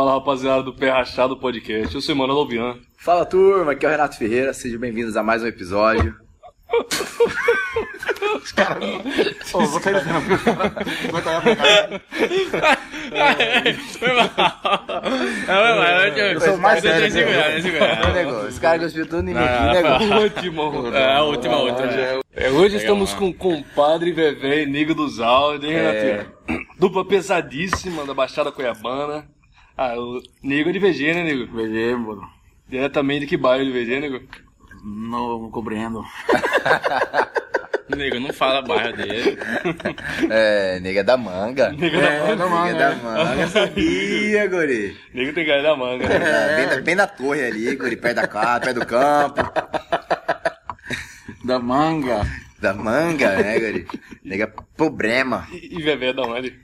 Fala rapaziada do Pé Rachado Podcast, eu sou Manoel Albian. Fala turma, aqui é o Renato Ferreira, sejam bem-vindos a mais um episódio. Os caras. Ô, vou sair do tempo. Vai olhar pra cá. Foi mal. Não, foi mal. Eu sou mais sério, segurar, né? deixa eu segurar. Ô, nego, Esse cara cuspiu tudo em mim. Última É, a última, a última. É, hoje estamos com o compadre Vevé e Nigo dos Áudios, hein, É. Renatinho? Dupla pesadíssima da Baixada Cuiabana. Ah, o Nigo é de VG, né, Nigo? VG, mano. Diretamente de que bairro de VG, Nigo? Não compreendo. Nego, não fala bairro dele. É, nega da manga. Nega É, da manga. da manga, Nega da manga, sabia, guri. Nigo tem cara da manga, né? É, bem, na, bem na torre ali, guri, perto da casa, perto do campo. Da manga. Da manga, né, guri? Nega, problema. E, e Vevé da onde?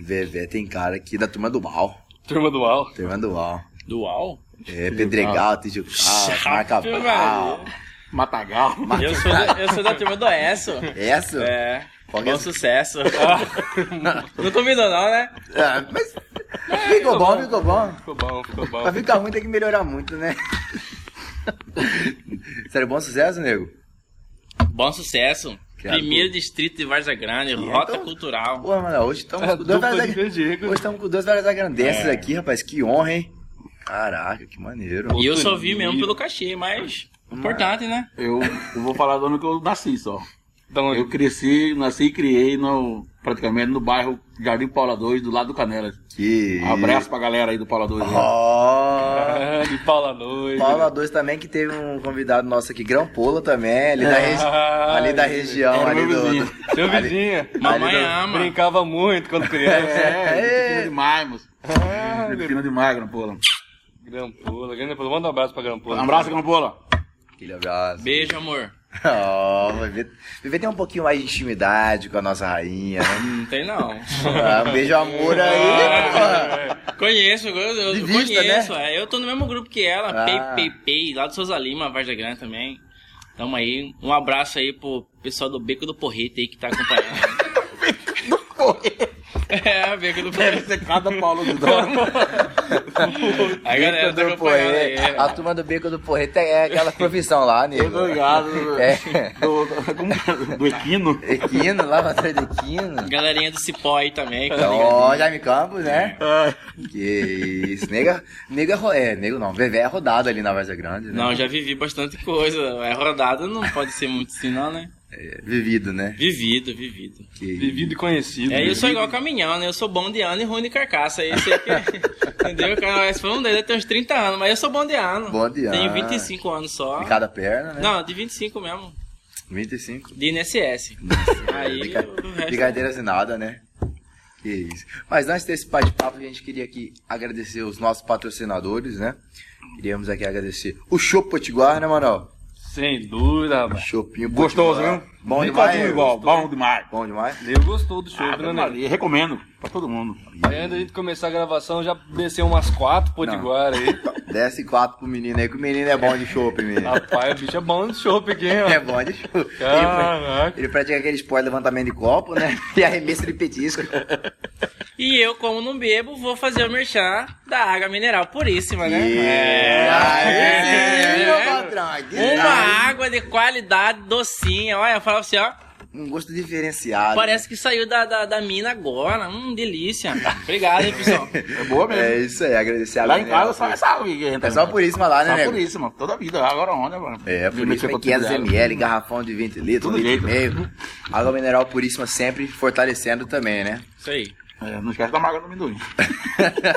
Vevé tem cara aqui da turma do mal. Turma do Al. Turma do mal. Dual? É, Pedregal, Tijucal, Marca Ave Val. Matagal. Eu sou, da, eu sou da turma do ESO. Essa? É. Qual é Bom essa? sucesso. Não convidou não, né? Ah, mas ficou bom, ficou bom. Ficou bom, ficou bom. Pra ficar ruim tem que melhorar muito, né? Sério, bom sucesso, nego? Bom sucesso. Criado Primeiro distrito de Varza Grande, rota então- cultural. Pô, mano, hoje estamos É, com com duas várias agrandeces É. aqui, rapaz. Que honra, hein? Caraca, que maneiro. E eu só vi mesmo pelo cachê, mas importante, né? Eu, eu vou falar do ano que eu nasci só. Da onde? Eu cresci, nasci e criei no, praticamente no bairro Jardim Paula 2, do lado do Canelas. Que... Abraço pra galera aí do Paula 2. aí. Ó... Ah, de Paula Noite. Paula 2 também, que teve um convidado nosso aqui, Grão-Pola também, ali da, regi... Ah, ali da região, Era ali meu do... vizinho. Seu ali- vizinho. Mamãe ali do- ama. Brincava muito quando criança. É, Pepino demais, moço. Ah, Pepino demais, Grampola. Grampola. Grande Grampola. Manda um abraço pra Grampola. Um abraço, Grampola. Aquele abraço. Beijo, amor. Vai ver tem um pouquinho mais de intimidade com a nossa rainha, né? Não tem não. Ah, um beijo amor aí, porra. Conheço, eu, eu vista, conheço. né? é. Eu tô no mesmo grupo que ela, Ah. Pei, Pei, Pei, lá do Souza Lima, Varza Grande também. Tamo aí. Um abraço aí pro pessoal do Beco do Porrete aí que tá acompanhando. é, Beco do Deve ser cada Paulo do Dono. A galera Beco tá do acompanhando aí. Porrete. A turma do Beco do Porrete é aquela profissão lá, Eu tô nego. ligado. É. Do, do, do Equino. Equino, lá pra trás do Equino. Galerinha do Cipó aí também, que tá? Ó, Jaime Campos, né? Ah, Que isso. Nega, nega é é, nego não. Vevé é rodado ali na Varza Grande, né? Não, já vivi bastante coisa. É rodada, não pode ser muito assim, não, né? É, vivido, né? Vivido, vivido. Que... Vivido e conhecido. É, eu sou igual caminhão, né? Eu sou bom de ano e ruim de carcaça. Aí você. Entendeu? Cara, esse foi um deles, tem uns 30 anos, mas eu sou bom de ano. Bom de Tenho ano. 25 anos só. De cada perna, né? Não, de 25 mesmo. 25. De INSS. Aí de, ca- o resto... de carteira assinada, né? Que isso. Mas antes desse bate-papo, a gente queria aqui agradecer os nossos patrocinadores, né? Queríamos aqui agradecer o Chopp Potiguar, né, Manuel? Sem dúvida, rapaz. Chopinho Gostoso, Potiguar. viu? Bom Nem demais. igual. Bom demais. Bom demais. Nego gostou do show, Ah, né? Maria, recomendo pra todo mundo. Aí antes da gente começar a gravação, já desceu umas quatro potiguara aí. Desce quatro pro menino aí, que o menino é bom de chopp, menino. Rapaz, o bicho é bom de show pequeno. É bom de chopp. Ele, Caraca. ele pratica aquele esporte levantamento de copo, né? E arremesso de petisco. E eu, como não bebo, vou fazer o merchan da água mineral puríssima, né? É. Aí sim, patrão. aqui Uma água de qualidade, docinha. Olha, eu falo assim, ó. Um gosto diferenciado. Parece que saiu da, da, da mina agora. Hum, delícia. Obrigado, hein, pessoal. É boa mesmo. É isso aí, agradecer a Lá em casa só é sal que entra. É só puríssima lá, né, Só nego? puríssima. Toda vida. Agora onde, mano? É, puríssima mexer em com 500 tudo dela. ml, garrafão de 20 litros, Tudo um litro e direito. meio. Água mineral puríssima sempre fortalecendo também, né? Isso aí. É, não esquece da marca do amendoim.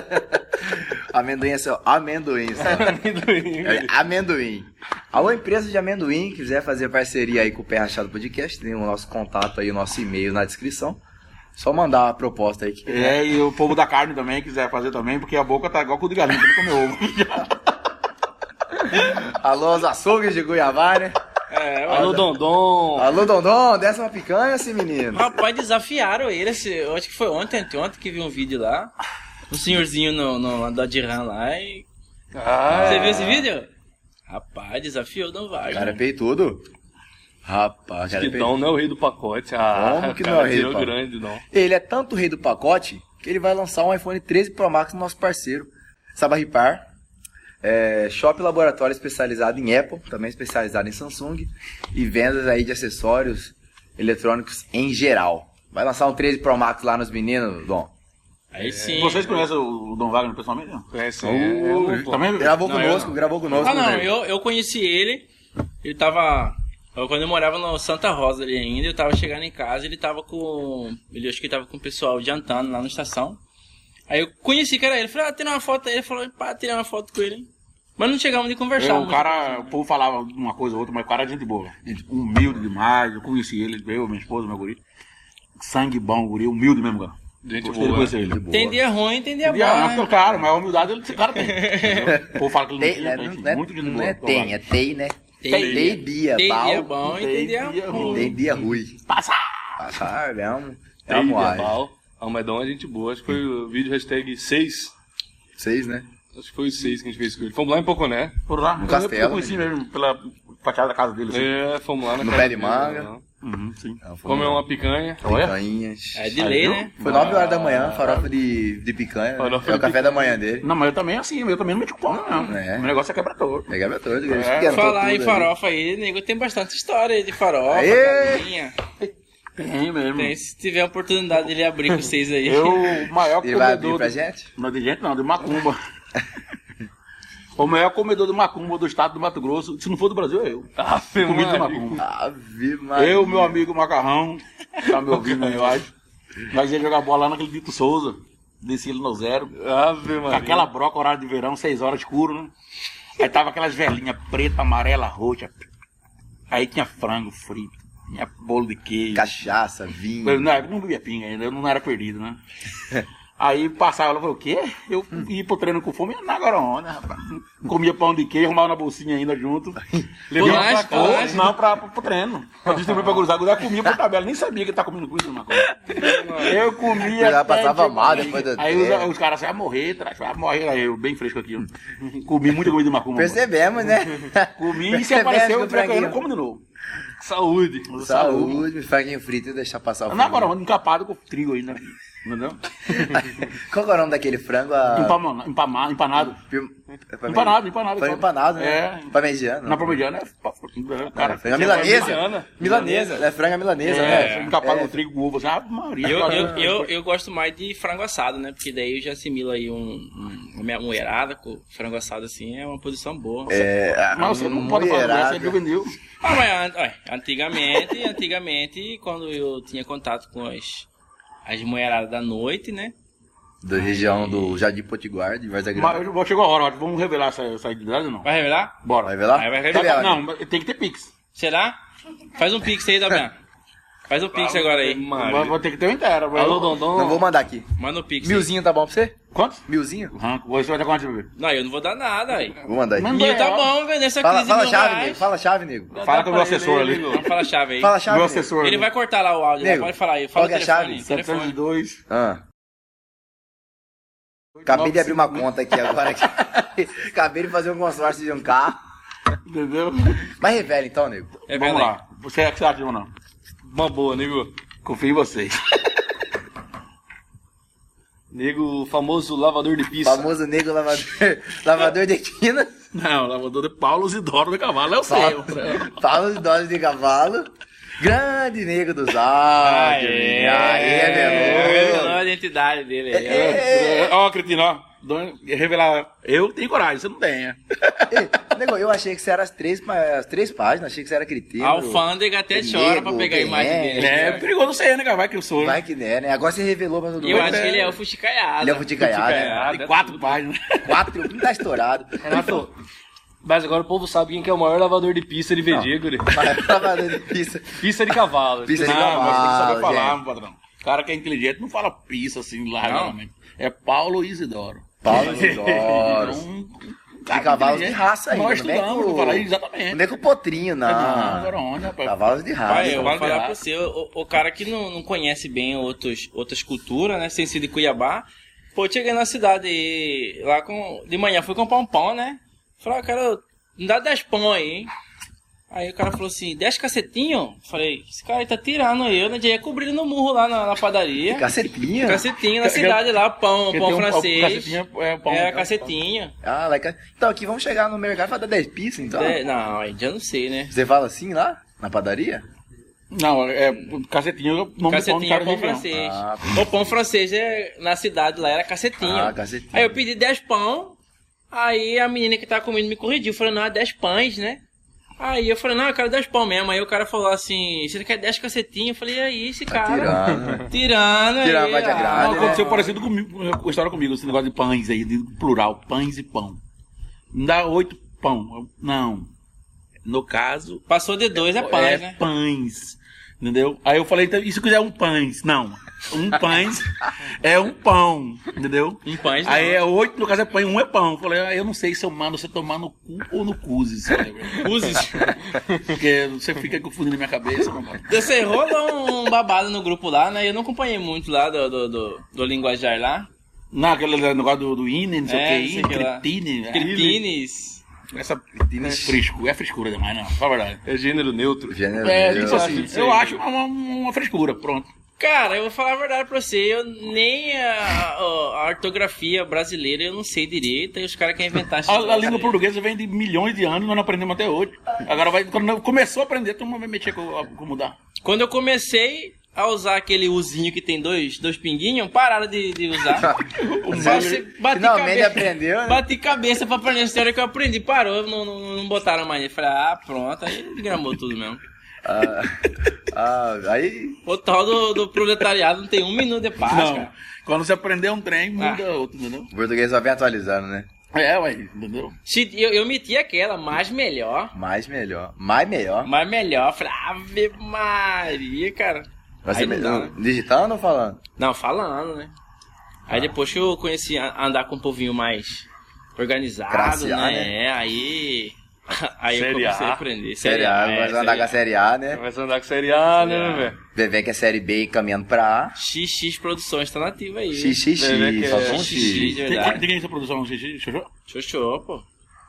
amendoim é só amendoim, só. É, amendoim. Alô, empresa de amendoim, quiser fazer parceria aí com o Pé Rachado Podcast, tem o nosso contato aí, o nosso e-mail na descrição. Só mandar a proposta aí que É, e o povo da carne também quiser fazer também, porque a boca tá igual com o de galinha, que comer ovo. Alô, os açougues de Guiabá, né? É, Alô, Dondon. Alô, Dondon, desce uma picanha, esse menino. Rapaz, desafiaram ele. esse- eu acho que foi ontem, anteontem que vi um vídeo lá. Um senhorzinho no, no da Dirhan lá e. Ah, Você viu esse vídeo? Rapaz, desafiou o Dom O Vargas. cara é peitudo. Rapaz, cara é que. Dom não é o rei do pacote. Ah, Como que cara, não é o rei do pacote? grande, Dom. Ele é tanto o rei do pacote que ele vai lançar um iPhone 13 Pro Max no nosso parceiro. Sabarripar. É, shop laboratório especializado em Apple, também especializado em Samsung. E vendas aí de acessórios eletrônicos em geral. Vai lançar um 13 Pro Max lá nos meninos, Dom. Aí sim. Vocês conhecem o Dom Wagner pessoalmente? não? Conhece? Uh, Também? Gravou Não, conosco, não. gravou conosco. Ah, não, né? eu, eu conheci ele. Ele tava. eu, Quando eu morava no Santa Rosa ali ainda, eu tava chegando em casa, ele tava com. Ele acho que ele tava com o pessoal jantando lá na estação. Aí eu conheci que era ele. Falei, ah, tirar uma foto aí. Ele falou, pá, tirar uma foto com ele. Mas não chegamos de conversar. Eu, o cara, coisa, o povo falava uma coisa ou outra, mas o cara é gente boa. Gente humilde demais. Eu conheci ele, eu, minha esposa, meu guri. Sangue bom, guri, humilde mesmo, cara. Gente Gostei de boa. conhecer ele. Boa. Tem dia ruim, tem dia bom. Ah, né? Claro, mas a humildade esse cara tem. O povo fala que ele não Tem, tem, né? tem, Não, não é, muito gente não boa. é tem, é tem, né? Tem Tem dia. dia, Tem dia bom. bom e tem tem dia dia ruim. Tem dia ruim. Passa! Passar, mesmo. É Tem moagem. verbal. Almedão é gente boa. Acho que foi o vídeo hashtag 6. Seis, né? Acho que foi o 6 que a gente fez com ele. Fomos lá em Poconé. Por lá. No eu, castelo, eu conheci né? mesmo pela fachada da casa dele. Assim. É, fomos lá na No casa pé de manga. lá. Uhum, sim. Comeu uma picanha. Picanhas. É de lei, né? Foi 9 horas da manhã, farofa de, de picanha. né? Farofa É o de café da manhã dele. Não, mas eu também assim, eu também não me pão, não. É. O negócio é quebra todo. Pegava todo, ele É, Falar em farofa aí, nego, tem bastante história de farofa, Aê! galinha. Tem mesmo. Tem, se tiver a oportunidade dele abrir com vocês aí. Eu, o maior Ele vai abrir comedor. pra de- gente? Não, de gente não, de macumba. o maior comedor de macumba do estado do Mato Grosso, se não for do Brasil, é eu. Ave Comida de Maria. macumba. Ave Maria. Eu, meu amigo Macarrão, tá me ouvindo aí, eu acho. Nós ia jogar bola lá naquele Dito Souza. Desci ele no zero. Ave Maria. aquela broca, horário de verão, 6 horas escuro, né? Aí tava aquelas velhinhas preta, amarela, roxa. Aí tinha frango frito, tinha bolo de queijo. Cachaça, vinho. Eu, na época não bebia pinga ainda, eu não era perdido, né? Aí passava, ela falou, o quê? Eu ia pro treino com fome na Gorona, rapaz. Comia pão de queijo, arrumava na bolsinha ainda junto. Levava pra pra casa. Não, pra, pro treino. Pra distribuir pra cruzar. Cruzar comia por tabela, nem sabia que ele tá comendo coisa numa coisa. Eu comia. Já passava mal depois do Aí os, treino. os caras vai morrer, traz, vai morrer. Aí eu, bem fresco aqui. Comi muita comida de macumba. Percebemos, né? Comi e se apareceu, eu o falei, eu não como de novo. Saúde. Saúde, franguinho frito e deixar passar o frango. Gorona, encapado com trigo ainda. Entendeu? Qual é o nome daquele frango? A... Empamana- empama- empanado. Pim- é pra Empanado, empanado. Frango empanado, né? É. Parmegiano. Na parmegiana é. Cara, frango milanesa. Milanesa. Milanesa. É frango milanesa, É, né? encapado É. com trigo com ovo. assim, Ave Maria. Eu, eu, eu, eu gosto mais de frango assado, né? Porque daí eu já assimilo aí um, um, uma moerada com frango assado assim, é uma posição boa. É, a Mas você não pode falar mulherada. dessa, ele vendeu. Ah, mas antigamente, antigamente, quando eu tinha contato com as, as moeradas da noite, né? Da região do Jardim Potiguar, de Varza Mas Grande. eu- chegou a hora, ó, vamos revelar essa, essa identidade ou não? Vai revelar? Bora. Vai? Aí vai revelar. Não, mas tem que ter pix. Será? Faz um pix aí, Dabian. Faz um pix agora aí. Vai, Maria. vai ter que ter um inteiro. Alô, Dondon. Não vou mandar aqui. Manda um pix. aí. Milzinho tá bom pra você? Quantos? Milzinho? Ranco. Você vai dar quanto, bebê? Não, eu não vou dar nada aí. Vou mandar aí. Manda Mil aí, tá bom, velho. Nessa Fala, crise fala mil chave, reais. nego. Fala chave, nego. Fala com o meu assessor ali. Vamos falar a chave aí. Fala chave. Meu nego. assessor. Ele vai cortar lá o áudio, né? Nego, pode falar aí. Fala qual o que é a telefone. chave? telefone. 702. Ah. Acabei de abrir uma conta aqui agora. Acabei de fazer um consórcio de um carro. Entendeu? Mas revela então, nego. É Vamos verdade. lá. Você é que você acha ou não? Uma boa, nego. Confio em vocês. Nego, o famoso lavador de pizza. Famoso nego lavador, lavador de quina. Não, lavador de Paulo Zidoro do Cavalo é o Paulo, seu. Paulo de doses de cavalo. Grande nego dos áudios. Aê, Aê, a identidade dele aí. ó. É, Ó, Cretino, ó. Revelar. Eu tenho coragem, você não tem. é. Ei, nego, eu achei que você era as três, as três páginas, achei que você era critério. A alfândega até chora pra Nego, pegar a imagem é. dele. É perigoso ser, né, cara? Vai que eu sou. Vai que é, né? Agora você revelou pra todo E eu mundo. acho que ele é o fuxicaiado. Ele é o futicaiado, né? Quatro páginas. Quatro, não tá estourado. Renato, mas agora o povo sabe quem que é o maior lavador de pizza de VG, guri. Mas lavador de pizza. Pizza de cavalo. Pizza de Não, cavalo, mas tem que saber falar, meu patrão. O cara que é inteligente não fala pizza assim largamente. É Paulo Isidoro. Paulo Isidoro. Um- um cara De cavalos de raça ainda. Nós não é estudamos, com- falei exatamente. Não é com o potrinho, Não, não. agora onde, rapaz? Cavalos de raça. Pai, eu vou falar pra você, o, o cara que não, não conhece bem outros, outras culturas, né? Sem ser de Cuiabá. Pô, eu cheguei na cidade e lá com. De manhã fui comprar um pão, né? Falei, ah, cara, me dá 10 pão aí, hein? Aí o cara falou assim, 10 cacetinho? Falei, esse cara aí tá tirando eu, né? Já ia cobrindo no murro lá na, na padaria. Cacetinha? Cacetinho na cidade lá, pão, pão um- francês. cacetinho é pão- Era é cacetinho. Ah, like... Então aqui vamos chegar no mercado e vai dar 10 pizza, então. É, não, aí já não sei, né? Você fala assim lá? Na padaria? Não, é cacetinho, é o nome do pão do Cacetinho é pão francês. Ah, o pão francês é, na cidade lá era cacetinho. Ah, cacetinho. Aí eu pedi 10 pão, aí a menina que tava comigo me corrigiu, falou, não, é 10 pães, né? Aí eu falei, não, eu quero 10 pão mesmo. Aí o cara falou assim, você quer 10 cacetinhos? Eu falei, e aí, esse Tá cara? tirando. Tirando. Tirando, aí, vai de ah, agrado, Não, né? aconteceu parecido comigo, com a história comigo, esse negócio de pães aí, de plural, pães e pão. Me dá oito pão. Eu, Não. No caso, Passou de dois é pães, é né? pães. Entendeu? Aí eu falei, então, e se quiser um pães? Não. Um pães é um pão, entendeu? Um pães, Aí não. é oito, no caso é pão, um é pão. Eu falei, ah, eu não sei se eu mando você tomar no cu ou no cuzes. Uses. Porque você fica confundindo na minha cabeça. Você rolou um babado no grupo lá, né? Eu não acompanhei muito lá do, do, do, do linguajar lá. Não, aquele negócio do, do INE, não sei É, o que, INE. Critine. é. Critines. Essa é frescura, é frescura demais, não, fala a verdade. É gênero neutro. Gênero É, meu. tipo assim, eu acho uma, uma frescura, pronto. Cara, eu vou falar a verdade pra você, eu nem a, a- a ortografia brasileira eu não sei direito, e os caras querem inventar A, a língua portuguesa vem de milhões de anos, nós não aprendemos até hoje. Agora vai, quando começou a aprender, todo mundo vai mexer com, com mudar. Quando eu comecei a usar aquele uzinho que tem dois, dois pinguinhos, pararam de, de usar. Você bati Finalmente cabeça, aprendeu, né? Bati cabeça pra aprender a história que eu aprendi. Parou, não, não, não botaram mais. Eu falei, ah, pronto, aí desgramou tudo mesmo. Ah, ah, aí. O tal do, do proletariado não tem um minuto de paz, não, cara. quando você aprender um trem, muda outro, entendeu? O português só vem atualizando, né? É, ué, entendeu? Se- Eu, eu meti aquela, mais melhor. Mais melhor. Mais melhor. Mais melhor. Falei, Ave Maria, cara. Você Aí não dá, né? digitando ou falando? Não, falando, né? Aí depois que eu conheci a- andar com um povinho mais organizado, né? né? É, aí. Aí eu Série comecei a A. aprender. Série A, é, vai andar com a Série A, né? Vai andar com A, Série A. né, velho? Vevé que é Série B e caminhando pra A. XX Produções tá nativa aí. XXX, que só é com XX, X. de Tem, quem essa produção, Xixi? Xoxô? Xoxô, pô.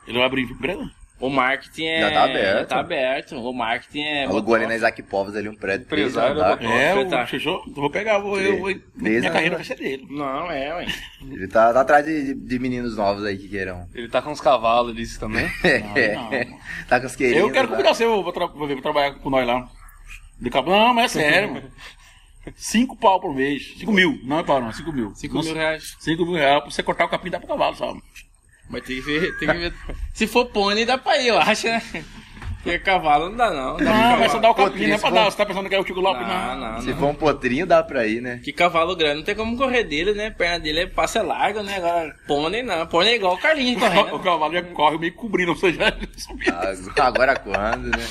Ele vai abrir empresa? O marketing é. Já tá aberto. já tá aberto. O marketing é. Alugou ali na Isaac Povos ali um prédio. Empresário da- É, Tá. o? Eu vou pegar, vou, eu, vou, minha carreira vai ser dele. Não, é, ué. Ele tá, tá atrás de, de meninos novos aí que queiram. Ele tá com uns cavalos, ele disse também. não. tá com os queridos. Eu quero tá? convidar você tra pra vir trabalhar com nós lá. De cabo. Não, mas é sério, mano. Cinco pau por mês. Cinco mil. Não é pau, não. Cinco mil. 5 mil reais. Cinco mil reais pra você cortar o capim e dar pro cavalo, sabe? Mas tem que ver, tem que ver. Se for pônei, dá pra ir, eu acho, né? Porque cavalo não dá, não. Dá pra Não, cavalo. vai só dar o capim, Potrinho, não é pra se dar. Você tá pensando que é o Tico Lopes? Não, Não, não, Se não. for um potrinho, dá pra ir, né? Que cavalo grande não tem como correr dele, né? Perna dele é passe largo, né? Agora, pônei não. Pônei é igual o Carlinhos O correndo. cavalo já corre meio cobrindo, ou seja, subiu. Agora, agora quando, né?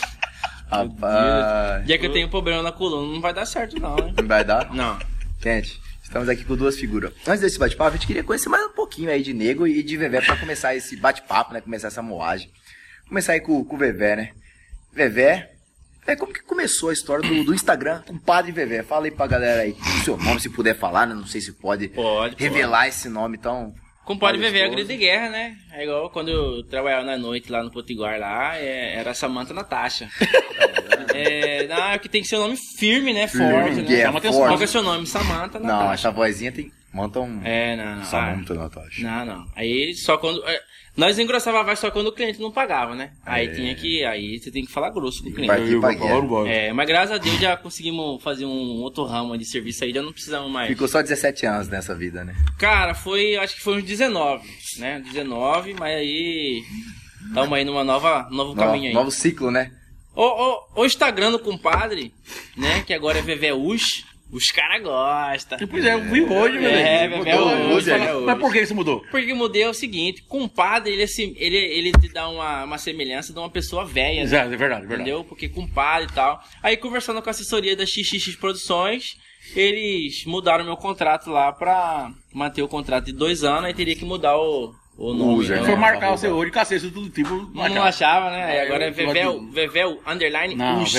Rapaz. Já que eu tenho problema na coluna, não vai dar certo, não, né? Não vai dar? Não. Gente, estamos aqui com duas figuras. Antes desse bate-papo, a gente queria conhecer mais um pouquinho aí de Nego e de Vevé pra começar esse bate-papo, né? Começar essa moagem. Começar aí com, com o Vevé, né? Vevé, é como que começou a história do, do Instagram com o Padre Vevé? Fala aí pra galera aí o seu nome, se puder falar, né? Não sei se pode, Pode, revelar esse nome tão. Compadre majestoso. Vevé é o grito de guerra, né? É igual quando eu trabalhava na noite lá no Potiguar lá, é- era Samanta Natasha. é, não, é que tem que ser um nome firme, né? Forte, que né? é Chama atenção. forte. Qual que é o seu nome? Samanta Não, Natasha. essa vozinha tem. Monta um. É, não, não. Samanta Ah, Natasha. Não, não. Aí só quando. é, Nós engrossava a voz só quando o cliente não pagava, né? Aí É. tinha que. Aí você tem que falar grosso com o Vai cliente. aqui pra guerra. É, mas graças a Deus já conseguimos fazer um outro ramo de serviço aí, já não precisamos mais. Ficou só 17 anos nessa vida, né? Cara, foi. Acho que foi uns 19, né? 19, mas aí. Estamos aí numa nova. Novo caminho aí. Novo ciclo, né? O, o, o Instagram do compadre, né? Que agora é VVUs. Os caras gostam. Pois é, eu vi hoje, velho. É, mudou, mudou, hoje, fala hoje. Mas por que isso mudou? Porque mudei é o seguinte, compadre, ele, é ele, ele te dá uma, uma semelhança de uma pessoa velha, né? Exato, é verdade, é verdade. Entendeu? Porque compadre e tal. Aí conversando com a assessoria da XXX Produções, eles mudaram meu contrato lá pra manter o contrato de dois anos, aí teria que mudar o, o nome. User, né? Foi Não, marcar o seu olho, cacete, tudo tipo. Não, não achava, né? Aí É, agora é Vevel, Vevel, underline, Não. Us.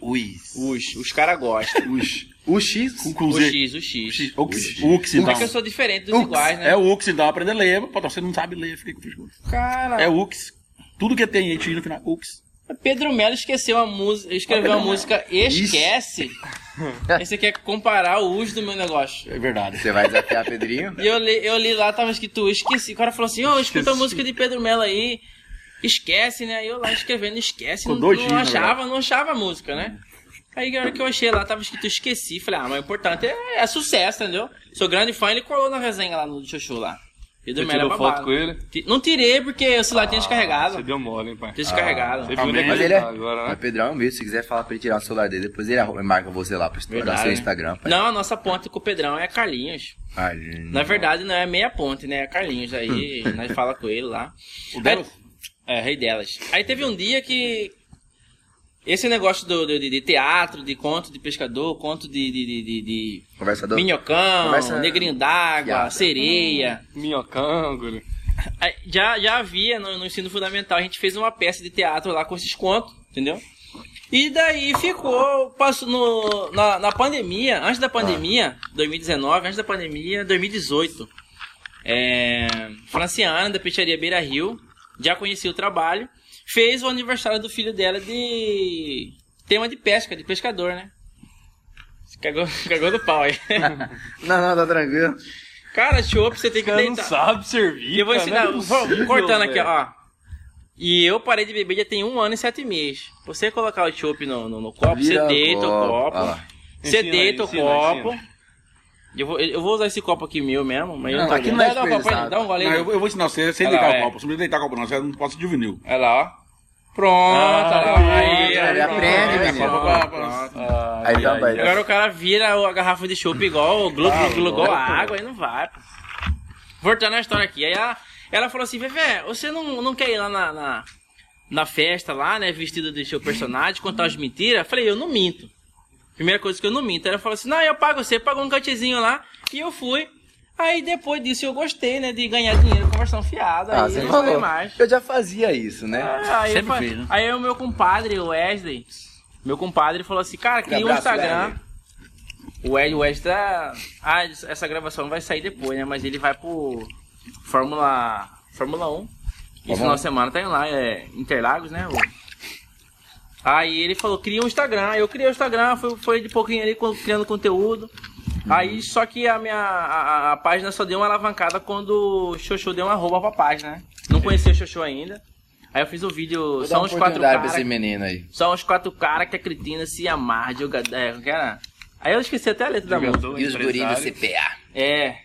Us. Us. Os caras gostam. Os, o X. Com- com O Z. X, o X. Ux, Ux, então. É que eu sou diferente dos Ux. iguais, né? É o Ux, então, aprender a ler. Pô, você não sabe ler, fica com frescura. Cara, É o Ux. Tudo que tem X no final, Ux. Pedro Melo esqueceu a música, escreveu a música Esquece. Aí você quer comparar o uso do meu negócio. É verdade. Você vai desafiar Pedrinho? E eu li, eu li lá, tava escrito Esqueci. O cara falou assim, ô, escuta a música de Pedro Melo aí. Esquece, né? Aí eu lá escrevendo Esquece, não, dois não achava, não achava a música, né? Aí na hora que eu achei lá, tava escrito Esqueci. Falei, ah, mas o importante é, é sucesso, entendeu? Sou grande fã, ele colou na resenha lá no Chuchu lá. Pedro Você é tirou babado. foto com ele? Não tirei porque o celular tinha descarregado. Você deu mole, hein, pai? Tinha descarregado. Você viu onde é que Mas ele é. agora, Mas né? Pedrão é um bicho, se quiser falar pra ele tirar o celular dele, depois ele arruma- marca você lá pra estourar Verdade, seu né? Instagram. pai. Não, a nossa ponte com o Pedrão é Carlinhos. Ai, Na verdade, não é meia ponte, né? É Carlinhos. Aí nós fala com ele lá. O delas? É, rei delas. Aí teve um dia que. Esse negócio do, do- de, de teatro, de conto de pescador, conto de, de, de, de- de Conversador. minhocão, Conversa- negrinho d'água, sereia. Minhocângulo. Aí, Já, já havia no, no ensino fundamental, a gente fez uma peça de teatro lá com esses contos, entendeu? E daí ficou, passou no, na, na pandemia, antes da pandemia, 2019, antes da pandemia, 2018. É, Franciana, da Peixaria Beira Rio, já conhecia o trabalho, fez o aniversário do filho dela de tema de pesca, de pescador, né? Cagou, cagou do pau aí. Não, não, tá tranquilo. Cara, chopp, você tem que O cara não deitar. sabe servir. Eu vou cara, ensinar, não é vou- cortando aqui, velho. ó. E eu parei de beber já tem um ano e sete meses. Você colocar o chopp no, no, no copo, Vira você deita o copo. copo. Olha lá. Você Ensina deita o ensina, copo. ensina. Eu vou, eu vou usar esse copo aqui meu mesmo, mas eu Não, não tô aqui não é dá, um copo dá um gole aí. Não, eu, eu vou ensinar você sem Olha lá, deitar é. o copo. Você não deitar o copo, não. Você não pode ser juvenil. Olha lá, ó. Pronto, Ah, lá. aí, aí, aprende, pronto. Ah, Aí tá, ai. Agora o cara vira a garrafa de chopp igual, glu, Ah, glu, glu, igual louco. água, aí não vai. Voltando à história aqui. Aí a- ela falou assim, Vevé, você não, não quer ir lá na, na, na festa lá, né, vestido de seu personagem, contar as mentiras? Eu falei, eu não minto. Primeira coisa que eu não minto. Ela falou assim, não, eu pago você, pagou um cantezinho lá, e eu fui. Aí depois disso eu gostei, né, de ganhar dinheiro com versão fiada. Ah, aí você eu falou. mais. Eu já fazia isso, né? Ah, aí, Sempre fez, né? aí o meu compadre, o Wesley, meu compadre falou assim, cara, cria um Abraço, Instagram. O Wesley, o Wesley tá... Ah, essa gravação vai sair depois, né? Mas ele vai pro Fórmula, Fórmula 1. Esse Fórmula final de semana tá indo lá, é Interlagos, né? O- Aí ele falou, cria um Instagram. Eu criei o Instagram, foi, foi de pouquinho ali criando conteúdo. Aí, só que a minha a, a- página só deu uma alavancada quando o Xoxô deu uma roupa pra página, né? Não conhecia o Xoxô ainda. Aí eu fiz o vídeo, Vou uma os quatro caras. esse menino aí. São os quatro caras que a Critina se amarra de jogador. É, que era? Aí eu esqueci até a letra da música. E os guris do. CPA. É.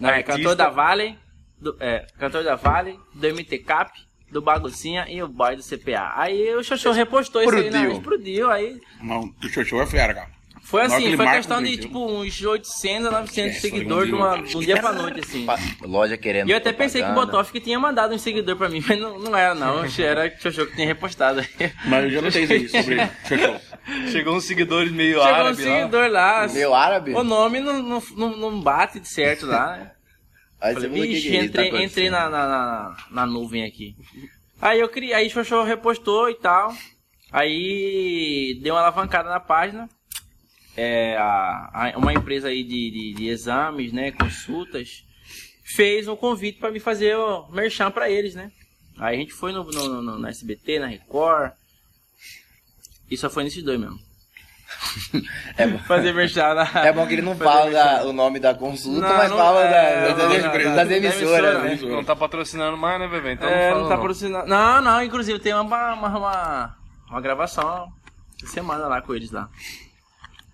Não, é cantor da Vale. Do, é, cantor da Vale, do MT Cap, do Baguncinha e o boy do CPA. Aí o Xoxô repostou isso aí na Explodiu. explodiu. Aí Não, o show é fera, cara. foi assim, foi questão de tipo uns 800 a 900 É, seguidores de, um uma, de um dia pra noite, assim. Loja querendo. E eu até pensei que o. Botoff que tinha mandado um seguidor pra mim, mas não, não era não. Era o Xoxô que tinha repostado aí. Mas eu já notei isso aí sobre show. Chegou uns seguidores meio Chegou um árabe lá. seguidor lá. Meu árabe? O nome não, não, não, não bate de certo lá, né? Aí Falei, vixe, que tá entrei, acontecendo. entrei na, na, na, na nuvem aqui. Aí eu criei, aí o Xoxô repostou e tal. Aí deu uma alavancada na página. É, a, a- uma empresa aí de, de, de exames, né, consultas, fez um convite para me fazer o merchan para eles, né? Aí a gente foi no, no, no, no SBT, na Record. E só foi nesses dois mesmo. É bom. Fazer merchan na... É bom que ele não fala merchan. o nome da consulta, Não, mas não- fala é, da- não, das, não, das da emissoras, emissora, né? Não tá patrocinando mais, né, bebê? Então é, não, não fala, tá patrocinando. Não, não, inclusive tem uma, uma, uma, uma gravação de semana lá com eles lá.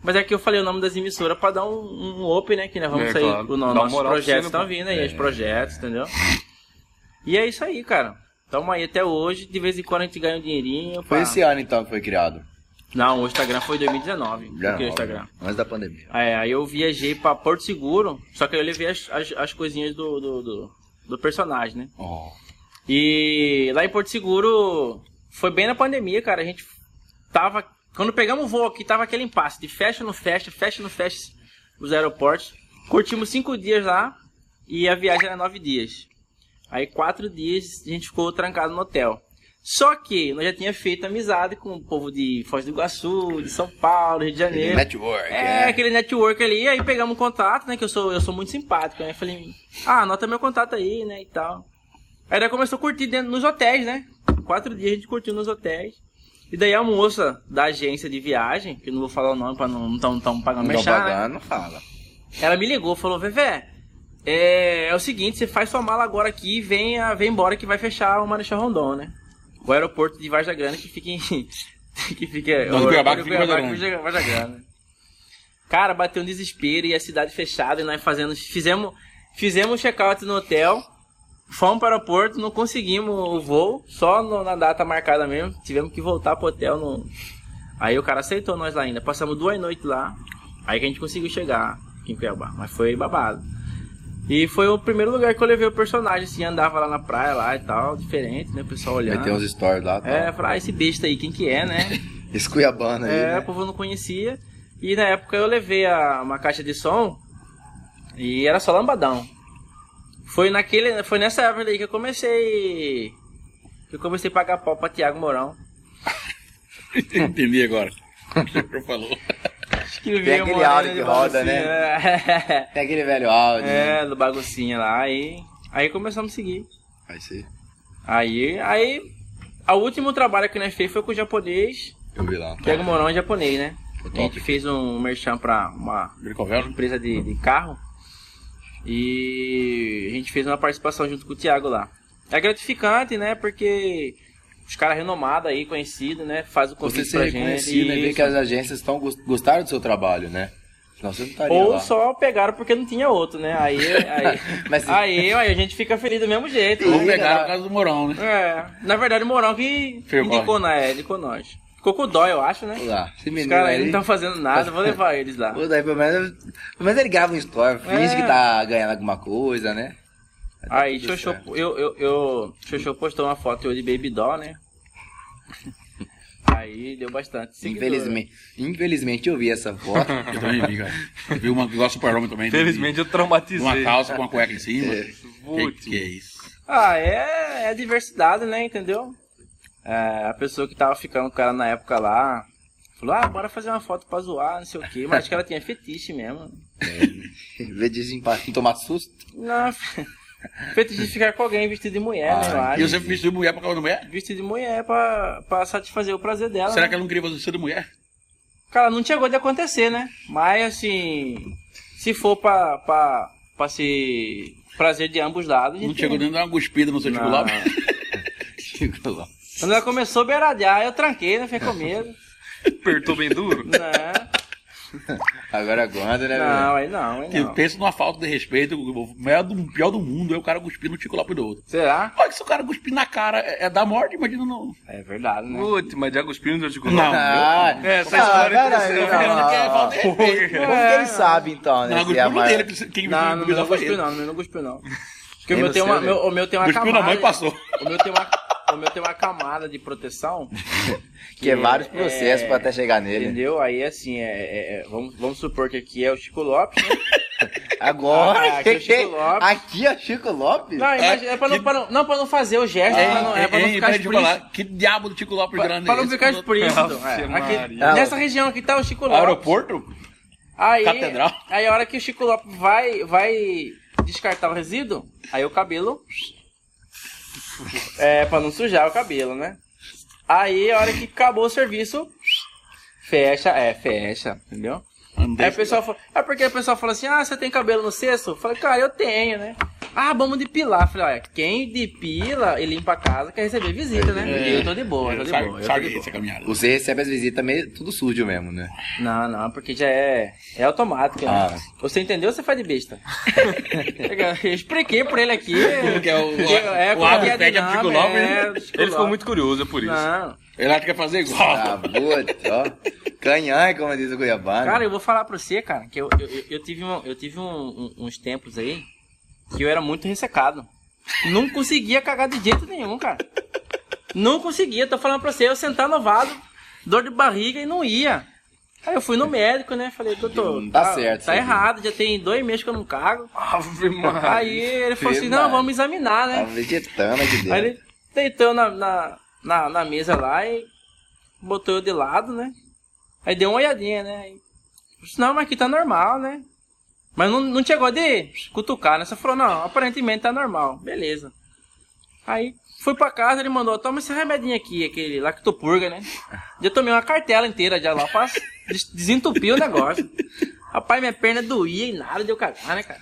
Mas é que eu falei o nome das emissoras pra dar um, um up, né? Que nós vamos É, sair. claro. O, uma nossos projetos estão vindo aí, os projetos, entendeu? E é isso aí, cara. Tamo aí até hoje. De vez em quando a gente ganha um dinheirinho. Foi pá. esse ano então que foi criado. Não, o Instagram foi em 2019. Já o Instagram. Antes da pandemia. É, aí eu viajei pra Porto Seguro, só que eu levei as, as, as coisinhas do, do, do, do personagem, né? Oh. E lá em Porto Seguro foi bem na pandemia, cara. A gente tava. Quando pegamos o voo aqui, tava aquele impasse de fecha no fecha, fecha no fecha os aeroportos. Curtimos cinco dias lá e a viagem era nove dias. Aí quatro dias a gente ficou trancado no hotel. Só que nós já tinha feito amizade com o povo de Foz do Iguaçu, de São Paulo, Rio de Janeiro. Network, É, é. aquele network ali, aí pegamos um contato, né? Que eu sou, eu sou muito simpático, né? Falei, ah, anota meu contato aí, né? E tal. Aí daí começou a curtir dentro nos hotéis, né? Quatro dias a gente curtiu nos hotéis. E daí a moça da agência de viagem, que não vou falar o nome pra não estão tão pagando Não mexer, né? pagando, não fala. Ela me ligou, falou, Vevé, é, é o seguinte, você faz sua mala agora aqui e vem, vem embora que vai fechar o Marechal Rondon, né? O aeroporto de Varja Grande que fica em... que fica... Não, o Cuiabá que fica em Cuiabá Varja que fica em Varja Grande. Cara, bateu um desespero e a cidade fechada e nós fazendo... Fizemos, fizemos check-out no hotel, fomos para o aeroporto, não conseguimos o voo, só no- na data marcada mesmo. Tivemos que voltar pro hotel. No... Aí o cara aceitou nós lá ainda. Passamos duas noites lá. Aí que a gente conseguiu chegar aqui em Cuiabá. Mas foi babado. E foi o primeiro lugar que eu levei o personagem, assim, andava lá na praia lá e tal, diferente, né? O pessoal olhando. Meteu uns stories lá. Tal. É, falar, ah, esse besta aí, quem que é, né? Esse Cuiabano aí. É, né? o povo não conhecia. E na época eu levei a- uma caixa de som e era só lambadão. Foi naquele, foi nessa época daí que eu comecei que eu comecei a pagar pau pra Tiago Mourão. Entendi agora. O que falou. Escrevi Tem aquele áudio que roda, baguncinha. Tem aquele velho áudio. né? É, do baguncinha lá. Aí, aí começamos a seguir. Vai ser. Aí, aí, o último trabalho que nós fez foi com o japonês. Eu vi lá. Tiago Mourão é japonês, né? A gente fez um merchan pra uma Bricovel? empresa de, de carro. E a gente fez uma participação junto com o Thiago lá. É gratificante, né? Porque os caras renomados aí, conhecidos, né? Faz o Você convite ser pra gente. reconhecido e ver que as agências estão gostaram do seu trabalho, né? Senão você não estaria Ou lá. só pegaram porque não tinha outro, né? Aí, aí, Mas aí, aí a gente fica feliz do mesmo jeito. Ou né? pegaram o caso do Morão, né? É, na verdade o Morão que Fez indicou, na, indicou nós. Ficou com dó, eu acho, né? Lá. Esse Os caras aí aí... não estão fazendo nada, vou levar eles lá. Pô, daí pelo menos, pelo menos ele grava um story, finge É. que tá ganhando alguma coisa, né? Dar Aí, Xoxô, eu, eu, eu, Xoxô postou uma foto eu de Baby Doll, né? Aí deu bastante. seguidor. Infelizmente, infelizmente eu vi essa foto. Eu também vi, cara. Eu vi uma igual Super Homem também. Infelizmente eu traumatizei. Uma calça com uma cueca em cima. É. Que, que é isso? Ah, é, é diversidade, né? Entendeu? É, a pessoa que tava ficando com cara na época lá falou: ah, bora fazer uma foto pra zoar, não sei o quê. Mas acho que ela tinha fetiche mesmo. Em vez de tomar susto. Não, fetiche de ficar com alguém vestido de mulher, né? Eu Ah, E acho. você vestiu de mulher pra causa da mulher? Vestido de mulher pra, pra satisfazer o prazer dela. Será né? que ela não queria você ser de mulher? Cara, não chegou de acontecer, né? Mas assim, se for pra, pra, pra ser prazer de ambos lados. Não chegou nem a dar uma cuspida no seu? Ficou lá. Quando ela começou a beiradear, eu tranquei, né? Fiquei com medo. Apertou bem duro. Não, Agora aguarda, né? não, aí não, aí Que não. pensa numa falta de respeito. O maior do, pior do mundo é o cara cuspir no chocolate do outro. Será? Olha que se o cara cuspir na cara é, é da morte, imagina não. É verdade, né? Putz, mas já cuspiu no teu Não. Ah, É, essa ah, história é interessante. não, Falando que é não, falta de respeito. Como que ele sabe, então, né? Não, é a cuspiu no dele. que- Quem Não, não, cuspiu não cuspiu não, não cuspiu não. Porque o Nem meu, tem você, uma, né? meu, o meu tem uma Cuspiu camada... na mãe e passou. O meu tem uma, o meu tem uma camada de proteção. Que é vários processos é- pra até chegar nele. Entendeu? Aí assim, é, é- é- vamos, vamos supor que aqui é o Chico Lopes, né? Agora, Ah, aqui é o Chico Lopes. aqui é o Chico Lopes? Não, imagina, é pra não, que- pra não, não, pra não fazer o gesto, É, pra não, é pra não é, ficar explícito. Que diabo do Tico Lopes Pra, grande pra é não esse? ficar explícito. É. Aqui- nessa região aqui tá o Chico Lopes. Aeroporto? Aí, Catedral. aí a hora que o Chico Lopes vai, vai descartar o resíduo, aí o cabelo. É, pra não sujar o cabelo, né? Aí a hora que acabou o serviço, fecha, é, fecha, entendeu? Andei- Aí o pessoal fala, é porque o pessoal fala assim, ah, você tem cabelo no cesto? Eu falei, cara, eu tenho, né? Ah, vamos depilar. Falei, olha, quem depila e limpa a casa quer receber visita, né? É. E eu tô de boa, eu tô de Sabe- boa. eu tô Sabe de boa. essa caminhada. Você recebe as visitas meio tudo sujo mesmo, né? Não, não, porque já é, é automático, né? Ah. Você entendeu ou você faz de besta? eu expliquei pra ele aqui. que é o- que o como hábito que é técnico do Chico dinâmica, Lopes, é, né? Ele ficou muito curioso, é por isso. Não. Ele acha que quer fazer igual. Ah, boa, ó. Canhã, como diz o Cuiabá. Cara, eu vou falar pra você, cara, que eu, eu, eu- eu tive, um- eu tive um- um- uns tempos aí que eu era muito ressecado. Não conseguia cagar de jeito nenhum, cara. Não conseguia, tô falando pra você, eu sentar no vaso, dor de barriga e não ia. Aí eu fui no médico, né? Falei, doutor, Não tá certo Tá errado, já tem dois meses que eu não cago. Ave Maria. Aí ele falou assim, não, vamos examinar, Tá né? vegetando aqui Aí dentro. ele deitou na, na, na, na mesa lá e botou eu de lado, né? Aí deu uma olhadinha, né? Aí, disse, não, mas aqui tá normal, né? Mas não, não chegou de cutucar, né? Você falou, não, aparentemente tá normal. Beleza. Aí Fui pra casa, ele mandou, toma esse remedinho aqui, aquele lactopurga, né? Já tomei uma cartela inteira já lá pra des- desentupir o negócio. Rapaz, minha perna doía e nada de eu cagar, né, cara?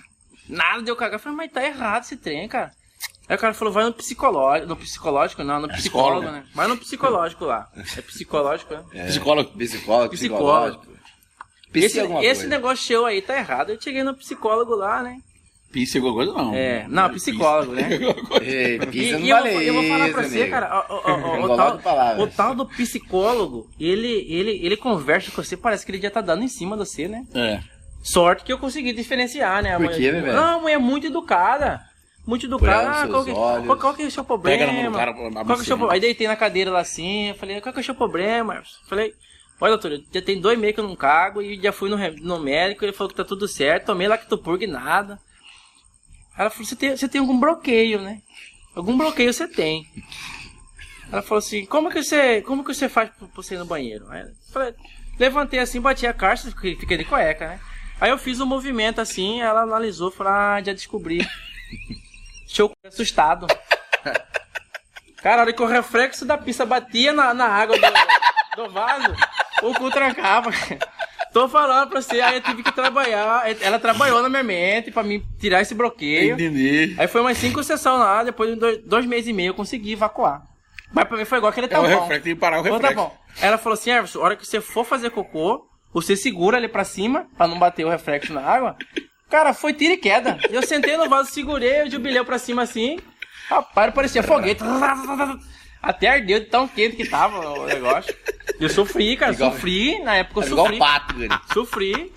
Nada de eu cagar. Eu falei, mas tá errado esse trem, cara. Aí o cara falou, vai no psicológico. No psicológico? Não, no psicólogo, né? Vai no psicológico lá. É psicológico, né? Psicólogo. Psicólogo, Psicólogo. psicológico. Esse, esse negócio seu aí tá errado. Eu cheguei no psicólogo lá, né? Pisse alguma coisa não. É, não, psicólogo, né? E, pisa não e eu, vou, eu vou falar pra você, cara, ó, o, Engolado tal, o tal do psicólogo, ele, ele, ele conversa com você, parece que ele já tá dando em cima de você, né? É. Sorte que eu consegui diferenciar, né? Por quê, bebê? Não, a mulher é muito educada. Muito educada. Ah, qual, que, qual, qual que é o seu problema? Pega na mão do cara, qual que é o seu Aí deitei na cadeira lá assim, eu falei, qual que é o seu problema? Falei, olha doutor, eu já tem dois meses que eu não cago e já fui no, no médico, ele falou que tá tudo certo, tomei lactopurga e nada. Ela falou, você tem, você tem algum bloqueio, né? Algum bloqueio você tem. Ela falou assim, como que você, como que você faz pra você ir no banheiro? Aí eu falei, levantei assim, bati a caixa, fiquei, fiquei de cueca, né? Aí eu fiz um movimento assim, ela analisou, falou, ah, já descobri. Show assustado. Cara, a hora que o reflexo da pista batia na, na água do, do vaso, o cu trancava. Tô falando pra você, aí eu tive que trabalhar. Ela trabalhou na minha mente pra me tirar esse bloqueio. Entendi. Aí foi umas cinco sessões lá, depois de dois, dois meses e meio eu consegui evacuar. Mas pra mim foi igual aquele É o reflexo, tem que parar o Então tá reflexo. bom. Ela falou assim, Everson, a hora que você for fazer cocô, você segura ali pra cima, pra não bater o reflexo na água. Cara, foi tiro e queda. Eu sentei no vaso, segurei o jubileu pra cima assim. Rapaz, parecia foguete. Até ardeu de tão quente que tava o negócio. Eu sofri, cara, Igual- sofri. Na época eu igual sofri. um pato, velho. Sofri.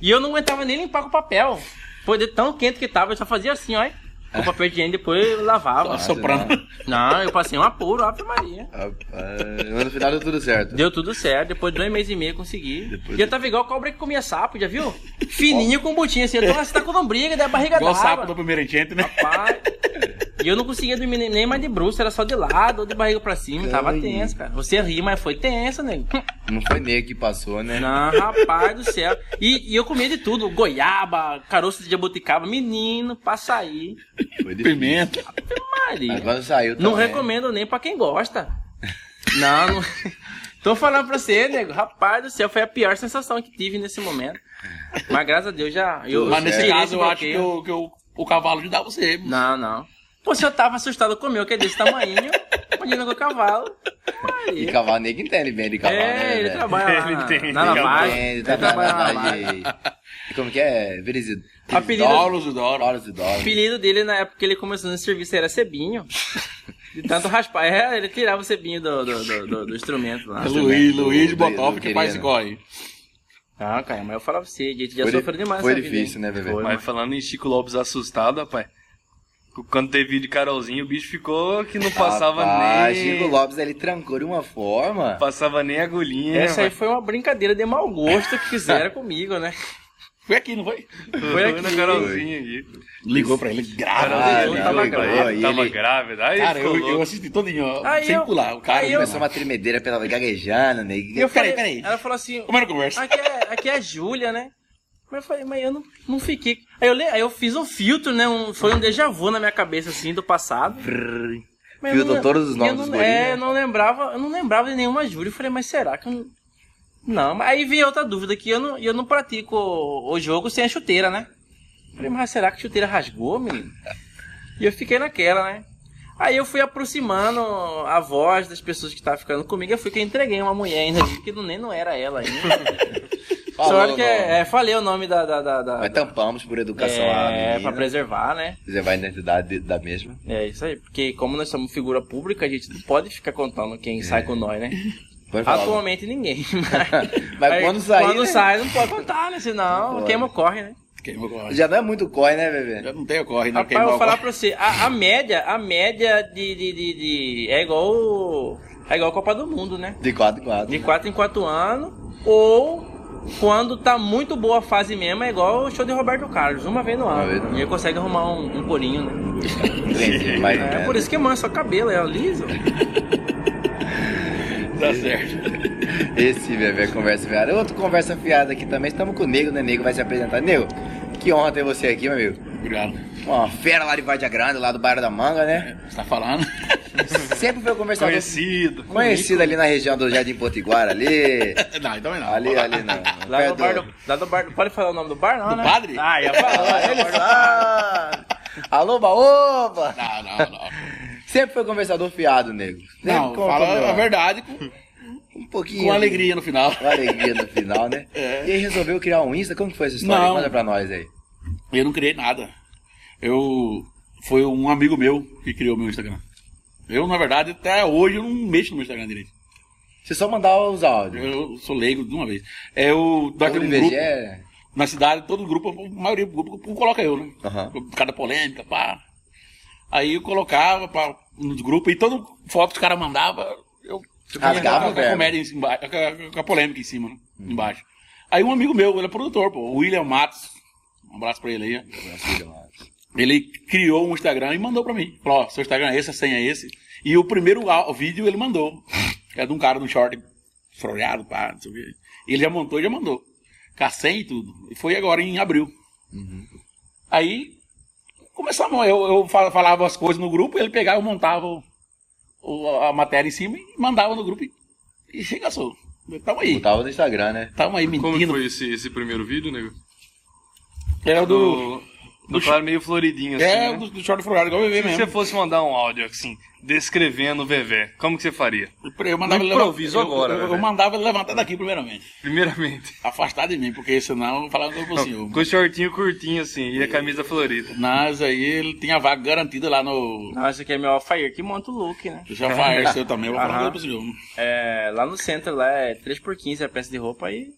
E eu não aguentava nem limpar com papel. Foi de tão quente que tava, eu só fazia assim, ó. Com o papel higiênico, depois eu lavava. Soprando. Não, eu passei um apuro, Ave Maria. Rapaz, mas no final deu tudo certo. Deu tudo certo, depois de dois meses e meio eu consegui. Depois E eu tava igual cobra que comia sapo, já viu? Fininho com butinho assim. Eu tô, você tá com lombriga, da barriga Igual sapo do primeiro enchente, né? Rapaz. E eu não conseguia dormir nem- mais de bruxo, era só de lado ou de barriga pra cima. Tava Ai. tenso, cara. Você ri, mas foi tenso, nego. Não foi nego que passou, né? Não, rapaz do céu. E, e eu comia de tudo: goiaba, caroço de jabuticaba, menino, açaí. Pimenta. Maria. Quando saiu Não também. recomendo nem pra quem gosta. Não, não. Tô falando pra você, nego. Rapaz do céu, foi a pior sensação que tive nesse momento. Mas graças a Deus já. Eu, Mas nesse tirei caso eu acho que, o, que o, o cavalo ajudava você. Não, não. Pô, se eu tava assustado com o meu, que é desse tamanho, imagina com o cavalo. E Maria. cavalo, nego entende bem de cavalo, né, É, ele velho? trabalha lá Ele na, entende, na ele lavagem. Ele tá trabalha na lavagem. E Como que é? Verizid. Apelido-. Dólares e O apelido dele na época que ele começou no serviço era Cebinho. De tanto raspar. É, ele tirava o cebinho do, do, do, do- do instrumento lá. É Luiz, Luiz Botoff que faz querido. corre. Ah, cara, mas eu falava pra você, a gente já Foi, sofreu demais foi vida, difícil, hein? né, bebê? Foi, Mas falando em Chico Lopes assustado, rapaz. Quando teve vídeo de Carolzinho, o bicho ficou que não passava Rapaz, nem. Chico Lopes, ele trancou de uma forma. Passava nem agulhinha. Essa aí rapaz. foi uma brincadeira de mau gosto que fizeram comigo, né? Foi aqui, não foi? Foi aqui. na Carolzinha aqui. Ligou pra ele, grave. Ah, não, tava grávida. Tava ele- grávida. Aí Cara, eu, eu assisti todinho, ó, Aí sem eu- pular. O cara aí eu- Começou uma tremedeira pela gaguejando, né? Eu Peraí, falei, peraí. ela falou assim, Como era a conversa? aqui é, aqui é a Júlia, né? Mas eu falei, mas eu não, não fiquei. Aí eu, le- aí eu fiz um filtro, né? Um, foi um déjà vu na minha cabeça, assim, do passado. Eu Filtrou não- todos os eu nomes não- dos guris, É, né? eu não lembrava, eu não lembrava de nenhuma Júlia. Eu falei, mas será que eu não. Não, mas aí veio outra dúvida, que eu não, eu não pratico o, o jogo sem a chuteira, né? Falei, mas será que a chuteira rasgou, menino? E eu fiquei naquela, né? Aí eu fui aproximando a voz das pessoas que estavam ficando comigo. Eu fui que eu entreguei uma mulher ainda, que não, nem não era ela ainda. Falou Só que é, é, falei o nome da. da, da, da- Mas tampamos por educação é, menina. pra preservar, né? Preservar a identidade da mesma. É isso aí. Porque como nós somos figura pública, a gente não pode ficar contando quem sai com nós, né? Falar. Atualmente ninguém. Mas Aí, quando sair, Quando né? sai, não pode contar, né? Senão Pode. queima o corre, né? Queima o corre. Já não é muito corre, né, bebê? Eu não tenho corre, não. Rapaz, eu vou o falar corre. pra você, a, a média, a média de, de, de, de- É igual. o- É igual a Copa do Mundo, né? De 4 em 4. De 4 em 4 anos. Ou quando tá muito boa a fase mesmo, é igual o show de Roberto Carlos, uma vez no Uma vez no ano. E ele consegue arrumar um, um corinho, né? É menos. por isso que mancha o cabelo, é liso. Tá certo. Esse, bebê, é conversa fiada. Outro conversa fiada aqui também. Estamos com o Nego, né? Nego vai se apresentar. Nego, que honra ter você aqui, meu amigo. Obrigado. Uma fera lá de Vardia Grande, lá do bairro da Manga, né? Você tá falando? Sempre foi conversador. Conhecido. Conhecido ali na região do Jardim Potiguara, ali. não, então não. Ali, ali não. Lá Perto no, bar do, lá no bar do- Pode falar o nome do bar, não, Do né? padre? Ah, ia falar. Ele sabe. Alô, baoba! Não, não, não. Sempre foi conversador fiado, nego. Sempre Não, fala a verdade com, Um pouquinho. com alegria no final. Com alegria no final, né? É. E aí resolveu criar um Insta? Como que foi essa história? Não. Manda pra nós aí. Eu não criei nada. Eu. Foi um amigo meu que criou meu Instagram. Eu, na verdade, até hoje eu não mexo no meu Instagram direito. Você só mandava os áudios. Eu sou leigo de uma vez. É um IBGE grupo. é- Na cidade, todo grupo, a maioria do grupo coloca eu, né? Aham. Por causa da polêmica, pá. Aí eu colocava pá, nos grupos e toda foto que os caras mandavam, eu Rasgava com o a comédia em cima, com a, polêmica em cima, né? Embaixo. Aí um amigo meu, ele é produtor, pô, o William Matos. Um abraço pra ele aí. ó. Ele criou um Instagram e mandou pra mim. Falou, ó, seu Instagram é esse, a senha é esse. E o primeiro vídeo ele mandou. É de um cara de um short frolhado, pá, não sei o quê. Ele já montou e já mandou. Senha e tudo. E foi agora em abril. Aí começamos, eu, eu fa- falava as coisas no grupo, ele pegava e montava o- o- a matéria em cima e mandava no grupo e, e regaçou. Tamo aí. Botava no Instagram, né? Tamo aí Como que mentindo. foi esse, esse primeiro vídeo, nego? É o do. Do, do cara meio floridinho, assim, É, né? o do, do short frolhado, igual o bebê Se mesmo. você fosse mandar um áudio, assim, descrevendo o Vevé, como que você faria? Eu mandava ele levantar- improviso eu- agora, Eu, eu, velho. mandava ele levantar daqui primeiramente. Primeiramente. Afastar de mim, porque senão eu falava com o senhor. Com o shortinho curtinho, assim, e a camisa florida. Mas aí ele tinha vaga garantida lá no. Não, esse aqui é meu Alfair que monta o look, né? Deixa eu falar seu também, eu vou falar pro senhor. É, lá no centro, lá é 3x15 a peça de roupa aí.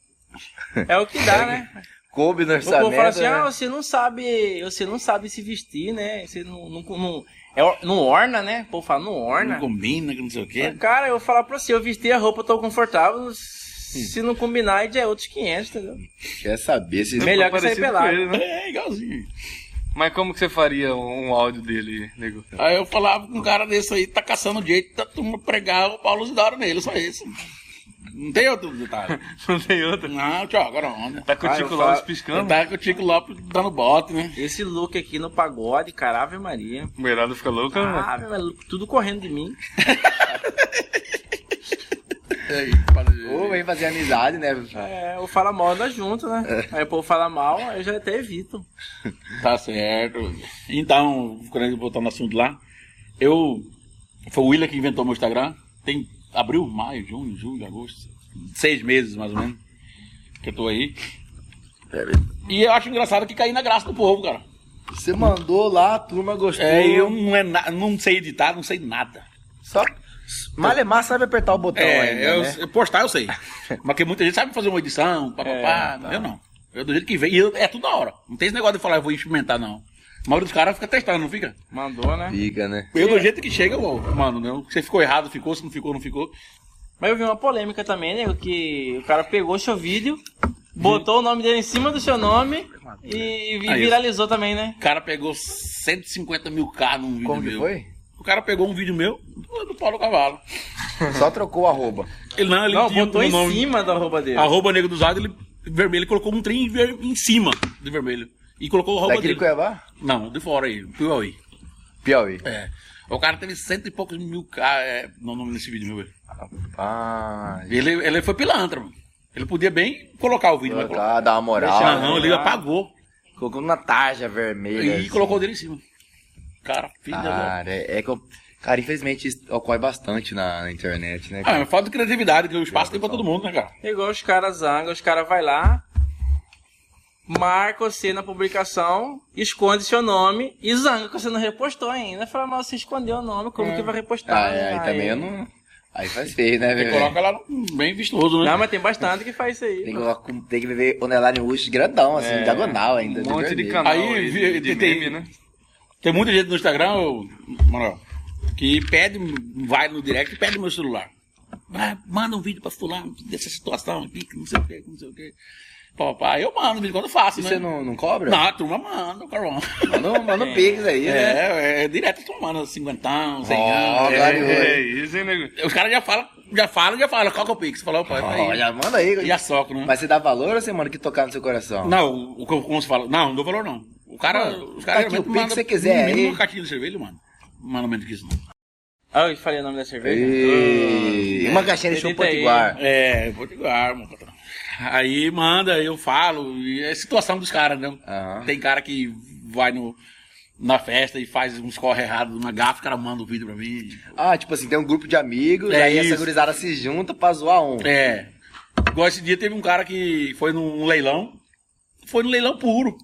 É o que dá, né? Coube no O orçamento. povo fala assim, né? ah, você não sabe, você não sabe se vestir, né? Você não, não, não, é, não orna, né? O povo fala, não orna. Não combina, que não sei o quê. Cara, eu vou falar pra você, eu vesti a roupa, tô confortável. Se não combinar, aí já é outros 500, entendeu? Quer saber se... Melhor que sair pelado. ele, né? É, igualzinho. Mas como que você faria um, áudio dele, nego? Aí eu falava com um cara desse aí, tá caçando jeito da turma pregar o Paulo Isidoro nele, só isso. Não tem outro detalhe. Não tem outra? Não, tchau, agora onda. Tá com o Ah, Tico falo- Lopes piscando? Tá com o Tico Lopes dando bote, né? Esse look aqui no pagode, cara, Ave Maria. A mulherada fica louca, né? Ave Maria, tudo correndo de mim. Ou vem fazer amizade, né? É, eu falo mal, anda junto, né? Aí o povo fala mal, eu já até evito. Tá certo. Então, quando eu voltar no assunto lá, eu. Foi o William que inventou meu Instagram. Tem abril, maio, junho, julho, agosto. Seis meses mais ou menos. Que eu tô aí. E eu acho engraçado que caí na graça do povo, cara. Você mandou lá, a turma gostou. É, eu não, é na- não sei editar, não sei nada. Só... Malemar sabe apertar o botão É, ainda, eu, né? eu postar eu sei. Mas que muita gente sabe fazer uma edição, papapá. Eu não. Eu do jeito que vem. E eu- é tudo da hora. Não tem esse negócio de falar, eu vou experimentar, não. A maioria dos caras fica testando, não fica? Mandou, né? Fica, né? Eu do jeito que chega, eu, mano, né? Se ficou errado, ficou, se não ficou, não ficou. Mas eu vi uma polêmica também, né? Que o cara pegou seu vídeo, botou o nome dele em cima do seu nome e, e Aí, viralizou também, né? O cara pegou 150 mil K num vídeo Como que meu. foi? O cara pegou um vídeo meu do, do Paulo Cavalo. Só trocou o arroba. Ele não, ele Não, tinha botou um em nome- cima da roupa dele. Arroba Negro dos Ados, ele vermelho, ele colocou um trem ver- em cima de vermelho. E colocou o arroba Daqui de dele. Cuiabá? Não, de fora aí, Piauí. Piauí. É. O cara teve cento e poucos mil é, no nome desse vídeo meu. velho. Ah, Ele, ele foi pilantra, mano. Ele podia bem colocar o vídeo, mas colocou. colocar, dar uma moral. Não, não, né? ele apagou. Colocou na tarja vermelha. E assim. colocou dele em cima. Cara, filho da. Cara, é, é que eu... Cara, infelizmente isso ocorre bastante na, na internet, né? Ah, cara? é falta de criatividade, que o espaço tem pra todo mundo, né, cara? Igual os caras zangam, os caras vai lá, marca você na publicação, esconde seu nome e zanga que você não repostou ainda. Fala, mas você escondeu o nome, como que vai repostar? Ah, é, aí né? também eu não... Aí faz feio, né, velho? coloca lá no- bem vistoso, né? Não, mas tem bastante que faz isso aí. Tem que, colocar- tem que viver o Neline Rush grandão, assim, diagonal ainda. Um monte de vermelho. canal Aí, aí, de, de tem- meme, né? Tem muita gente no Instagram, ô, Manuel, que pede, vai no direct e pede meu celular. Vai, manda um vídeo pra fulano dessa situação aqui, que não sei o que, que não sei o que. Papai, eu mando, de vez em quando eu faço, E né? você não, não cobra? Não, a turma manda, caramba. Manda, manda um pix aí, né? É, é, direto a turma manda cinquentão, cem anos. É, É, é isso, hein, nego? Os caras já falam, já falam, já falam, qual que é o Pix? Falou, pai, tá aí. Ó, já manda aí. A soco, né? Mas você dá valor ou você manda que tocar no seu coração? Não, o que eu- como você fala, não, não dou valor não. O cara, Mano, os tá caras aqui, o mandam que você quiser aí. uma caixinha de cerveja, mano. Mano, menos que isso não. Ah, eu falei o nome da cerveja? E... Oh, Uma caixinha de chopp aí. potiguar. É, Potiguar, patrão. Aí manda, eu falo, e é situação dos caras, né? Aham. Tem cara que vai no, na festa e faz uns corre errados, uma gafa, o cara manda o vídeo pra mim. Ah, tipo assim, tem um grupo de amigos, É aí essa isso. gurizada se junta pra zoar um. É. Igual esse dia teve um cara que foi num leilão, foi no leilão puro.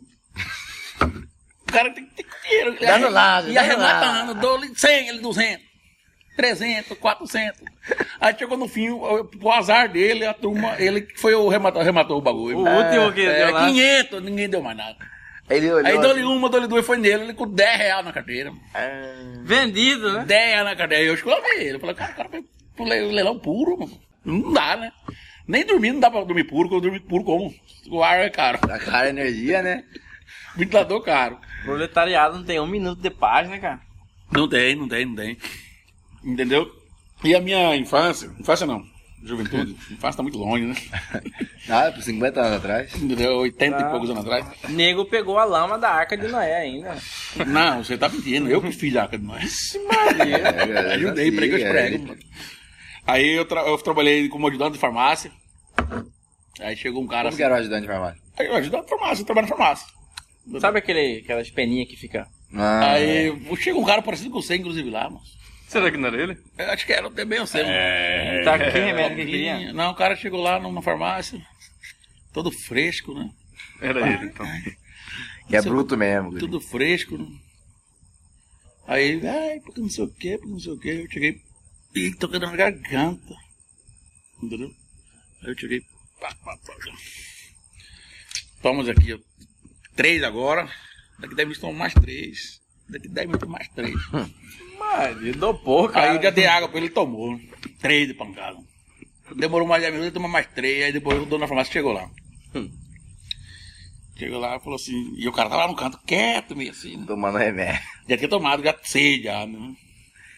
O cara tem que ter dinheiro. Dá no lado, E arrematando, dou-lhe 100, ele 200, 300, 400. Aí chegou no fim, o, azar dele, a turma, ele que foi o rematou, rematou o bagulho. O último que É, deu lá. 500, ninguém deu mais nada. Ele olhou Aí dou-lhe assim, uma, dou-lhe duas, foi nele, ele com 10 reais na carteira. "Ah, Vendido, né? 10 reais na carteira. Aí eu escolhi ele. Eu falei, cara, o cara pro le- leilão puro, mano. Não dá, né? Nem dormir não dá pra dormir puro, porque eu dormir puro como? O ar é caro. Tá cara a energia, né? Ventilador caro. Proletariado não tem um minuto de paz, né, cara? Não tem, não tem, não tem. Entendeu? E a minha infância, infância não, juventude, infância tá muito longe, né? Ah, por 50 anos atrás. Entendeu? 80 Ah. e poucos anos atrás. Nego pegou a lama da arca de Noé ainda. Não, você tá mentindo, eu que fiz a arca de nós. É, Ajudei, preguei os pregos. Aí eu, tra- eu trabalhei como ajudante de farmácia. Aí chegou um cara Como que era o ajudante de farmácia? Aí eu ajudante de farmácia, eu trabalho na farmácia. Sabe aquele, aquelas peninhas que fica... Ah, Aí chega um cara parecido com você, inclusive, lá, mano. Será que não era ele? Eu acho que era também eu sei. É, Tá que remédio que queria? Não, o cara chegou lá numa farmácia, todo fresco, né? Era ele, então. que é bruto mesmo. Tudo fresco. Né? Aí, ai, porque não sei o que, porque não sei o que. Eu cheguei e tocando na garganta. Entendeu? Aí eu cheguei. Pá, pá, pá. Toma aqui, ó. Três agora. Daqui 10 minutos toma mais três. Daqui 10 minutos mais três. Maria, dopou, Aí cara. eu já dei água pra ele, ele tomou. Três de pancada. Demorou mais 10 minutos, ele tomou mais três. Aí depois o dono da farmácia chegou lá. Chegou lá e falou assim. E o cara tava lá no canto, quieto, meio assim. Né? Tomando remédio. Já tinha tomado, já sei, já, né?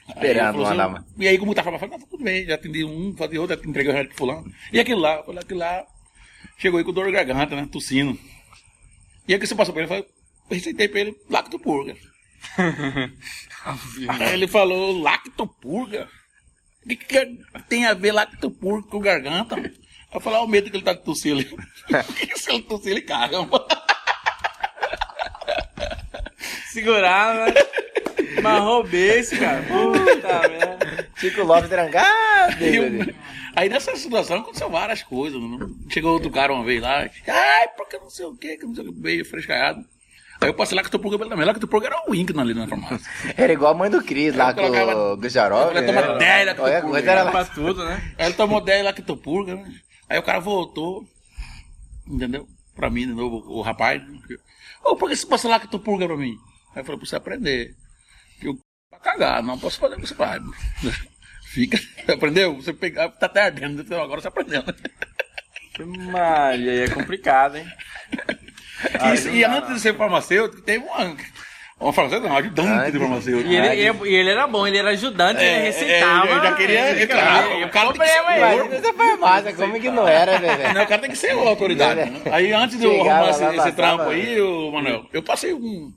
Aí Esperando ele falou mandar assim. E aí, como tá falando, eu falei, tá tudo bem, já atendi um, fazia outro, já entreguei o resto pro fulano. E aquele lá, falei, aquele lá, chegou aí com dor de garganta, né? Tossindo. E aí que você passou pra ele, eu falei, eu receitei pra ele lactopurga. aí ele falou, lactopurga? O que, que tem a ver lactopurga com garganta? Eu falei, ah, o medo que ele tá de tossir ali. Se ele tossir, ele caga. Né? Mas roubei esse, cara. Puta merda. Chico Lopes trancado. E eu- aí nessa situação aconteceu várias coisas. Né? Chegou outro cara uma vez lá, ai, porque não sei o que, que não sei o que, meio frescaiado. Aí eu passei lá que eu tô pulga também. Lá que eu tô era o Wink ali na farmácia. Era igual a mãe do Cris lá com o Gujarov. 10 eu Olha, tô coisa era lá. Pra tudo, né? Ele tomou 10 lá que tô purga, né? Aí o cara voltou, entendeu? Pra mim de novo, o rapaz. Ô, por que você passa lá que tô purga pra mim? Aí eu falei, pra você aprender. Que eu pra cagar, não posso fazer que você faz. Fica, aprendeu? Você pegar, tá até ardendo, então agora você aprendeu. né? Que malha, aí é complicado, hein? Aí Isso, e antes de ser farmacêutico, teve uma. Uma farmacêutica, não, ajudante de farmacêutico. E ele, e ele era bom, ele era ajudante, É, ele receitava. é, eu já queria ele- entrar, ele- o cara tem que problema ser aí. Imagina essa farmácia, como que não era, né, velho? Não, o cara tem que ser uma autoridade. né? Aí antes de eu arrumar esse, esse trampo aí, ô, Manuel, eu passei um.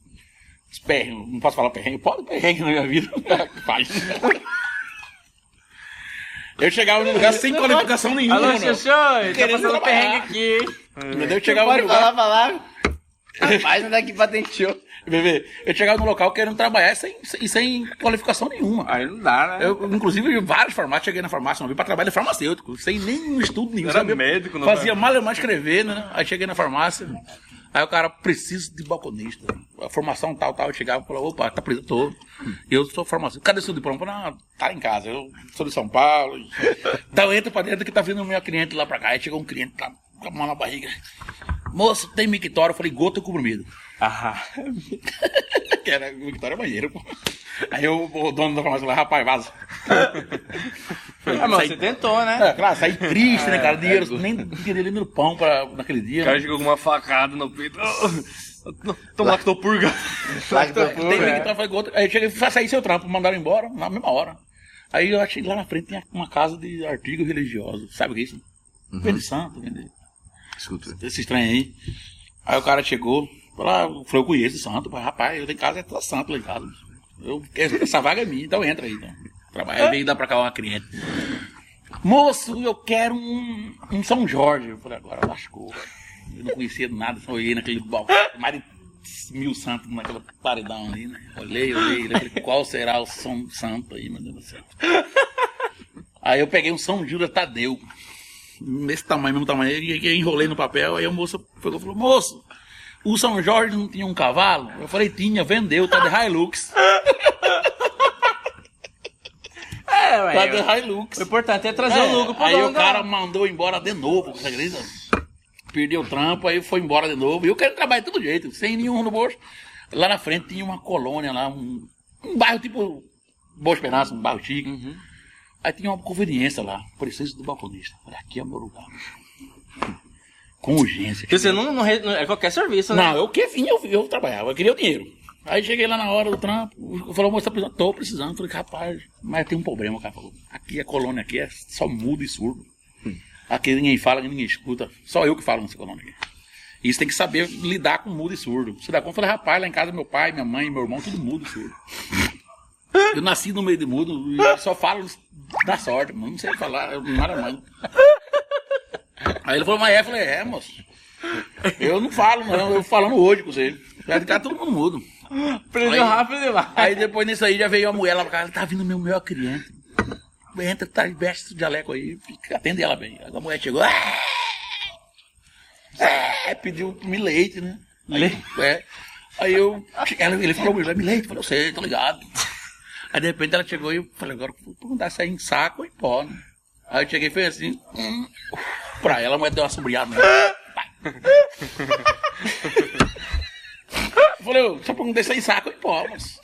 Perrengue, não posso falar perrengue, pode perrengue na minha vida. Faz. Eu chegava num lugar sem qualificação nenhuma, Alô. Xuxô, tá passando perrengue aqui, hein? Entendeu? Eu chegava Pode num falar lugar. palavra. Rapaz, não daqui patenteou. Bebê, eu chegava num local querendo trabalhar sem, sem, sem qualificação nenhuma. Aí não dá, né? Eu, inclusive, em várias farmácias, cheguei na farmácia, não vi pra trabalho de farmacêutico, sem nenhum estudo nenhum. Era sabia? médico, não Fazia mal mais escrever, né? Aí cheguei na farmácia, aí o cara, preciso de balconista. A formação tal, tal, eu chegava e falava, opa, tá preso, tô. Eu sou farmacêutico. Cadê seu diploma? Eu falei, não, tá em casa, eu sou de São Paulo. Então entra pra dentro que tá vindo o meu cliente lá pra cá. Aí chegou um cliente lá, com a mão na barriga. Moço, tem mictório? Eu falei, gota ou comprimido? Ah, que era Victória Banheiro, pô. Aí o, o dono da farmácia falou, rapaz, vaza. ah, mas você tentou, É, né? claro, saí triste, né, cara? É, Dinheiro, nem tinha dinheiro no pão pra, naquele dia. O cara Né? chegou com uma facada no peito. Toma lactopurga. Tem que entrar, foi gota. Aí eu cheguei, saí seu trampo, mandaram embora na mesma hora. Aí eu achei lá na frente tinha uma casa de artigos religiosos. Sabe o que é isso? Vende santo, vende Escuta. esse estranho aí. Aí o cara chegou, eu falei, eu conheço o santo. Rapaz, eu tenho casa, é santo lá em casa. Eu, essa vaga é minha, então entra aí. Então. Trabalha, veio dar pra cá uma cliente. Moço, eu quero um, um São Jorge. Eu falei, agora lascou. Eu não conhecia nada, só olhei naquele balcão, de mil santos naquela paredão ali, né? Olhei, olhei, qual será o São Santo aí, meu Deus do céu. Aí eu peguei um São Judas Tadeu, nesse tamanho, mesmo tamanho, e enrolei no papel, aí a moça pegou e falou, moço, o São Jorge não tinha um cavalo? Eu falei, tinha, vendeu, tá de Hilux. É, ué. Tá de Hilux. O importante é trazer É, o lucro pro aí o cara mandou embora de novo, você acredita? Perdeu o trampo, aí foi embora de novo. E eu quero trabalhar de todo jeito, sem nenhum no bolso. Lá na frente tinha uma colônia lá, um, um bairro tipo Boa Esperança, um bairro chique. Uhum. Aí tinha uma conveniência lá, preciso do balconista. Falei, aqui é o meu lugar. Com urgência. Porque você não, não, é qualquer serviço, né? Não, eu que vinha, eu, eu trabalhava, eu queria o dinheiro. Aí cheguei lá na hora do trampo, falei, moça, precisando? Tô precisando. Falei, rapaz, mas tem um problema, o cara falou. Aqui a colônia aqui é só mudo e surdo. Aqui ninguém fala, ninguém escuta. Só eu que falo nessa colônia aqui. E você tem que saber lidar com mudo e surdo. Você dá conta, eu falei, rapaz, lá em casa meu pai, minha mãe, meu irmão, tudo mudo e surdo. Eu nasci no meio de mudo e só falo da sorte, mano. Não sei falar, eu não era mãe. Aí ele falou, mas é, eu falei, é, moço. Eu não falo, não, eu falando hoje com você. Vai ficar todo mundo mudo. Aprendeu Aí- rápido demais. Aí depois nisso aí já veio a mulher lá pra casa, tá vindo meu melhor cliente. Entra, tá, veste esse jaleco aí, fica- atende ela bem. Aí a mulher chegou, "Ah!" É, pediu me leite, né? Aí, é. Aí eu, ela, ele falou, me leite, eu falei, eu sei, tô ligado. Aí de repente ela chegou e eu falei, agora vou perguntar se é em saco ou em pó, né? Aí eu cheguei e fez assim, hum, pra ela a mulher deu uma sombreada, né? Falei, eu só perguntei se é em saco ou em pó, mas.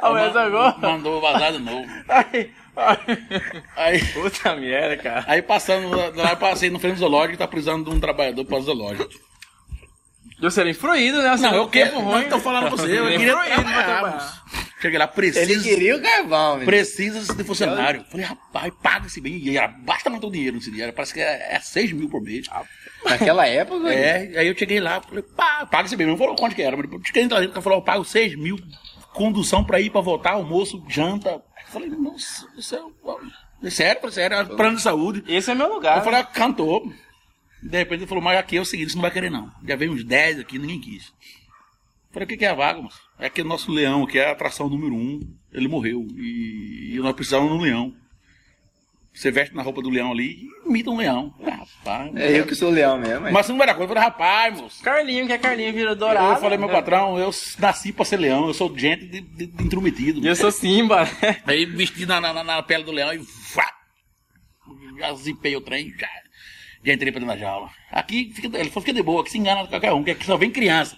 A mulher jogou? Mandou vazar de novo. Ai. Aí, Puta merda, cara. aí passando lá, eu passei no frente do zoológico e tá precisando de um trabalhador para o zoológico. Eu seria influído, né? Não, eu quero, não tô falando pra você, eu queria foi Cheguei lá, Ele precisa, queria o carvão, menino. precisa de funcionário. Falei, rapaz, paga-se bem. E era bastante o dinheiro nesse dia, era- parece que é, é 6 mil por mês. Naquela época, É, aí eu cheguei lá, falei, pá, paga-se bem. Não falou quanto que era, mas cheguei lá, ele falou, eu pago 6 mil, condução pra ir, pra voltar, almoço, janta. Falei, nossa, isso é, é sério, sério, é plano de saúde. Esse é meu lugar. Eu falei, ah, cantou. De repente ele falou, mas aqui é o seguinte, você não vai querer não. Já veio uns 10 aqui, ninguém quis. Falei, o que, que é a vaga, moço? É que o nosso leão, que é a atração número um, ele morreu. E, e nós precisamos de um leão. Você veste na roupa do leão ali e imita um leão. Rapaz. É eu que sou leão mesmo. mas- Mas se não era coisa, eu falei, rapaz, moço. Carlinho, que é Carlinho, vira dourado. Eu falei, meu patrão, eu nasci pra ser leão, eu sou gente de, de, de intrometido. Eu sou Simba, né? Aí vesti na, na, na pele do leão e vá, já zipei o trem, já, já entrei pra dentro da jaula. Aqui, fica, ele falou, fica de boa, que se engana qualquer um, que aqui só vem criança.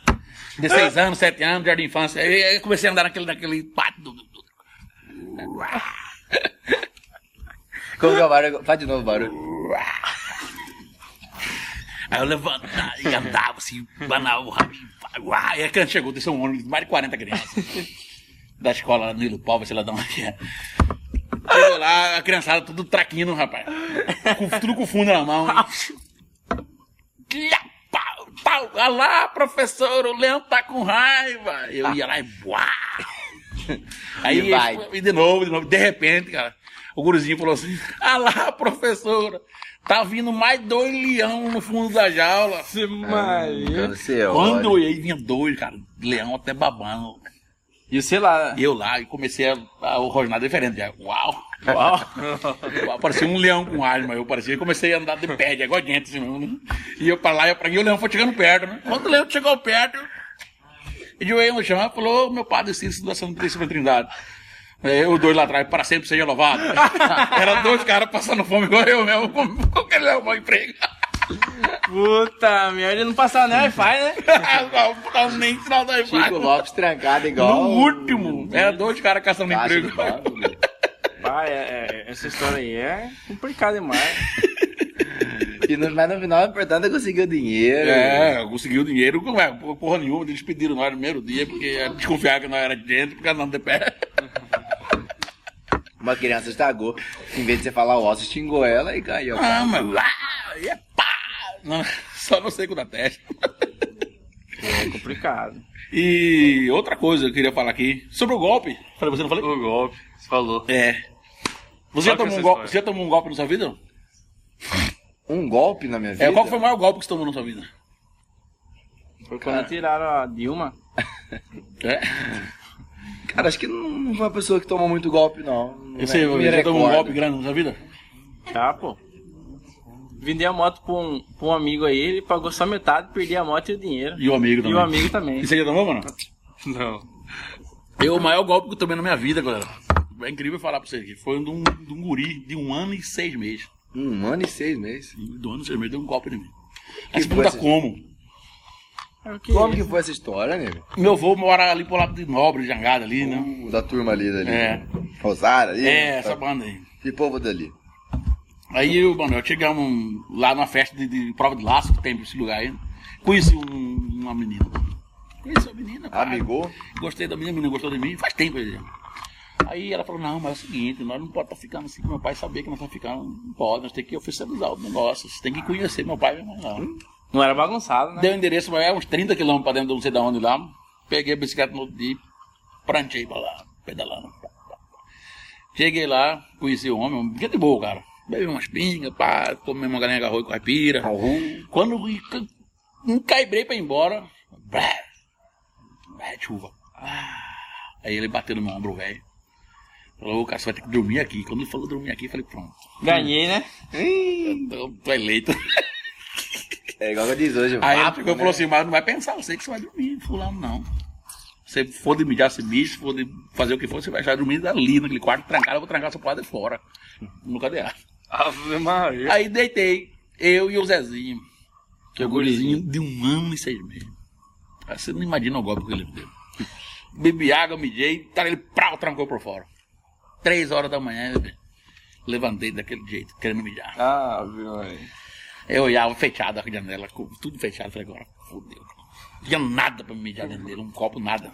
De seis anos, sete anos, jardim de infância. Eu comecei a andar naquele, naquele pátio do... do- do- Como que é o barulho? Faz de novo o barulho. Aí eu levantava e andava assim, banava o rabo. Uá, e aí quando chegou, desceu um ônibus, mais de 40 crianças. Da escola lá no Ilho Pobre, sei lá de onde é. Chegou lá, a criançada tudo traquindo, rapaz. Com- tudo com fundo na mão. Pau, pau. Olha lá, professor, o Leão tá com raiva. Eu ia lá e buá. Aí E vai. e de novo, de novo, de repente, cara, o guruzinho falou assim: Ah lá, professora, tá vindo mais dois leão no fundo da jaula. Maria. Você Quando eu olhei, vinha dois, cara, leão até babando. E sei lá. E eu lá, e comecei a, a o rosnar diferente. Já. Uau! Uau. Parecia um leão com asma, eu parecia. Eu comecei a andar de pé, de gente, assim né? E eu pra lá, eu pra aqui, e o leão foi chegando perto, né? Quando o leão chegou perto, e joelho no chão, falou, meu padre, sim, situação de Santíssima Trindade. Aí, os dois lá atrás, para sempre seja louvado. Era dois caras passando fome igual eu mesmo, com aquele leão mau emprego. Puta merda, ele não passava nem Wi-Fi, né? Não, nem sinal da Chico Lopes trancado igual. No último, era dois caras caçando emprego. Pai, é, é, essa história aí é complicada demais. E no, mas no final o importante é conseguir o dinheiro. É, eu consegui o dinheiro, não é, porra nenhuma, eles pediram nós no primeiro dia, porque desconfiaram que nós era gente, porque nós não de pé. Uma criança estragou. Em vez de você falar o osso, xingou ela e caiu. Ah, mas lá, e é pá! Não, só não sei com da testa. É complicado. E outra coisa que eu queria falar aqui, sobre o golpe. Falei, você não falei? O golpe, você falou. É. Você já, é tomou um golpe, você já tomou um golpe na sua vida? Um golpe na minha vida? É, qual foi o maior golpe que você tomou na sua vida? Foi quando tiraram a Dilma. É? Cara, acho que não, não foi uma pessoa que tomou muito golpe, não. Não Você é- me já tomou um golpe grande na sua vida? Já, pô. Vendi a moto pra um, pra um amigo aí, ele pagou só metade, perdi a moto e o dinheiro. E o amigo E também. o amigo também. E você já tomou, mano? Não. Eu, o maior golpe que eu tomei na minha vida, galera. É incrível falar pra você aqui. Foi de um, de um guri de um ano e seis meses. Um ano e seis meses. Do ano e seis meses deu um golpe em mim. Que Aí você pergunta como? É que Como que foi essa história, nego? Meu avô mora ali pro lado de Nobre, Jangada ali, né? Da turma ali, dali. É. Rosário ali. É, tá- essa banda aí. Que povo dali. Aí eu, mano, eu chegamos lá na festa de, de prova de laço que tem esse lugar aí. Conheci um- uma menina. Conheci uma menina, pá. Amigou? Gostei da menina, a menina gostou de mim, faz tempo aí. Aí ela falou, não, mas é o seguinte, nós não podemos estar ficando assim, meu pai saber que nós estamos ficando, não pode, nós temos que oficializar o negócio, você tem que conhecer meu pai e minha mãe lá. Não era bagunçado, né? Deu o endereço, mas é uns 30 quilômetros pra dentro de não sei de onde lá, peguei a bicicleta no outro dia, prantei pra lá, pedalando. Cheguei lá, conheci o homem, um dia de boa, cara. Bebi umas pingas, pá, comi uma galinha de arroz com caipira. Quando eu encaibrei pra ir embora, blá, blá, chuva. Ah, Aí ele bateu no meu ombro, velho. Falou, "Ô, cara, você vai ter que dormir aqui. Quando ele falou dormir aqui, eu falei, pronto. Ganhei, né? Eu tô, tô eleito. É igual eu disse hoje. Aí ele vapo, chegou e né? falou assim, mas não vai pensar, eu sei que você vai dormir, fulano, não. Se for de mijar esse bicho, for de fazer o que for, você vai estar dormindo ali naquele quarto trancado, eu vou trancar essa porta de fora. Nunca dei. Ave Maria. Aí deitei, eu e o Zezinho. Que é o gurizinho de um ano e seis meses. Você não imagina o golpe que ele me deu. Bebi água, mijei, tá, ele prau, trancou por fora. Três horas da manhã. Levantei daquele jeito, querendo mijar. Ave Maria. Eu olhava fechado a janela, tudo fechado. Falei, agora fodeu. Não tinha nada pra me mijar dentro dele, um copo, nada.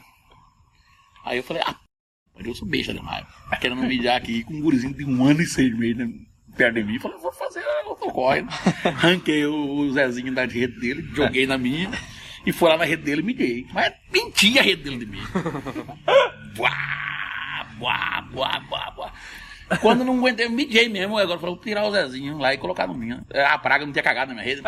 Aí eu falei, ah, mas eu sou besta demais. Querendo mijar aqui com um gurizinho de um ano e seis meses né, perto de mim. Falei, vou fazer, correndo. Arranquei o, Zezinho da rede dele, joguei na minha. E fui lá na rede dele e mijei. Mas mentia a rede dele de mim. Buá, buá, buá, buá, buá. Quando não aguentei, eu mijei mesmo. Agora falei, vou tirar o Zezinho lá e colocar no minha. A praga não tinha cagado na minha rede.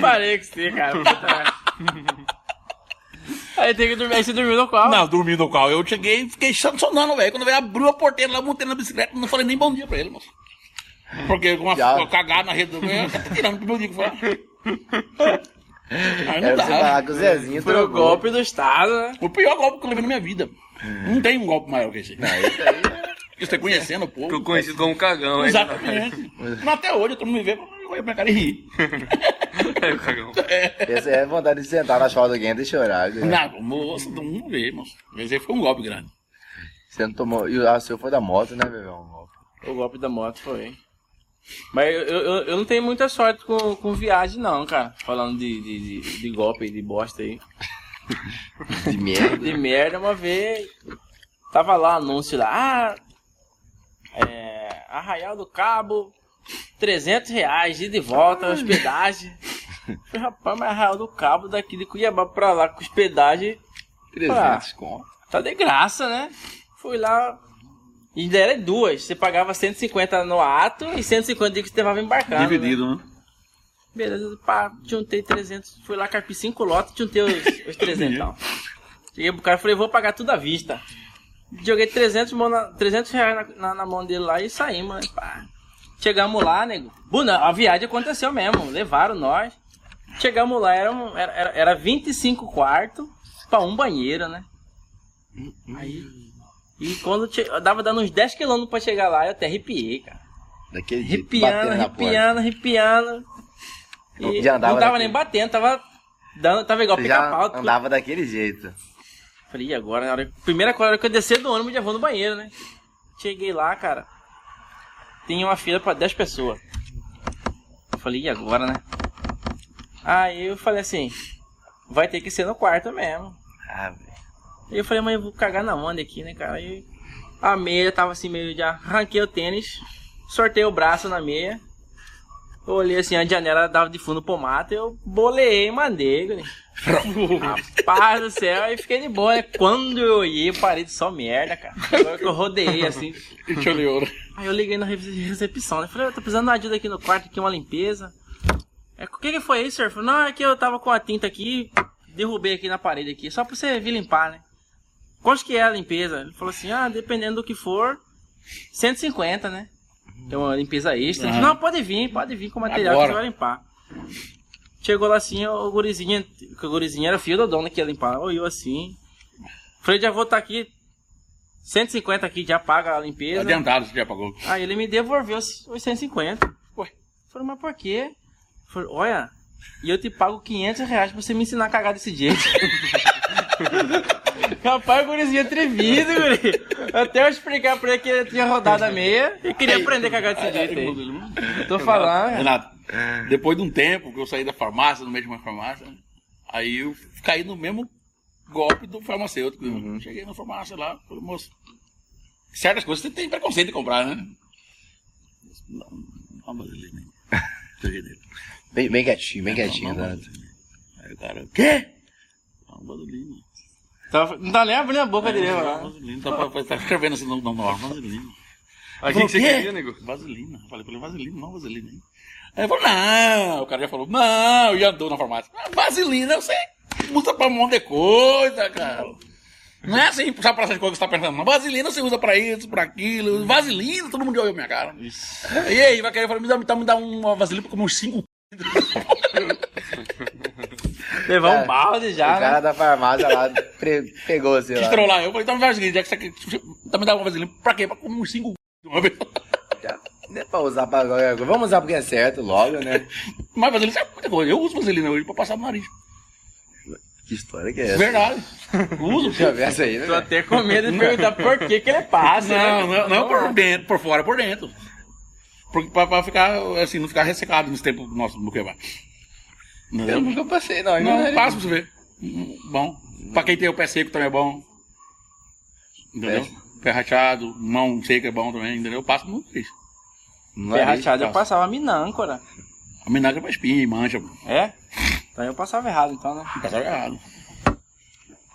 Parei com você, cara. aí tem que dormir. Aí você dormiu no qual? Não, dormi no carro. Eu cheguei e fiquei sonando, velho. Quando veio, abriu a porteira lá, montei na bicicleta, não falei nem bom dia pra ele, moço. Porque com uma cagada na rede do meu, tá tirando pro meu dia que foi. Aí não Era você dá. falar que o Zezinho Foi o golpe do Estado, né? O pior golpe que eu levei na minha vida. Não tem um golpe maior que esse. Não, esse aí é- Você conhecendo o povo. Ficou conhecido como cagão, hein? Exatamente. Mas até hoje, todo mundo me vê, eu olho pra cara e ri. É o cagão. Esse é vontade de sentar na chave do Guedes e chorar. né? Não, moço, todo mundo vê, moço. Esse aí foi um golpe grande. Você não tomou. E o ah, seu foi da moto, né, Bebão? O golpe da moto foi. Mas eu, eu, eu- não tenho muita sorte com, com viagem, não, cara. Falando de, de, de, de golpe, de bosta aí. De merda. De merda, uma vez. Tava lá anúncio lá. Ah, é, Arraial do Cabo, 300 reais, ida e volta, hospedagem. Falei, rapaz, mas Arraial do Cabo, daqui de Cuiabá pra lá, com hospedagem, 300 conto. tá de graça, né? Fui lá. E ainda era duas. Você pagava 150 no ato e 150 de que você levava embarcado. né? Dividido, né? Beleza, pá, juntei 300, fui lá, carpi 5 lotes, juntei os, os 300 e tal. Cheguei pro cara e falei, vou pagar tudo à vista. Joguei 300, mão na- 300 reais na, na, na mão dele lá e saímos, né, pá. Chegamos lá, nego. Buna, a viagem aconteceu mesmo, levaram nós. Chegamos lá, era, um- era, era, era 25 quartos pra um banheiro, né? Aí, e quando che- dava dando uns 10 quilômetros pra chegar lá, eu até arrepiei, cara. Daquele Arrepiando, arrepiando, arrepiando. E Já andava não tava daquele- nem batendo, tava dando, tava igual pica-pau. andava daquele jeito. Falei, e agora? Na hora, primeira coisa, que eu descer do ônibus, já vou no banheiro, né? Cheguei lá, cara. Tinha uma fila pra 10 pessoas. Eu falei, e agora, né? Aí eu falei assim, vai ter que ser no quarto mesmo. Ah, Aí eu falei, mas eu vou cagar na onda aqui, né, cara? Aí a meia tava assim, meio já. Arranquei o tênis, sortei o braço na meia. Olhei assim, a janela dava de fundo pro mato, eu boleei e mandei, guri. Rapaz do céu, aí fiquei de boa, né? Quando eu olhei, parei de só merda, cara. Agora que eu rodeei, assim. Te olhou, né? Aí eu liguei na recepção, né? Falei, eu tô precisando de ajuda aqui no quarto, aqui uma limpeza. É, o que que foi aí, senhor? Falei, não, é que eu tava com a tinta aqui, derrubei aqui na parede aqui, só pra você vir limpar, né? Quanto que é a limpeza? Ele falou assim, ah, dependendo do que for, 150, né? Tem uma limpeza extra. Ele falou, não, pode vir, pode vir com o material Agora. que você vai limpar. Chegou lá assim, o gurizinho, o gurizinho era filho da dona que ia limpar, olhou assim. Falei, já vou estar aqui, 150 aqui, já paga a limpeza. Adiantado, você já pagou. Aí ele me devolveu os os 150. Ué, falei, mas por quê? Falei, olha, e eu te pago 500 reais pra você me ensinar a cagar desse jeito. Rapaz, o gurizinho atrevido, guri. Até eu explicar pra ele que ele tinha rodado a meia e queria aprender a cagar desse jeito aí. Tô falando. Renato, depois de um tempo que eu saí da farmácia, no meio de uma farmácia, aí eu caí no mesmo golpe do farmacêutico. Cheguei na farmácia lá, falei, moço, certas coisas você tem preconceito de comprar, né? Não, não, nele. Bem, bem quietinho, bem quietinho, Não, não, né? Aí o cara, o quê? Não, vaselina. Tava- Não tá nem abrindo a boca dele, Não, mano. vaselina. Tá, pra- tá escrevendo assim no, no, no ar, vaselina. Aí o que, que você Quê? queria, nego? Vaselina. Eu falei pra ele, vaselina, não vaselina. Hein? Aí ele falou, não. O cara já falou, não, já andou na farmácia. Ah, vaselina, você usa pra um monte de coisa, cara. Não é assim, sabe pra essas coisas que você tá pensando, não. Vaselina você usa pra isso, pra aquilo. Vaselina, todo mundo olhou minha cara. E aí, vai querer, eu falei, me dá, então me dá uma vaselina pra comer uns cinco. Levar Cara, um balde já, o cara né? da farmácia lá pre- pegou assim Quis lá. trollar. Eu falei, então me dá vaselina, já que você quer, então me dá uma vaselina. Pra quê? Pra comer uns cinco de uma vez. Já- Não é pra usar pra qualquer coisa. Vamos usar porque é certo, logo, né? Mas vaselina sabe muita coisa. Eu uso vaselina hoje pra passar no nariz. Que história que é essa? Verdade. Uso. Eu ver essa aí, Tô né? até com medo de perguntar por que que ele passa, Não, né? não, não por dentro, por fora, por dentro. Porque pra, pra ficar, assim, não ficar ressecado nesse tempo nosso no que vai. Eu nunca passei, não. Não, Não, passa pra você ver. Bom. Pra quem tem o pé seco também é bom. Entendeu? Pé- Pé rachado, mão seca é bom também, entendeu? Eu passo muito isso. Não Pé rachado eu passa. passava minâncora. A minagre é pra espinha e mancha. É? Então eu passava errado, então, né? Passava errado.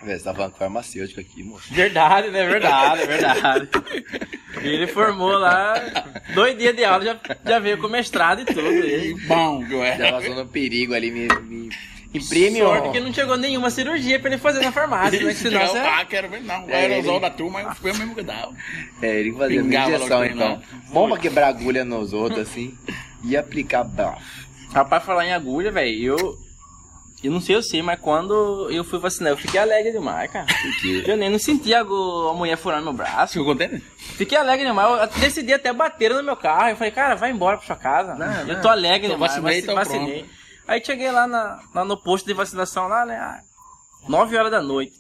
Velho, Você tá falando com farmacêutico aqui, moço. Verdade, né? Verdade, verdade. Ele formou lá, dois dias de aula, já, já veio com mestrado e tudo. E bom eu Já passou no perigo ali, me, me imprime sorte ó. que não chegou nenhuma cirurgia pra ele fazer na farmácia, né? Que Se senão você... ah, quero ver não. O É, aerosol ele- da turma eu fui o mesmo que dava. É, ele fazia injeção, então. Bom pra quebrar agulha nos outros, assim. E aplicar bafo. Rapaz, falar em agulha, velho, eu... Eu não sei eu sei, mas quando eu fui vacinar, eu fiquei alegre demais, cara. Eu nem não senti a, mulher furando meu braço. Ficou contente? Fiquei alegre demais. Eu decidi até bater no meu carro. Eu falei, cara, vai embora pra sua casa. Não, eu tô alegre Tô demais. vacinei, tô vacinei. Aí cheguei lá, na, lá no posto de vacinação, lá, né? ah, 9 horas da noite.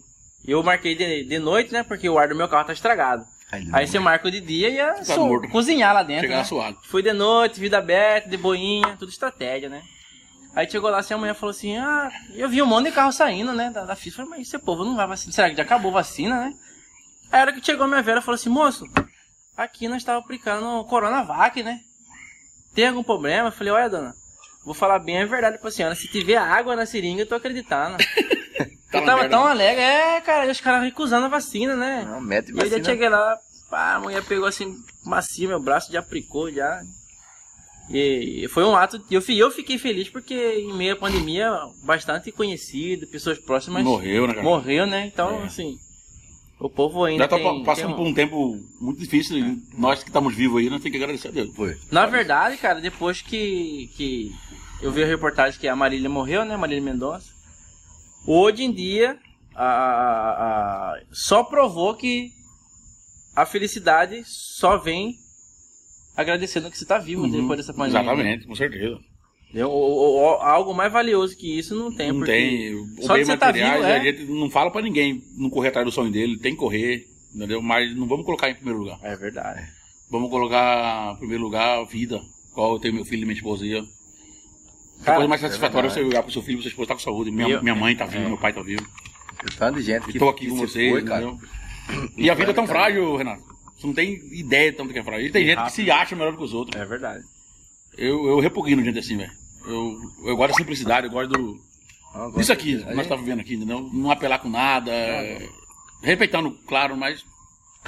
Eu marquei de, de noite, né? Porque o ar do meu carro tá estragado. Aí você marca o de dia e ia Tá so- morto. cozinhar lá dentro. Chegar né? suado. Fui de noite, vida aberta, de boinha, tudo estratégia, né? Aí chegou lá assim, a mulher falou assim, ah, eu vi um monte de carro saindo, né, da, da FIS. Falei, mas esse povo não vai vacinar. Será que já acabou a vacina, né? Aí a hora que chegou a minha velha falou assim, moço, aqui nós estávamos aplicando Coronavac, né? Tem algum problema? Eu falei, olha, dona, vou falar bem a verdade pra senhora. Se tiver água na seringa, eu tô acreditando. Tá eu tava tão alegre, é, cara, e os caras recusando a vacina, né? Não, mete E eu já vacina. cheguei lá, pá, a mulher pegou assim, macio meu braço, já aplicou, já. E foi um ato, eu, eu fiquei feliz porque em meio à pandemia, bastante conhecido, pessoas próximas Morreu, né, cara? morreu, né? Então, É. assim, o povo ainda Já tá tem, passando tem por um tempo muito difícil. e Nós que estamos vivos aí, nós temos que agradecer a Deus. Foi. Na verdade, cara, depois que, que eu vi a reportagem que a Marília morreu, né? Marília Mendonça. Hoje em dia, a, a- a- só provou que a felicidade só vem agradecendo que você tá vivo depois dessa pandemia. Exatamente, com certeza. Entendeu? O- o- o- algo mais valioso que isso não tem. não porque tem. O Só bem você tá materiais, vivo, é. a gente não fala pra ninguém não correr atrás do sonho dele, tem que correr, entendeu? Mas não vamos colocar em primeiro lugar. É verdade. Vamos colocar em primeiro lugar a vida. Qual eu tenho meu filho e minha esposa aí. A coisa mais satisfatória é você olhar pro seu filho e sua esposa tá com saúde. Minha, Eu- minha mãe tá viva, é. meu pai tá vivo. O tanto de gente que, Estou aqui que com vocês, foi, entendeu? E a vida é tão frágil, Renato. Você não tem ideia de tanto que é frágil. E tem gente que se acha melhor que os outros. É verdade. Eu, eu repugno gente assim, velho. Eu, eu gosto da simplicidade, eu gosto do. Ah, Isso aqui, que nós estamos vivendo aqui, entendeu? Não apelar com nada. é, Respeitando, claro, mas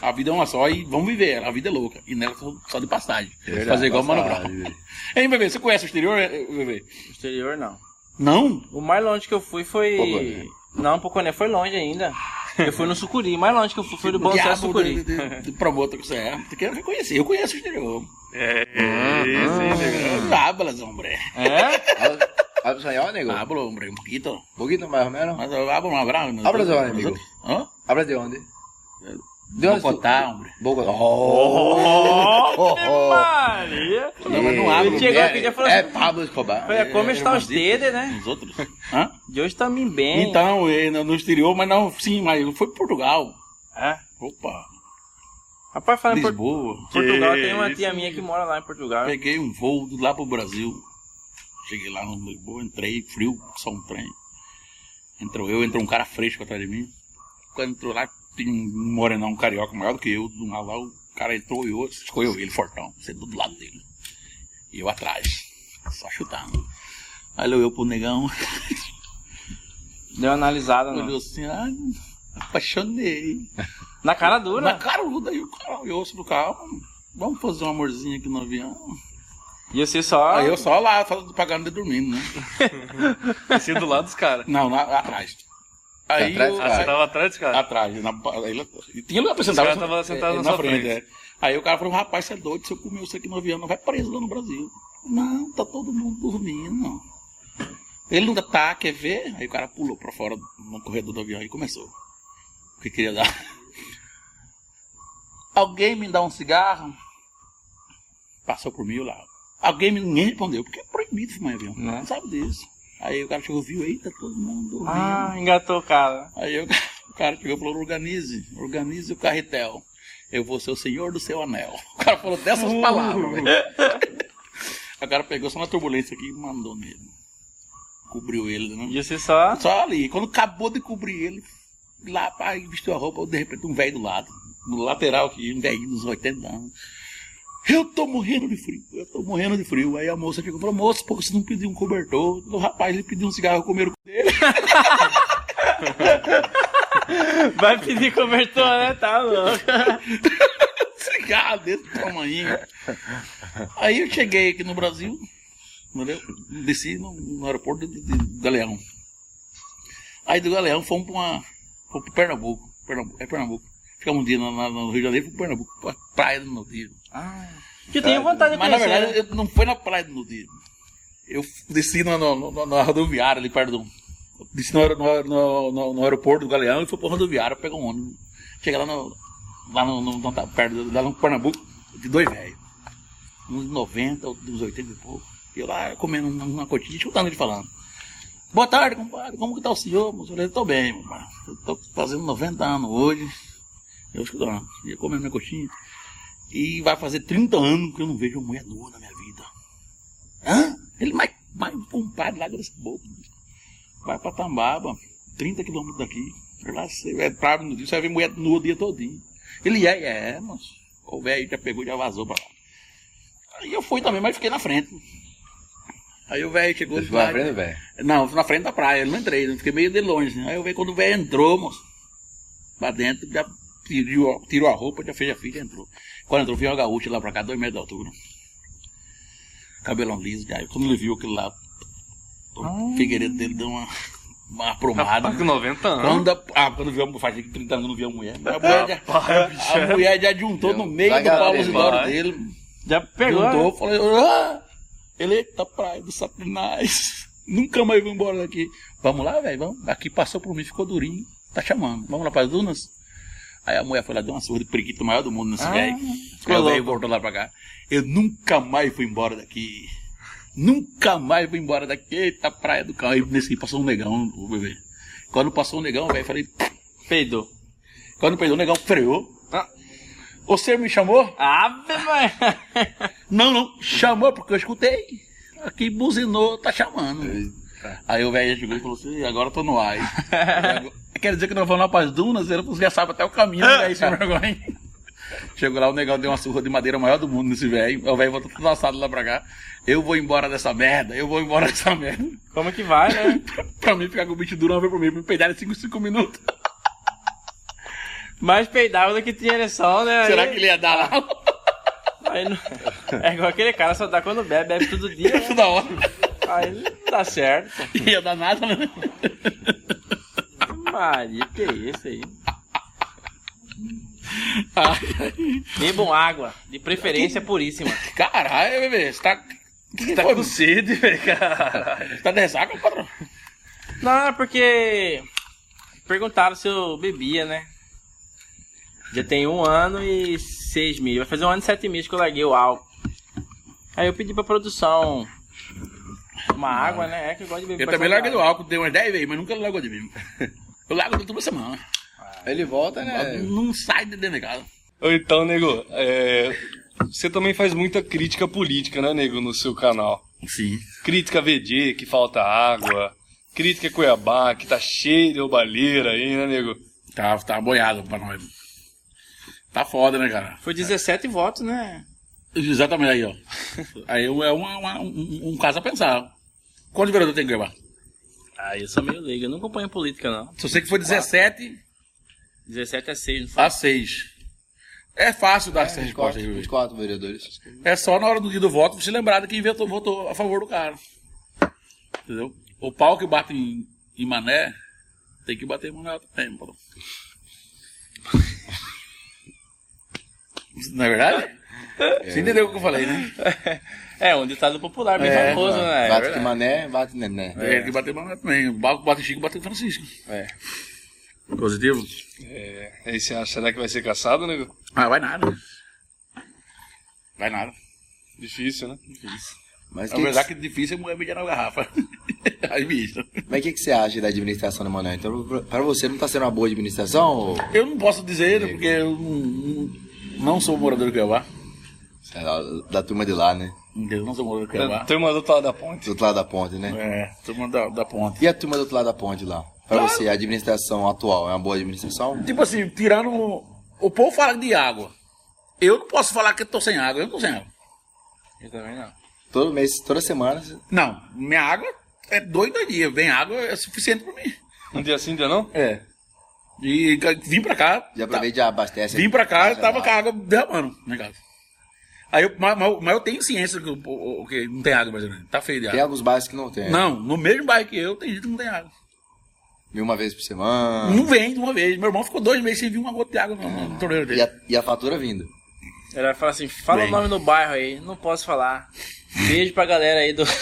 a vida é uma só e vamos viver. A vida é louca. E nela só, de passagem. Verdade, Fazer igual o Mano passagem, Brown. Hein, bebê, você conhece o exterior, eh, bebê? Exterior não. Não? O mais longe que eu fui foi. Poconé. Não, Poconé foi longe ainda. Eu fui no Sucuri. Mais longe que eu fui foi do Bom Sucesso Sucuri. de, de, de promotor que você é. Você quer reconhecer. Eu conheço o exterior. É, esse, negão. Hablas, hombre. É? Habla- Habla espanhol, nego? Hablo, hombre, un poquito. Un poquito más o menos. Hablo uma brava. Hablas de onde, amigo? Hã? Hablas de onde? De onde? Bogotá, hombre. Bogotá. Oh! Oh, Maria! Não, mas não. Ele chegou aqui e falou É assim, Pablo Escobar. Olha, como está os dedos, né? Os outros? Hã? De hoje também bem. Então, no, exterior, mas não, sim, mas eu fui para Portugal. É. Opa, Rapaz, falando Por- Lisboa. Portugal, Que tem uma tia minha que mora lá em Portugal. Peguei um voo lá pro Brasil. Cheguei lá no Lisboa, entrei, frio, só um trem. Entrou eu, entrou um cara fresco atrás de mim. Quando entrou lá, tinha um morenão, carioca maior do que eu, do lado lá, o cara entrou e eu, escolheu ele, fortão, sentado do lado dele. E eu atrás, só chutando. Aí olhou eu pro negão, Deu uma analisada olhou no... assim, ah, apaixonei. na cara dura. Na caruda, aí o cara olhou do carro, vamos fazer um amorzinho aqui no avião. E você só. Aí eu só lá, pagando de dormindo, né? Assim do lado dos caras. Não, atrás. Aí Atrás eu, Ah, você tava atrás dos caras? atrás, na, aí, lá- e tinha lugar pra sentar. Os caras tavam sentados na na sua frente. frente. é. Aí o cara falou, rapaz, você é doido, se eu comer isso aqui no avião, não vai preso lá no Brasil. Não, tá todo mundo dormindo. Ele não tá, quer ver? Aí o cara pulou pra fora no corredor do avião e começou. O que queria dar? Alguém me dá um cigarro? Passou por mim eu lá. Alguém me ninguém respondeu, porque é proibido fumar em avião. Né? Não sabe disso. Aí o cara chegou, viu, eita, todo mundo dormindo. Ah, engatou o cara. Aí eu- o cara chegou e falou, organize, organize o carretel. Eu vou ser o senhor do seu anel. O cara falou dessas palavras, velho. O cara pegou só na turbulência aqui e mandou nele. Cobriu ele, né? E você só. Só ali. Quando acabou de cobrir ele, lá, pá, vestiu a roupa, de repente um velho do lado. No lateral aqui, um velhinho dos 80 anos. Eu tô morrendo de frio, eu tô morrendo de frio. Aí a moça chegou e falou, moço, por que você não pediu um cobertor? O rapaz, ele pediu um cigarro, comeram com dele. Vai pedir cobertor, né? Tá louco. cigarro desse tamanho. Aí eu cheguei aqui no Brasil, entendeu? desci no, no aeroporto de, de Galeão. Aí do Galeão fomos para uma. Fomos Pernambuco. Pernambuco. É Pernambuco. Ficamos um dia na- no Rio de Janeiro para Pernambuco, pra praia do Nudismo. Que eu tenho vontade de Mas na conhecer. verdade né? eu não foi na praia do Nudismo. Eu desci no, no, no, na rodoviária ali perto do. Desci no, no, no, no- no aeroporto do Galeão e fui pra rodoviária pegar um ônibus. Cheguei lá no. Lá no, no, no- perto do- lá no Pernambuco, de dois velhos. Uns 90, outros uns 80 e pouco. E eu lá comendo uma, cotinha, escutando ele falando. Boa tarde, compadre. Como que tá o senhor? Eu falei, tô bem, compadre. Eu tô fazendo 90 anos hoje. Eu escutando, ia comendo minha coxinha. E vai fazer 30 anos que eu não vejo uma mulher nua na minha vida. Hã? Ele, mas, mas compadre, larga dessa boca. Vai pra Tambaba, 30 quilômetros daqui. Lá você vai pra no dia, você vai ver mulher nua o dia todinho. Ele é, é, moço. O velho já pegou e já vazou pra lá. Aí eu fui também, mas fiquei na frente. Aí o velho chegou. Você na lá- frente, velho? não, na frente da praia, eu não entrei, eu fiquei meio de longe. Aí eu vi quando o velho entrou, moço, pra dentro, já tirou, tirou a roupa, já fez a filha e entrou. Quando entrou, veio uma gaúcha lá pra cá, dois metros de altura. Cabelão liso, já. Quando ele viu aquilo lá, o Figueiredo dele deu uma, uma aprumada. Rapaz, com 90 anos. Quando, a, ah, quando viu a faz 30 anos não viu a mulher. A mulher já, a mulher já juntou no meio do pau vai. dele. Já pegou. Juntou, né? falei, ah, ele, eita praia do Satanás. Nunca mais vou embora daqui. Vamos lá, velho, vamos. Aqui passou por mim, ficou durinho. Tá chamando. Vamos lá para as dunas? Aí a mulher foi lá, deu uma surra de periquito maior do mundo nesse Ah, velho. Aí o velho voltou lá pra cá. Eu nunca mais fui embora daqui. Nunca mais fui embora daqui. Eita, praia do cão. Aí nesse passou um negão, o bebê. Quando passou um negão, velho, falei. Peidou. Quando perdeu o negão, freou. Ah. Você me chamou? Ave, mãe. Não, não, chamou porque eu escutei. Aqui buzinou, tá chamando. Aí o velho chegou e falou assim, agora eu tô no ar. Quer dizer que nós vamos lá para as dunas, ele já sabe até o caminho, né? aí sem vergonha. Chegou lá, o negão deu uma surra de madeira maior do mundo nesse velho. O velho voltou tudo assado lá pra cá. Eu vou embora dessa merda, eu vou embora dessa merda. Como que vai, né? pra mim ficar com o bicho duro uma vez por mim, me peidar em 5, 5 minutos. Mais peidava do que tinha ereção, né? Será Aí- que ele ia dar lá? aí não- É igual aquele cara, só dá quando bebe, bebe todo dia. né? Toda hora. Aí não dá certo. Ia dar nada, né? Maria, que isso aí? Bebam água, de preferência puríssima. Caralho, bebê, você tá. Que que Tá foi? com sede, velho, cara. Você tá de ressaca, patrão? Não, é porque perguntaram se eu bebia, né? Já tem um ano e seis meses. Vai fazer um ano e sete meses que eu larguei o álcool. Aí eu pedi pra produção uma água, né? É que eu gosto de beber Eu também larguei do água. álcool, dei umas 10 vezes, mas nunca largou de mim. Eu largo toda semana. Ele volta, né? Não sai de dentro de casa. Então, nego, é, você também faz muita crítica política, né, nego, no seu canal. Sim. Crítica VD, que falta água. Crítica Cuiabá, que tá cheio de roubalheira aí, né, nego? Tá, tá boiado pra nós. Tá foda, né, cara? Foi 17 votos, né? Exatamente aí, ó. Aí é uma, uma- um, um caso a pensar. Quantos vereadores tem que levar? Ah, eu sou meio leigo, eu não acompanho política, não. Se você que foi 17 17 a 6, não foi? a 6. É fácil dar essa resposta 24, aí, bebê. 24 vereadores. É só na hora do dia do voto você lembrar de quem votou, votou a favor do cara. Entendeu? O pau que bate em, em mané tem que bater em mané também, pô. Não é verdade? Você entendeu o que eu falei, né? É, um ditado popular bem É, famoso, né? É bate verdade. que mané, bate nené. É, tem que bater em mané também. O pau que bate Chico bate Francisco. É. Positivo? É, aí você acha, será que vai ser caçado, nego? Ah, vai nada. Vai nada. Difícil, né? Mas Na que verdade que difícil é mulher mijar na garrafa. Aí, bicho. Mas o que, que você acha da administração do Manuel? Então, pra- pra você não tá sendo uma boa administração? Ou... Eu não posso dizer, né, porque eu não, não- sou morador de Cuiabá. Sei lá, da turma de lá, né? Eu não de Cuiabá. Turma do outro lado da ponte. Do outro lado da ponte, né? É, turma da, da ponte. E a turma do outro lado da ponte lá? Pra você, a administração atual é uma boa administração? Tipo assim, tirando. O, povo fala de água. Eu não posso falar que eu tô sem água, eu não tô sem água. Eu também não. Todo mês, toda semana. você- Não, minha água é dois, dois dias. Vem água, é suficiente pra mim. Um dia sim, um dia não? É. E vim pra cá. Já aproveita e já abastece. tá- Vim pra cá, tava com a água derramando na casa. Aí eu, mas, mas- mas eu tenho ciência que, que não tem água brasileira. Tá feio de Tem água. alguns bairros que não tem. Não, no mesmo bairro que eu, tem gente que não tem água. Vem uma vez por semana. Não vem de uma vez. Meu irmão ficou dois meses sem vir uma gota de água no, no torneiro E dele. a, e a fatura vindo. Ele vai falar assim, fala Bem. o nome do bairro aí, não posso falar. Beijo pra galera aí do.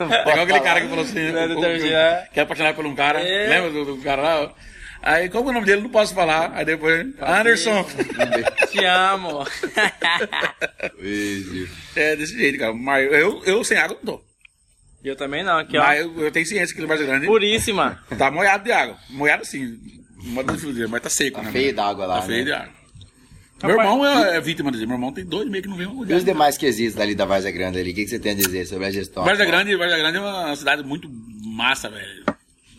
É igual aquele cara que falou assim, Né, que é apaixonado por um cara. É. Lembra do, do cara lá? Aí, como é o nome dele? Não posso falar. Aí depois, Anderson. Te amo. Beijo. é desse jeito, cara. Mas eu, eu sem água não tô. eu também não, aqui ó. Mas eu, eu tenho ciência que o Brasil Grande Puríssima. tá molhado de água. Molhado assim. Mas tá seco, Tá né? feio da água lá, Tá feio né? de água. Meu Rapaz, irmão é, é vítima disso. Meu irmão tem dois meses que não vem uma E os demais quesitos ali da Várzea Grande ali, o que, que você tem a dizer sobre a gestão? Atual? Grande, Grande é uma cidade muito massa, velho.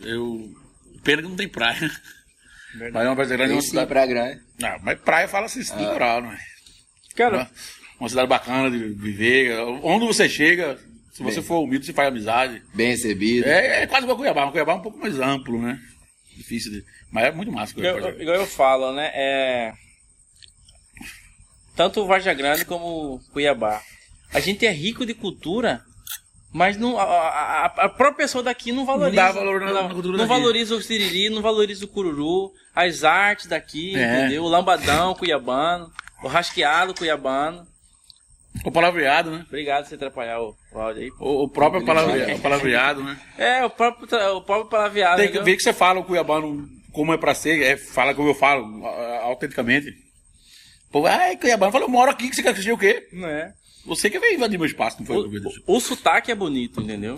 Eu. Pena que não tem praia. Mas é uma Vargas Grande é uma cidade. Praia Grande. Não, mas praia fala assim, Ah. litoral, não é? Cara, Uma cidade bacana de viver. Onde você chega, se você Bem. for humilde, você faz amizade. Bem recebido. É, é quase igual Cuiabá. mas Cuiabá é um pouco mais amplo, né? Difícil de. Mas é muito massa igual, Cuiabá. igual eu falo, né? É... Tanto o Varja Grande como o Cuiabá. A gente é rico de cultura, mas não, a, a- a- própria pessoa daqui não valoriza. dá valor na- não, cultura não valoriza o siriri, não valoriza o cururu, as artes daqui, É. entendeu? O lambadão cuiabano, o rasqueado cuiabano. O palavreado, né? Obrigado por você atrapalhar o, o áudio aí. O, o próprio palavreado, o palavreado, né? É, o próprio, o próprio palavreado. Tem que ver que você fala o cuiabano como é pra ser, é, fala como eu falo, autenticamente. Pô, ai, cuiabano, fala, eu moro aqui, que você quer assistir o quê? Não é? Você que veio invadir meu espaço, não foi? O, o, o sotaque é bonito, entendeu?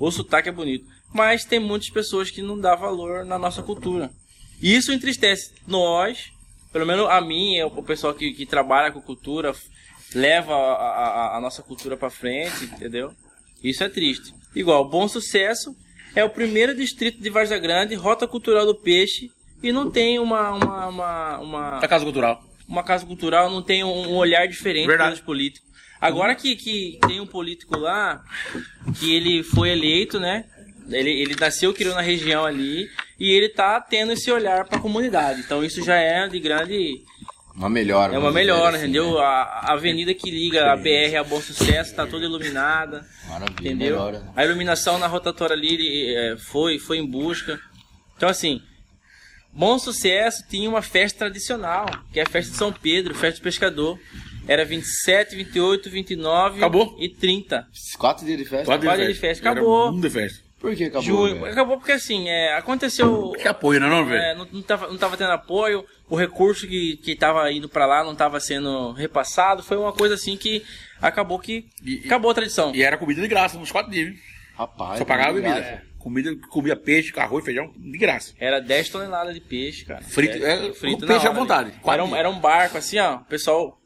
O sotaque é bonito. Mas tem muitas pessoas que não dão valor na nossa cultura. E isso entristece nós, pelo menos a mim, o pessoal que, que trabalha com cultura, leva a, a- a nossa cultura pra frente, entendeu? Isso é triste. Igual, Bom Sucesso é o primeiro distrito de Varza Grande, Rota Cultural do Peixe, e não tem uma uma uma, uma, A Casa Cultural. uma casa cultural, não tem um, um olhar diferente Verdade. pelos políticos. Agora que, que tem um político lá que ele foi eleito, né? Ele, ele nasceu, criou na região ali e ele tá tendo esse olhar para a comunidade. Então isso já é de grande Uma melhora. é uma melhora, assim, entendeu? né? A, a avenida que liga a BR a Bom Sucesso tá toda iluminada, Maravilha, entendeu? melhora. A iluminação na rotatória ali ele, é, foi, foi em busca. Então, assim, Bom Sucesso tinha uma festa tradicional, que é a festa de São Pedro, festa do pescador. Era 27, 28, 29 Acabou. e 30. Quatro dias de festa? Quatro Quatro dias de festa, Era acabou. Um de festa. Por que acabou? Junho. velho? Acabou porque assim, é, aconteceu. Que apoio, né, não, velho? É, não, não, tava, não tava tendo apoio, o recurso que, que tava indo pra lá não tava sendo repassado, foi uma coisa assim que acabou que. E- acabou a tradição. E era comida de graça, uns quatro dias. viu? Rapaz. Só pagava obrigado. bebida. Comida, comia peixe, arroz, feijão, de graça. Era 10 toneladas de peixe, cara. Frito- é, o peixe à vontade. Era um, era um barco assim, ó. O pessoal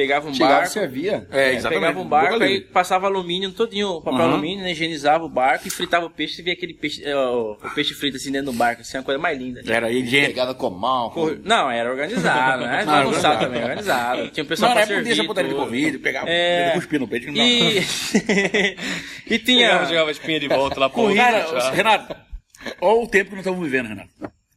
pegava um Chegava e barco. servia. É, é, exatamente. pegava um barco, livre. passava alumínio todinho, papel Aham. alumínio, né, higienizava o barco e fritava o peixe. Você via aquele peixe, é, o, o peixe frito assim dentro do barco, assim, uma coisa mais linda. Era aí, gente. Pegada com mal. com- Não, era organizado, né? Não, Bagunçado organizado. também, organizado. Tinha um pessoal Não, pra servir. essa putaria de. Covid, pegava, É. cuspia no peito. que não E... e tinha... Chegava, jogava espinha de volta lá pro. Renato, olha o tempo que nós estamos vivendo, Renato.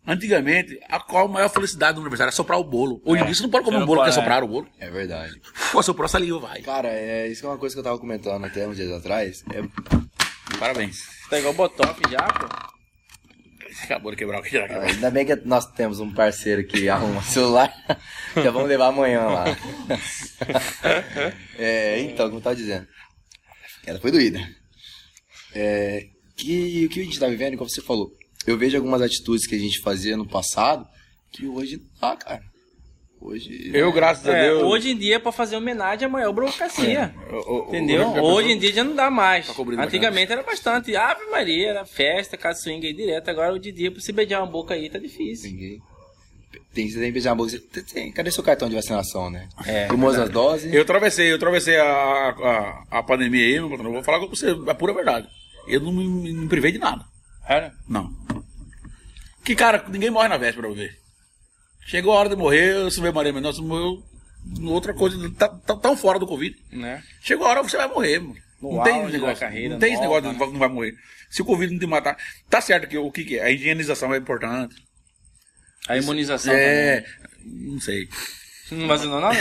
Antigamente, a qual a maior felicidade do aniversário era soprar o bolo. Hoje em dia você não pode comer um bolo é. sopraram o bolo. É verdade. Pô, soprou a saliva, vai. Cara, é, isso que é uma coisa que eu tava comentando até uns dias atrás. É, Parabéns. Tá igual o Botox já, pô. Acabou de quebrar o que já quebrou. ainda bem que nós temos um parceiro que arruma celular. Já vamos levar amanhã lá. É, então, como eu tava dizendo. Ela foi doída. É, que o que a gente tá vivendo, como você falou, eu vejo algumas atitudes que a gente fazia no passado que hoje não dá, cara. Hoje. Eu, graças a É, Deus. hoje em dia, pra fazer homenagem, é a maior burocracia. o- Entendeu? Hoje em dia já não dá mais. Tá Antigamente era bastante. Ave Maria, era festa, casa swing aí direto. Agora, hoje em dia, pra você beijar uma boca aí, tá difícil. Ninguém. Tem, você tem que beijar a boca. Tem- tem- cadê seu cartão de vacinação, né? É, Tomou as doses? Eu atravessei, eu atravessei a, a, a pandemia aí, meu patrão. Eu vou falar com você, a pura verdade. Eu não me, me privei de nada. Era? Não. Que, cara, ninguém morre na véspera, eu ver. Chegou a hora de morrer, eu subi Maria Mendonça, morreu outra coisa, tá, tá tão fora do Covid. Né? Chegou a hora você vai morrer, mano. No Não tem negócio. carreira não tem esse negócio de não vai morrer. Se o Covid não te matar. Tá certo que o que, que é? A higienização é importante. A imunização É. Não sei. também. Não vacinou nada?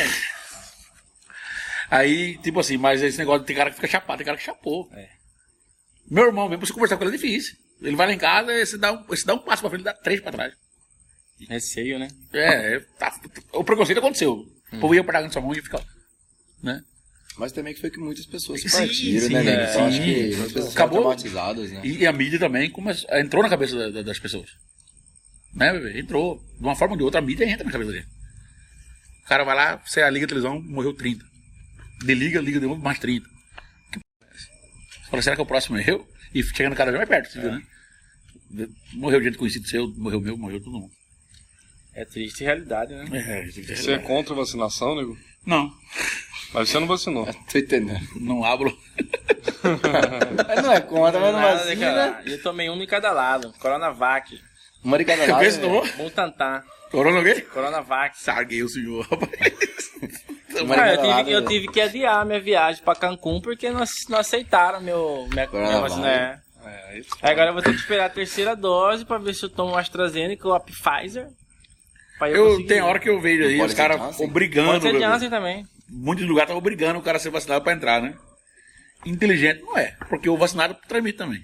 Aí, tipo assim, mas esse negócio tem cara que fica chapado, tem cara que chapou. É. Meu irmão, mesmo pra você conversar com ele é difícil. Ele vai lá em casa, você dá um, você dá um passo pra frente, dá três pra trás. Receio, né? É, é, tá- o preconceito aconteceu. O povo ia parar na sua mão e ia ficar. Né? Mas também que foi que muitas pessoas se Sim, partiram, sim, né, é? Então acho que muitas pessoas Acabou. traumatizadas, né? E, e a mídia também começou, entrou na cabeça da- da- das pessoas. Né, bebê? Entrou. De uma forma ou de outra, a mídia entra na cabeça dele. O cara vai lá, você liga a televisão, morreu 30. Desliga, liga de novo, mais 30. Que p... é? Você fala, será que é o próximo é eu? E chegando cada vez mais perto, você viu, né? Morreu gente conhecida seu, morreu meu, morreu todo mundo. É triste realidade, né? É, Você é contra a vacinação, nego? Não, Mas você não vacinou. Tô entendendo. não abro. Mas não é contra, mas não vacina. cara. Eu tomei um de cada lado. Coronavac. Uma de cada lado. É- tomou. Butantan. Corona o quê? Coronavac. Sarguei o senhor, rapaz. Ah, eu, tive, eu né? tive que adiar minha viagem pra Cancún porque não, não aceitaram meu, minha, minha vacina. É. É, Agora eu vou ter que esperar a terceira dose pra ver se eu tomo AstraZeneca ou a Pfizer. Pra eu, conseguir. tem hora que eu vejo aí os ser caras obrigando. Pode ser. Janssen também. muitos lugares estão obrigando o cara a ser vacinado para entrar, né? Inteligente não é, porque o vacinado transmite também.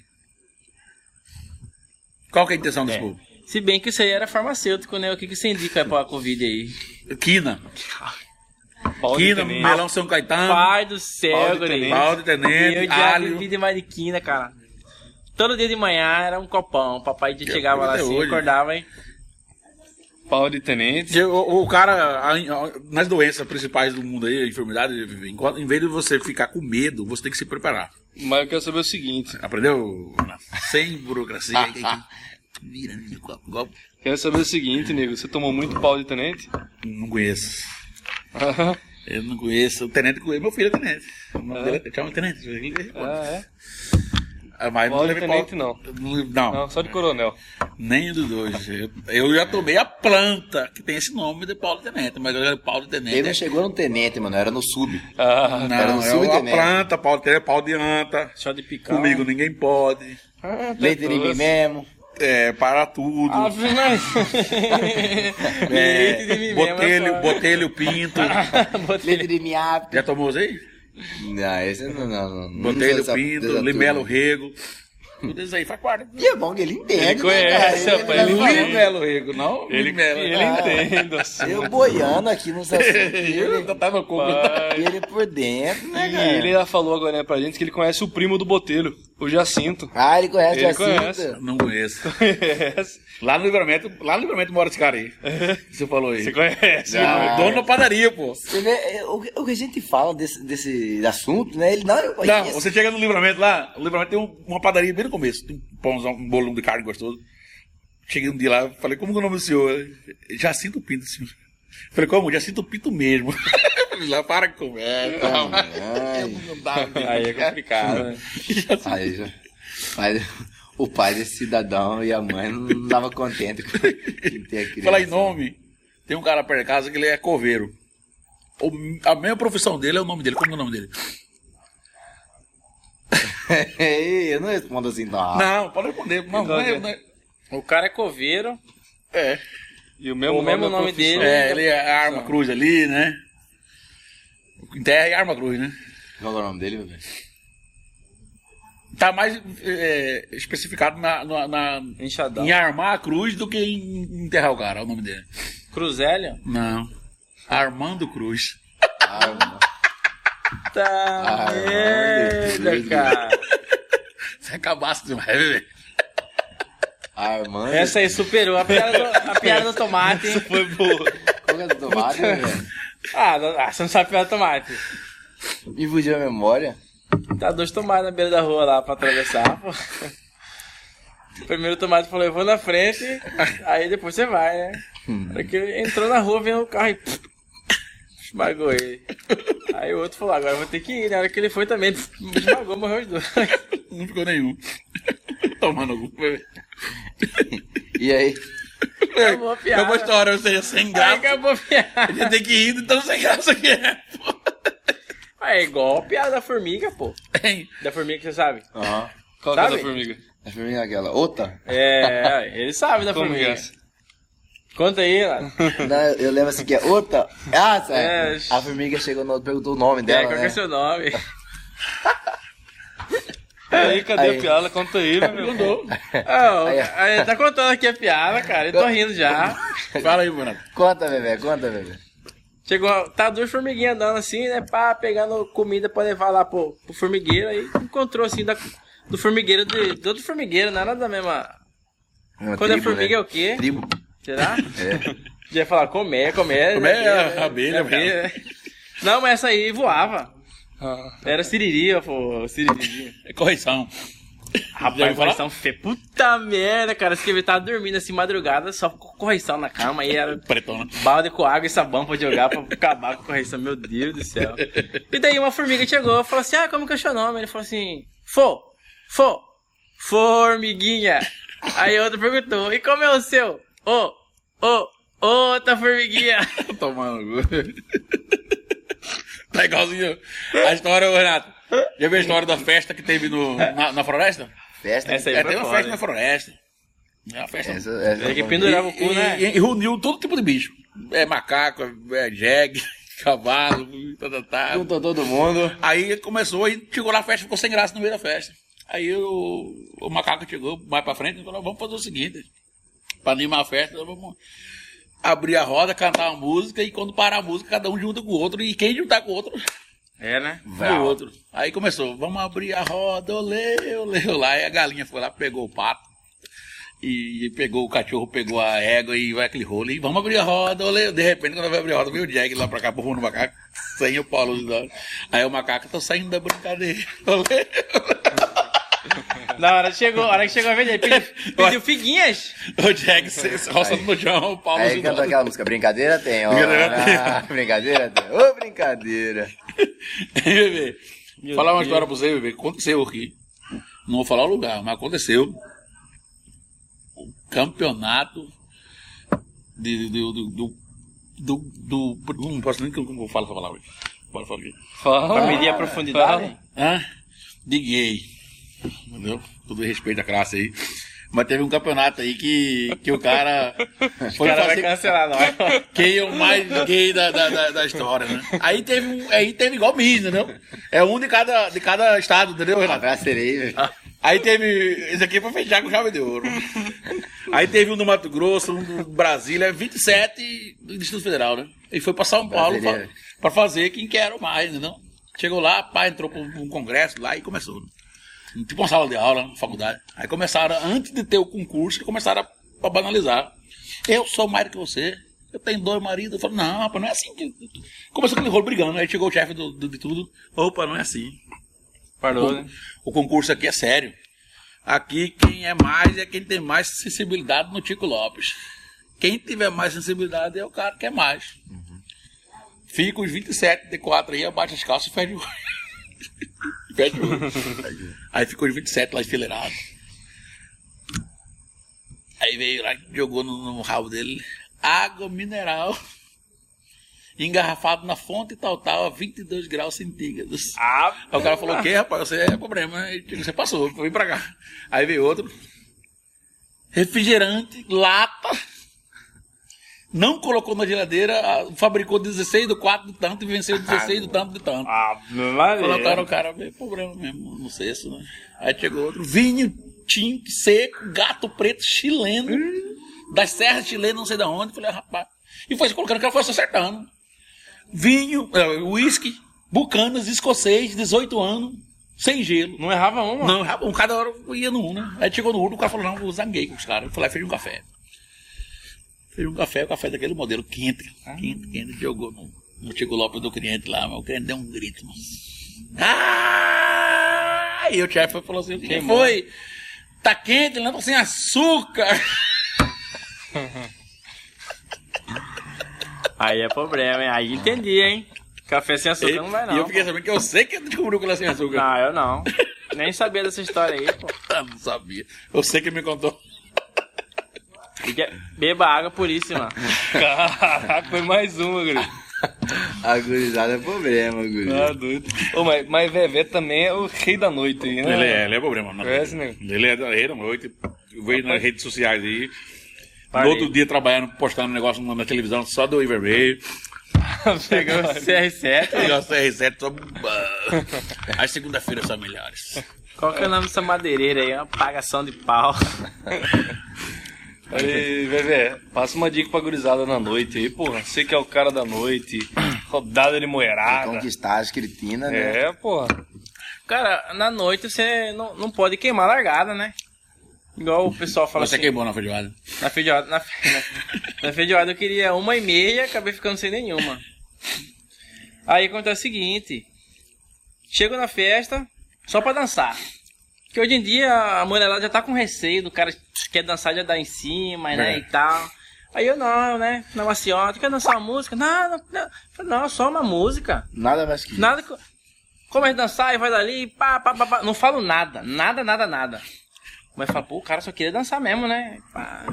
Qual que é a intenção desse É. povo? Se bem que isso aí era farmacêutico, né? O que, que você indica pra Covid aí? Quina. Pau de Quina, tenente. melão São Caetano, Pai do céu, Pau de guri. tenente. pau de tenente, eu já alho. bebi demais de quina, cara. Todo dia de manhã era um copão. Papai Que chegava lá assim, hoje. acordava e... Pau de tenente. O, o cara, a- a- nas doenças principais do mundo aí, a enfermidade, enquanto- em vez de você ficar com medo, você tem que se preparar. Mas eu quero saber o seguinte. Aprendeu? Sem burocracia. Vira, igual- igual- Quero saber o seguinte, nego. Você tomou muito pau de tenente? Não conheço. Eu não conheço. O tenente conhece. Meu filho é tenente. O nome dele é- chama tenente. Ah, é? Ah, Mas não levei tenente, pau- não. Não, Não, só de coronel. nem dos dois. Eu, eu já tomei a planta, que tem esse nome de Paulo Tenente, mas eu era Paulo Tenente. Ele não chegou no tenente, mano, era no sub. Ah, Não, era um é a subtenente. planta, Paulo Tenente, pau de anta. Só de picar. Comigo ninguém pode. ah, Leite de mim mesmo. É, para tudo. Ah. É, Leite de mim mesmo, botelho, é botelho pinto. Leite de mim apto. Já tomou isso aí? Não, esse não, não, não. não Botelho dessa- pinto, limelo rego. Tudo isso aí faz parte. E é bom que ele entende. Ele conhece, né, rapaz, ele entende. falar. Limelo rego, não? Ele, limelo. ele Ah. entende, assim. Eu boiando aqui nos assuntos. E ele, com. Pai. e ele por dentro, né, E cara? ele já falou agora né, pra gente que ele conhece o primo do Botelho, o Jacinto. Ah, ele conhece Ele a Jacinta. conhece. Não conheço. Conhece. Lá no livramento, lá no livramento mora esse cara aí. Você falou aí. Você conhece? Ah. Dono da padaria, pô. Você vê, é, o, que- o que a gente fala desse, desse assunto, né? Ele não, eu Não, conheço. você chega no livramento lá, o livramento tem um- uma padaria bem no começo, tem um pãozão, um bolão de carne gostoso. Cheguei um dia lá, falei, como que é o nome do senhor? Jacinto Pinto, senhor. Falei, como? Jacinto Pinto mesmo. Falei, lá, para com conversa. Ai, Não dá, Aí é complicado, né? aí, já- mas o pai desse cidadão e a mãe não estavam contentes com que ter a criança. Falar em nome, tem um cara perto de casa que ele é coveiro. O- a mesma profissão dele é o nome dele. Como é o nome dele? Eu não respondo assim, não. Não, pode responder. Não, não é, não é. O cara é coveiro. É, E o mesmo O mesmo é nome dele. é, ele é arma cruz ali, né? Em terra é arma cruz, né? Qual é o nome dele, meu velho? Tá mais é, especificado na, na- na- Enxadão. em armar a cruz do que em enterrar o cara, é o nome dele. Cruzélio? Não. Armando Cruz. Mano. Tá Ah, merda, cara. Você acabasse demais, velho. Armando. Essa aí superou a piada do, a piada do tomate. Foi boa. Qual que é do tomate, velho? Ah, ah, você não sabe a piada do tomate. Me fugiu a memória. Tá dois tomates na beira da rua lá pra atravessar, pô. O primeiro tomate falou, eu vou na frente, aí depois você vai, né? Aí que ele entrou na rua, veio o carro e esmagou ele. Aí o outro falou, agora eu vou ter que ir. Na hora que ele foi também, esmagou, morreu os dois. Não ficou nenhum. Tomando algum. E aí? Acabou a piada. Acabou a história, ou seja, sem Aí graça. acabou a piada. gente tem que ir, então sem graça que é. pô. É igual a piada da formiga, pô. Da formiga que você sabe. Aham. Qual que é Sabe? da formiga? A formiga é aquela. Outra? É, ele sabe da Como que é formiga. essa? Conta aí, lá. Não, eu lembro assim que é outra. Ah, É. é. A formiga chegou no perguntou o nome É, dela, qual que né? é seu nome? Aí, cadê Aí. a piada? Conta aí, meu. Mandou. Ah, tá contando aqui a piada, cara. Eu tô rindo já. Fala aí, Renato. Conta, bebê, conta, bebê. Chegou, tá duas formiguinhas andando assim, né? Pá, pegando comida pra levar lá pro, pro formigueiro. Aí encontrou assim da, do formigueiro de, do outro formigueiro, não é nada da mesma. Uma Quando é tribo, formiga é né? o quê? Tribo. Será? É. Já ia falar comer, comer. Comer né? é abelha, né? Não, mas essa aí voava. Ah, Era siriri, pô, siriri. É correção. Rapaz, correção feia. Puta merda, cara. Esse que tava dormindo assim, madrugada, só com correção na cama. Aí era Pretona. balde com água e sabão pra jogar pra acabar com a correção. Meu Deus do céu. E daí uma formiga chegou e falou assim: Ah, como que é o seu nome? Ele falou assim: Fo, Fo, Formiguinha. Aí outro perguntou: E como é o seu? Ô, ô, outra formiguinha. Tomando. Tá igualzinho a história, Renato. Já viu a história da festa que teve no, na, na floresta? Festa. Essa aí É, foi teve uma festa na floresta. É uma festa. Essa, essa É que pendurava o cu, e, né? e- e reuniu todo tipo de bicho. É macaco, é jegue, cavalo, tá, tá, tá. Juntou todo mundo. Aí começou, aí chegou lá a festa, ficou sem graça no meio da festa. Aí o, o macaco chegou mais pra frente e falou, vamos fazer o seguinte, pra animar a festa, vamos abrir a roda, cantar uma música e quando parar a música, cada um junta com o outro e quem juntar com o outro, É, né? vai o outro. Aí começou, vamos abrir a roda, olê, olê, lá, e a galinha foi lá, pegou o pato. E pegou o cachorro, pegou a égua e vai aquele rolo. E vamos abrir a roda, olê. De repente, quando vai abrir a roda, veio o Jack lá pra cá, pro fundo do macaco, sem o Paulo. Aí o macaco, tô saindo da brincadeira. Olê. Na hora que chegou, a hora que chegou a vez dele, pediu, pediu figuinhas. O Jack roçando no chão, o Paulo Aí de cantou dólar. aquela música, brincadeira tem, ó. Brincadeira tem. Ah, brincadeira tem. Ô, brincadeira. bebê. Falar uma Deus. história pra você, bebê. Seu aqui. Não vou falar o lugar, mas aconteceu. O campeonato de, do, do, do, do, do- Não posso nem como eu falo essa palavra. Bora falar aqui. Fala. Pra medir a profundidade? Hã? De gay. Entendeu? Todo respeito à classe aí. Mas teve um campeonato aí que, que o cara O foi cara vai fazer cancelar nós. quem é o mais gay da, da, da, história, né? Aí teve aí teve igual Miss, entendeu? É um de cada, de cada estado, entendeu, Renato? Vai a sereia, velho. Aí teve. Esse aqui foi fechar com chave de ouro. Aí teve um do Mato Grosso, um do Brasília, 27 do Distrito Federal, né? E foi pra São Paulo pra, pra fazer quem quer o mais, entendeu? Chegou lá, pá, entrou pra um congresso lá e começou. Tipo uma sala de aula na faculdade. Aí começaram, antes de ter o concurso, começaram a, banalizar. Eu sou mais do que você. Eu tenho dois maridos. Eu falo, não, rapaz, não é assim. que- Começou aquele rolo brigando. Aí chegou o chefe do, do- de tudo. Opa, não é assim. Parou, né? O concurso aqui é sério. Aqui quem é mais é quem tem mais sensibilidade no Tico Lopes. Quem tiver mais sensibilidade é o cara que é mais. Fica os 27 de 4 aí, abaixa as calças e fecha o Aí ficou os 27 lá enfileirados. Aí veio lá, jogou no, no rabo dele água mineral engarrafado na fonte tal, tal, a 22 graus centígrados. Ah, Aí o cara falou, o quê, rapaz? Você é problema. Aí você passou, vem pra cá. Aí veio outro. Refrigerante, lata. Não colocou na geladeira, ah, fabricou 16 do 4 de tanto e venceu 16 do tanto de tanto. Ah. Colocaram o cara, veio problema mesmo no cesto, né? Aí chegou outro, vinho tinto, seco, gato preto, chileno, das serras chilenas, não sei de onde. Falei, ah, rapaz. E foi se colocando, o cara foi se acertando. Vinho, é, uísque, bucanas, escocês, 18 anos, sem gelo. Não errava uma. Não, um cada hora ia no um, né? Aí chegou no urno, o cara falou, não, vou zanguei com os caras. Eu falei, fez um café. Fez um café, o café daquele modelo quente, quente, quente, jogou no, no Tico Lopes do cliente lá, mas o cliente deu um grito, mano. Ah! E o chefe falou assim, o que foi? Tá quente, não tá sem açúcar. Aí é problema, hein? Aí entendi, hein? Café sem açúcar não vai não. E eu fiquei sabendo que eu sei que ele descobriu que é sem açúcar. Não, eu não. Nem sabia dessa história aí, pô. Eu não sabia. Eu sei que me contou. Beba água puríssima. Caraca, foi mais uma, guri. A gurizada é problema, guri. Tá doido. Ô, mas, mas Vevé também é o rei da noite aí, né? Ele é, ele é problema. Não. Conhece, nego? Ele é da rede da noite. Eu vejo nas redes sociais aí. Parei. No outro dia trabalhando, postando um negócio na, televisão só do Ivermeio. Pegou o CR7. Negócio R7 só. As segunda-feiras são melhores. Qual que é o nome dessa madeireira aí? Uma pagação de pau. Aí, Vevé, passa uma dica pra gurizada na noite aí, porra. Você que é o cara da noite, rodada de moerada. Conquistar as cretinas, né? É, porra. Cara, na noite você não, não pode queimar a largada, né? Igual o pessoal fala Você assim. queimou na feijoada. Na feijoada, na, fe- na feijoada eu queria uma e meia, acabei ficando sem nenhuma. Aí acontece o seguinte: chego na festa só pra dançar. Que hoje em dia a mulherada já tá com receio do cara que quer dançar já dá em cima, né? É. E tal. Aí eu não, né? Não, maciota, quer dançar uma música? Não, não, não. Só uma música. Nada mais que. Nada. que- Começa a dançar e vai dali, pá, pá, pá, pá. Não falo nada, nada, nada, nada. Mas fala, pô, o cara só queria dançar mesmo, né? Pá.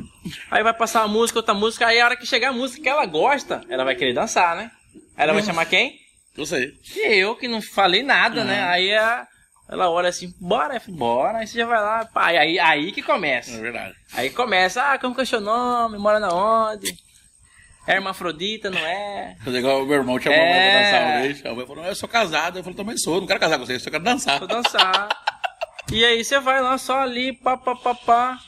Aí vai passar uma música, outra música, aí a hora que chegar a música que ela gosta, ela vai querer dançar, né? Aí ela vai chamar quem? Eu sei. E eu, que não falei nada, né? Aí a- ela olha assim, bora, falo, bora, aí você já vai lá, pá. E aí, aí que É começa. verdade. Aí começa, ah, como que é o seu nome? Mora na onde? É hermafrodita, não é? Fazer igual o meu irmão chamou É. é... pra dançar uma vez. Meu falou, eu sou casado. Eu falei, também sou, não quero casar com você, eu só quero dançar. Vou dançar. E aí você vai lá só ali, pá, pá, pá, pá.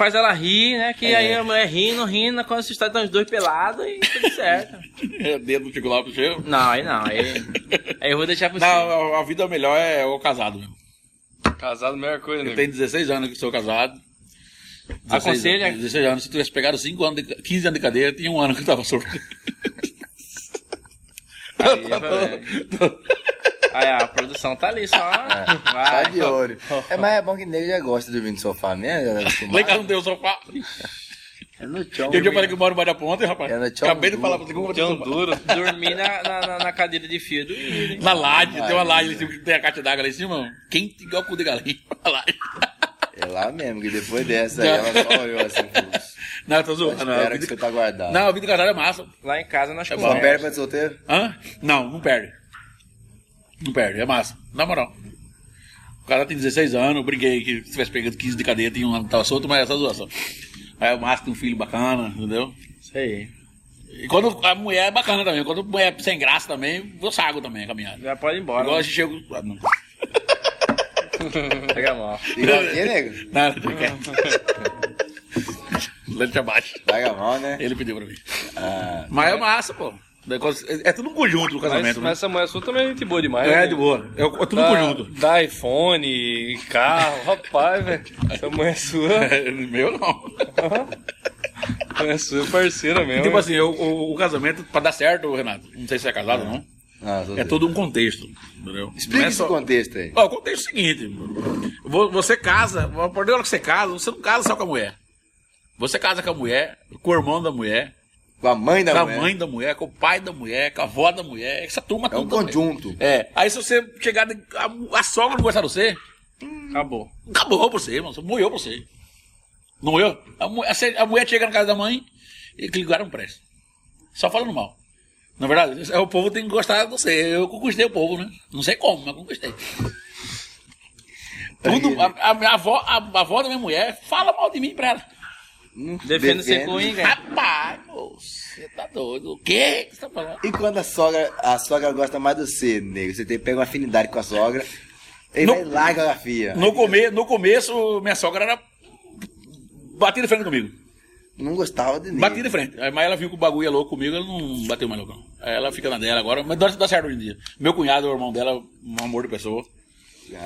Faz ela rir, né? Que aí a mulher rindo, rindo, quando você está dando os dois pelados e tudo certo. É dedo do Tico Lopes cheio. Não, aí não. Aí, aí eu vou deixar por cima. Não, a, a vida melhor é o casado mesmo. Casado, melhor coisa, Eu nego. tenho 16 anos que sou casado. 16 Aconselha? anos, 16 anos. Se eu tivesse pegado 5 anos, de, 15 anos de cadeia, tinha um ano que eu tava solto. Aí, vai. Aí a produção tá ali só. Tá Vai. de olho. É, mas é bom que nego já gosta de dormir no sofá em casa não tem o sofá. no chão. Eu já falei que eu moro embaixo da ponta, rapaz. É no chão Acabei de duro. falar pra você como eu duro. Dormi na, na, na- cadeira de fio do. Na laje, tem uma laje ali em cima, que tem a caixa d'água lá em cima, mano. Quente igual cu de galinha. Na laje. É lá mesmo, que depois dessa aí ela só olhou assim. falou, Não, eu tô zoando. Não, que você tá guardado. não, a vida casada é massa. Lá em casa nós É Só comemos. perde pra solteiro? Hã? Não, não perde. Não perde, é massa. Na moral. O cara tem 16 anos, eu briguei que se tivesse pegando 15 de cadeia, tinha um ano que tava solto, mas essa zoação. Aí o Márcio tem um filho bacana, entendeu? Isso aí. E quando a mulher é bacana também, quando a mulher é sem graça também, eu sago também a caminhada. Já pode ir embora. Igual a né? gente chega. Ah, não. Pega mal. Igual aqui, nego? Nada, não quer. Lente abaixo. Paga mal, né? Ele pediu pra mim. Ah, Mas é massa, pô. É é tudo um conjunto no Mas, casamento, mas essa mulher sua também é gente boa demais. né? É, né? de boa. É, é tudo um conjunto. dá iPhone, carro, rapaz, velho. Essa mulher sua, Meu não. mulher sua é parceira mesmo. Tipo né? assim, o, o- o casamento, pra dar certo, Renato, não sei se você é casado ou não, não, é solteiro. todo um contexto, entendeu? Explica é esse só- contexto aí. Ó, o contexto é o seguinte: vo- você casa, a partir da hora que você casa, você não casa só com a mulher. Você casa com a mulher, com o irmão da mulher, Com a mãe da com a mulher. mãe da mulher, com o pai da mulher, com a avó da mulher, essa turma É um toda. conjunto. É. Aí se você chegar, a, a sogra não gostar de você, Acabou. acabou pra você, mano. Morreu pra você. Não morreu? A, a, a mulher chega na casa da mãe e lugar não presta. Só falando mal. Na verdade, é, o povo tem que gostar de você. Eu conquistei o povo, né? Não sei como, mas conquistei. Tudo, a, a minha avó, a, a avó da minha mulher fala mal de mim pra ela. Defende ser coringa. Rapaz, moço, você tá doido. O quê que você tá falando? E quando a sogra, a sogra gosta mais de você, nego? Você tem, pega uma afinidade com a sogra e No- vai lá larga a filha. No, come, no começo, minha sogra era. Batia de frente comigo. Não gostava de nego. Batia de frente. Aí, mas ela viu que o bagulho é louco comigo, ela não bateu mais. Aí ela fica na dela agora, mas dá, dá certo hoje em dia. Meu cunhado, o irmão dela, um amor de pessoa.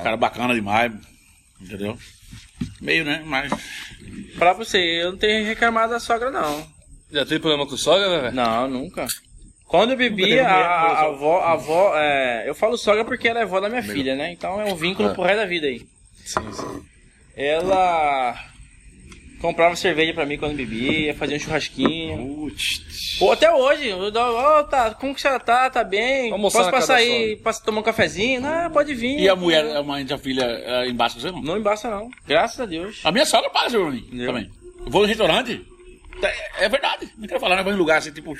Cara bacana demais. Entendeu? Meio, né? Mas. Pra você, eu não tenho reclamado da sogra, não. Já teve problema com sogra, né, velho? Não, nunca. Quando eu bebi, a, a, avó, a avó é, eu falo sogra porque ela é avó da minha filha, né? Então é um vínculo pro resto da vida aí. Sim, sim. Ela comprava cerveja pra mim quando bebia, fazia um churrasquinho. Putz. Pô, até hoje, eu dou, ó, tá, como que você tá? Tá bem? Almoçar Posso na passar casa aí, passa, tomar um cafezinho? Não, pode vir. E a mulher, a mãe da filha, é, embaixo você não? Não embaça não, graças a Deus. A minha sogra paga pra mim também. Eu vou no restaurante. É, é verdade. Não quero falar, né? Vou em lugar assim, tipo,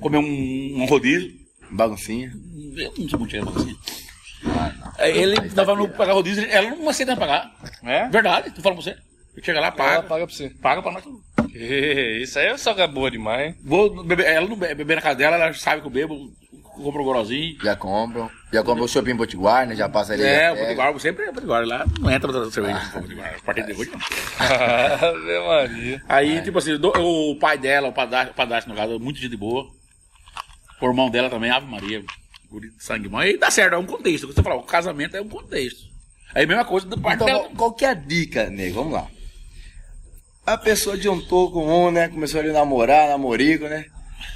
comer um, um rodízio. Baguncinha. Eu não sou muito assim. Aí Ele tava no pagar rodízio, ela não aceita pagar. É? Verdade, tô falando pra você. Chega lá, Ela paga. paga pra você. Paga pra nós tudo. Isso aí é sogra boa demais? Vou beber, ela não bebe, beber na casa dela, ela sabe que eu bebo, compro um gorozinho. Já compram. Já compram o shopping Potiguar, né? Já passa ali. É, o. Potiguar, sempre é Potiguar. Lá não entra pra cerveja no Potiguar. A partir de hoje não. Ave Maria. Aí, tipo assim, do- o pai dela, o padrasto, o padrasto, no caso, é muito gente boa. O irmão dela também, Ave Maria, guri de sangue bom. Aí dá certo, é um contexto. o Você falou, o casamento é um contexto. Aí a mesma coisa do parte Então, dela. qual que é a dica, nego? Vamos lá. A pessoa juntou com um, né? Começou ali a namorar, namorico, né?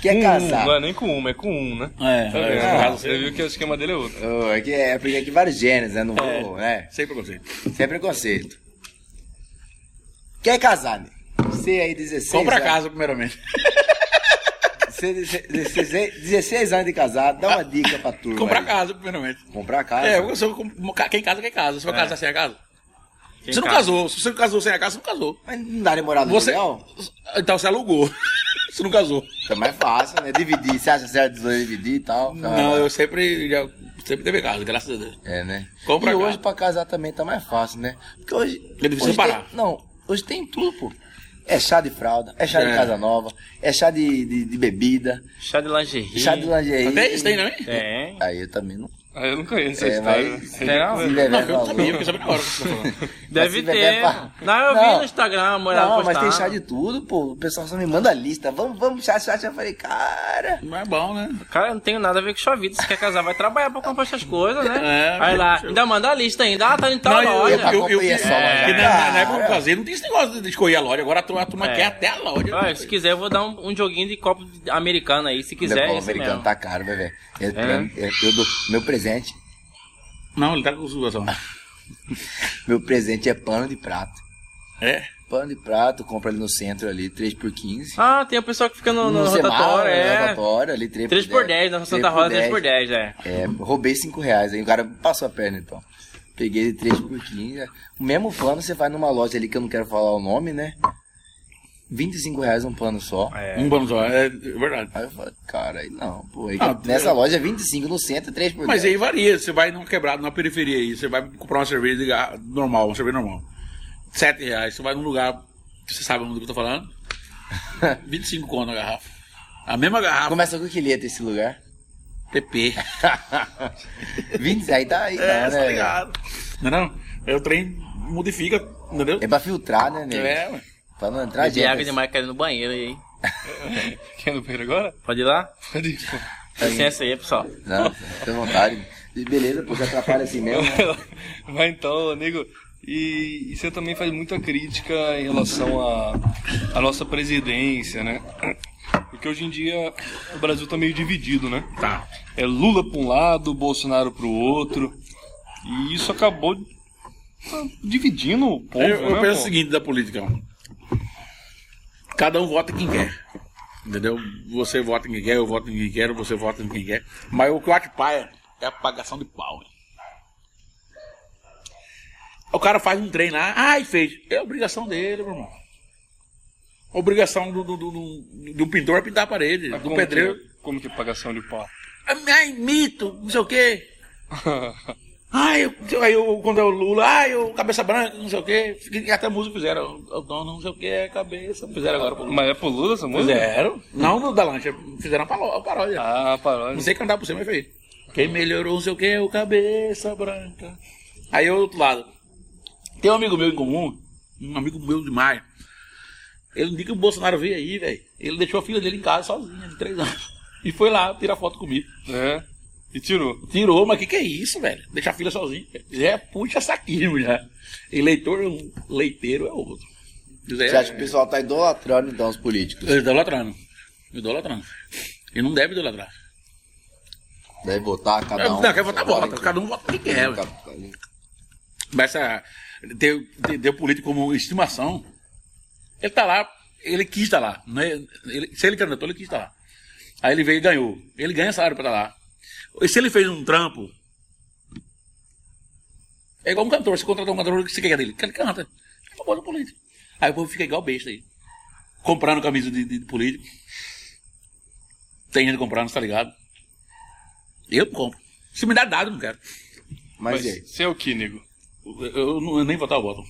Quer casar. um, não é nem com uma, é com um, né? É, Tá é, vendo? caso, Você viu que o esquema dele é outro. Oh, é, que é porque aqui vários gêneros, né? Não vou, né? sem preconceito. Sem preconceito. Quer casar, nego? Você aí, 16 Compra anos. casa, primeiramente. Você, 16, 16 anos de casado, dá uma dica pra turma. Comprar aí. casa, primeiramente. Comprar a casa. É, eu quem casa, quem casa. Se for casar sem a casa. Quem você não casa? casou. Se você não casou sem a casa, você não casou. Mas não dá demorado no Você, aluguel? então você alugou. você não casou. Fica mais fácil, né? Dividir. Você acha certo dividir e tal? Não, eu sempre, já, sempre teve casa, graças a Deus. É, né? Compra e a hoje casa. pra casar também tá mais fácil, né? Porque hoje. É difícil hoje separar. tem- não, hoje tem tudo, pô. É chá de fralda, é chá de É. casa nova, é chá de, de, de bebida, Chá de lingerie. chá de lingerie. Até isso tem, não é? Tem. Aí eu também não. Ah, eu não conheço essa É, história. mas- né? Tem não? Se beber, Não, eu sabia, porque sabia na hora. Deve ter. pra- Não, eu vi Não. no Instagram, mulher Não, mas tem chá de tudo, pô. O pessoal só me manda a lista. Vamos, vamos, chá, chá, chá. Eu falei, cara. Não é bom, né? Cara, eu não tenho nada a ver com sua vida. Se quer casar, vai trabalhar pra comprar essas coisas, né? É, Aí lá, ainda manda a lista ainda. Ah, tá em tal Não, eu, loja. eu, eu, eu, fiz- só, é, na, na época que eu casei, não tinha esse negócio de escolher a loja. Agora a turma, a turma É. quer até a loja. Ah, se quiser, eu vou dar um, um joguinho de copo americano aí. Se quiser, é americano tá caro, bebê. Eu, É? eu, eu dou, meu presente, Não, ele tá com situação. meu presente é pano de prato. É? Pano de prato, compra ali no centro ali, 3 por 15. Ah, tem o pessoal que fica no, no, semáforo, rotatório, é. no rotatório, ali 3 3 por 10, na Santa Rosa 3 por 10, é. É, roubei 5 reais, aí o cara passou a perna então. Peguei ele 3 por 15. O mesmo pano você vai numa loja ali que eu não quero falar o nome, né? 25 reais um pano só. É. Um pano só, é verdade. Aí eu falei, cara, não, pô. Aí Ah, nessa é. loja é 25 no centro, 3 por Mas 10. aí varia, você vai num quebrado, na periferia aí, você vai comprar uma cerveja garra- normal, uma cerveja normal. 7 reais, você vai num lugar, você sabe onde eu tô falando? 25 conto a garrafa. A mesma garrafa, Começa com que letra esse lugar? PP. 20, aí tá aí, tá, É, né? tá ligado. Não, não. Aí o trem modifica, entendeu? É pra filtrar, né, nego? É, ué. Pra não entrar Bebi água demais caindo no banheiro aí. Quer no banheiro agora? Pode ir lá? Pode ir. Dá licença aí, pessoal. Não, fica à vontade. E Beleza, porque atrapalha assim mesmo. né? Mas então, nego, e, e você também faz muita crítica em relação à nossa presidência, né? Porque hoje em dia o Brasil tá meio dividido, né? Tá. É Lula para um lado, Bolsonaro para o outro. E isso acabou ah, dividindo o povo, Eu, eu né, penso pô? o seguinte da política. Cada um vota em quem quer. Entendeu? Você vota em quem quer, eu voto em quem quer, você vota em quem quer. Mas o que eu acho paia é a pagação de pau. hein? O cara faz um trem lá, ai, fez. É obrigação dele, meu irmão. Obrigação do, do, do, do- pintor é pintar a parede, Mas do como pedreiro. Que, como que é pagação de pau? Ai, mito, não sei o quê. Ai, eu, aí eu, quando é o Lula, ai, o cabeça branca, não sei o quê. Até música fizeram. O dono, não sei o quê, é cabeça. Fizeram agora pro Lula. Mas é pro Lula essa música? Fizeram. Não no da lancha, fizeram a a paródia. Ah, paródia. Não sei cantar por cima, mas fez. Quem melhorou, não sei o quê, o cabeça branca. Aí eu, do outro lado. Tem um amigo meu em comum, um amigo meu demais. Ele no dia que o Bolsonaro veio aí, velho, ele deixou a filha dele em casa sozinha, de três anos. E foi lá tirar foto comigo. É. E tirou. Tirou, mas o que, que é isso, velho? Deixar a filha sozinha. Já puxa saquinho já. Eleitor é um, leiteiro é outro. Você acha que o pessoal tá idolatrando então os políticos? Idolatrando. Idolatrando. E não deve idolatrar. Deve votar cada Não, um. quer votar, vota. Cada um vota quem quer. velho. Mas essa, ter o político como estimação, ele tá lá, ele quis estar lá. Não é, ele, se ele candidatou, ele quis estar lá. Aí ele veio e ganhou. Ele ganha salário pra estar lá. E se ele fez um trampo, é igual um cantor. Você contratou um cantor, o que você quer dele? Que ele canta. Ele no político. Aí o povo fica igual besta aí. Comprando camisa de, de, de político. Tem gente comprando, tá ligado? Eu não compro. Se me dá dado, eu não quero. Mas, Mas e aí? você é o que, nego? Eu, eu não- eu nem votar eu voto.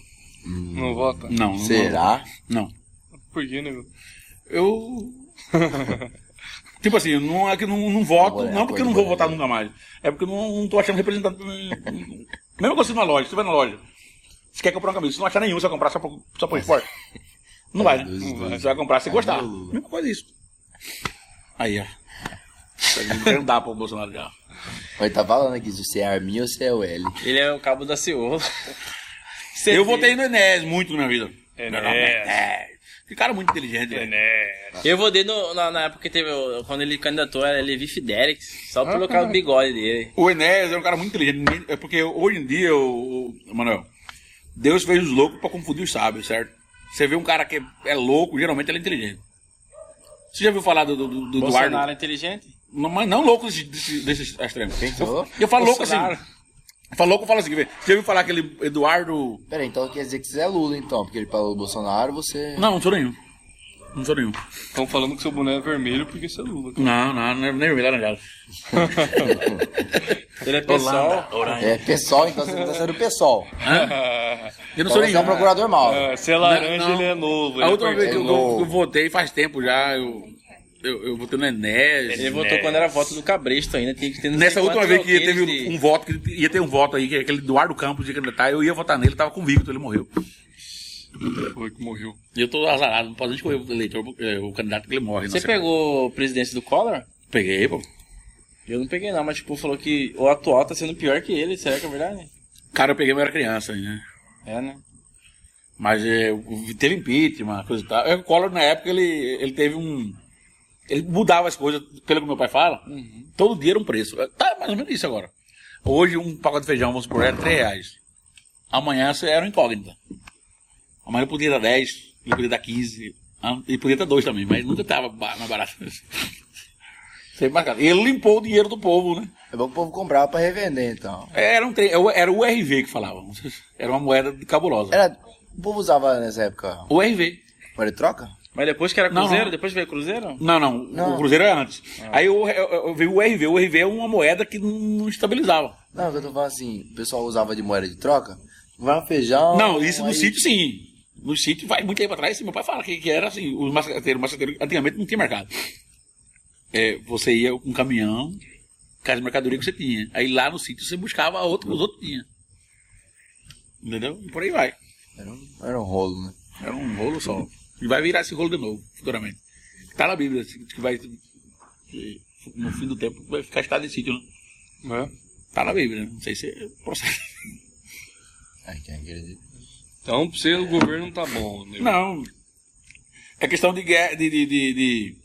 Não vota? Não. não Será? Não. Por que, nego? Eu. tipo assim, não é que eu não, não voto, Olha, não porque eu não vou votar nunca mais. É porque eu não, não tô achando representante. Mesma coisa na loja, você vai na loja. Você quer comprar uma camisa, você não achar nenhum, você vai comprar só por, só por esporte. Não vai, né? Não. Você vai comprar se gostar. Mesma coisa isso. Aí, ó. Não dá pro Bolsonaro já. Ele tá falando aqui se você é Arminho ou se é o L. Ele é o cabo da Ciola. Eu votei no Enéas muito na minha vida. Enéas. Cara muito inteligente, velho. É. Eu votei no, na, na época que teve. o- Quando ele candidatou, era Levi Fidelix. Só pelo causa do bigode dele. O Enéas é um cara muito inteligente. É porque hoje em dia, o, o- Manuel, Deus fez os loucos pra confundir os sábios, certo? Você vê um cara que é louco, geralmente ele é inteligente. Você já viu falar do, do, do Eduardo? Bolsonaro é inteligente? Não, mas não louco desse, desse, desse extremo. falou? Eu, eu falo louco assim. Bolsonaro. Eu falo louco, eu falo assim. Você já viu falar aquele Eduardo. Pera aí, então quer dizer que você é Lula então, porque ele falou do Bolsonaro, você. Não, não sou nenhum. Não sou nenhum. Estão falando que seu boné é vermelho porque você é Lula. Não, não, nem nem vermelho laranjado. Ele é pessoal. É pessoal, então você tá sendo pessoal. Eu não Então sou você é nenhum. um procurador mal. Ah, se é laranja, Não, não. ele é novo. A ele última é vez que eu- eu votei faz tempo já, eu, eu, eu votei no Enéas. Ele votou quando era voto do Cabresto ainda. Tinha que ter Nessa última vez que teve de- um voto, que ia ter um voto aí, que aquele Eduardo Campos ia candidatar, eu ia votar nele, tava convicto, ele morreu. Foi que morreu. E eu tô azarado, não posso nem escolher o eleitor, eh, o candidato que ele morre. Você pegou o presidente do Collor? Peguei, pô. Eu não peguei não, mas tipo, falou que o atual tá sendo pior que ele. Será que é verdade? Cara, eu peguei, mas eu era criança aí, né? É, né? Mas eh, teve impeachment, coisa e tal. É, O Collor, na época, ele, ele teve um... Ele mudava as coisas, pelo que meu pai fala, todo dia era um preço. Tá mais ou menos isso agora. Hoje, um pacote de feijão, vamos supor, era 3 reais. Amanhã, você era um incógnita. Ele podia dar 10, ele podia dar 15, ah, ele podia dar 2 também, mas nunca tava ba- mais barato. Sempre. E ele limpou o dinheiro do povo, né? É bom que o povo comprava pra revender, então. Era, um, tre- era o RV que falavam. Era uma moeda cabulosa. Era, o povo usava nessa época O RV. moeda de troca? Mas depois que era Cruzeiro, não. depois veio Cruzeiro? Não, não, Não. O Cruzeiro era antes. Aí eu, eu, eu veio o RV. O RV é uma moeda que não estabilizava. Não, eu tô falando assim, o pessoal usava de moeda de troca, vai feijão. Não, isso no aí- sítio sim. No sítio vai muito tempo atrás. Meu pai fala que, que era assim. Os maceteiros, maceteiros antigamente não tinha mercado. É, você ia com um caminhão, casa de mercadoria que você tinha. Aí lá no sítio você buscava outro que os outros tinham. Entendeu? E por aí vai. Era um, era um rolo, né? Era um rolo só. E vai virar esse rolo de novo, futuramente. Tá na Bíblia, assim, que vai. que no fim do tempo vai ficar estado de sítio, né? né? Tá na Bíblia, né? Não sei se é processo. Ai, quem acredita? Então, pra você, o governo não tá bom. Né? Não. É questão de, guerra, de, de, de, de,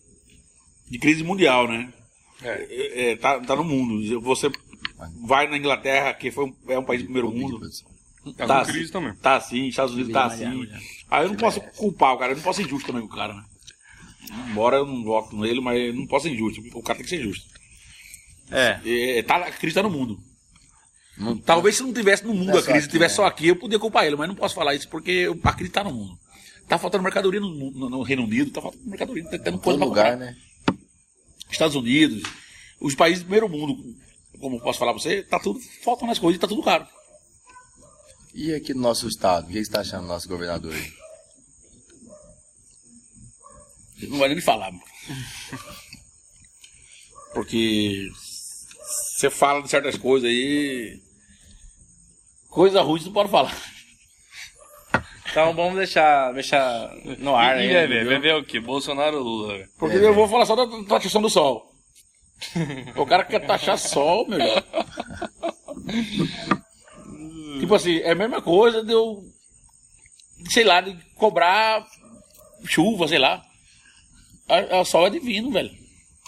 de crise mundial, né? É, é, tá, tá no mundo. Você vai na Inglaterra, que foi um, é um país do primeiro mundo. Tá, Tá com crise também. Tá assim, Estados Unidos tá assim. Aí eu não posso culpar o cara, eu não posso ser injusto também com o cara, né? Embora eu não voto nele, mas eu não posso ser injusto. O cara tem que ser justo. É. É, tá, a crise tá no mundo. Talvez se não tivesse no mundo Não é a crise, aqui, tivesse né? só aqui, eu podia culpar ele, mas não posso falar isso porque a crise tá no mundo. Tá faltando mercadoria no, no- no Reino Unido, tá faltando mercadoria, tá tendo coisa pra lugar, comprar. né? Estados Unidos, os países do primeiro mundo, como eu posso falar pra você, tá tudo, faltam as coisas e tá tudo caro. E aqui no nosso estado, o que você tá achando do nosso governador aí? Não vai nem me falar. mano. Porque você fala de certas coisas aí. Coisa ruim você não pode falar. Então vamos deixar, deixar no ar aí. e vai ver, entendeu? vai ver o quê? Bolsonaro ou Lula? Porque eu vou falar só da taxação do sol. o cara quer taxar sol, meu. tipo assim, é a mesma coisa de eu. Sei lá, de cobrar chuva, sei lá. A, a sol é divino, velho.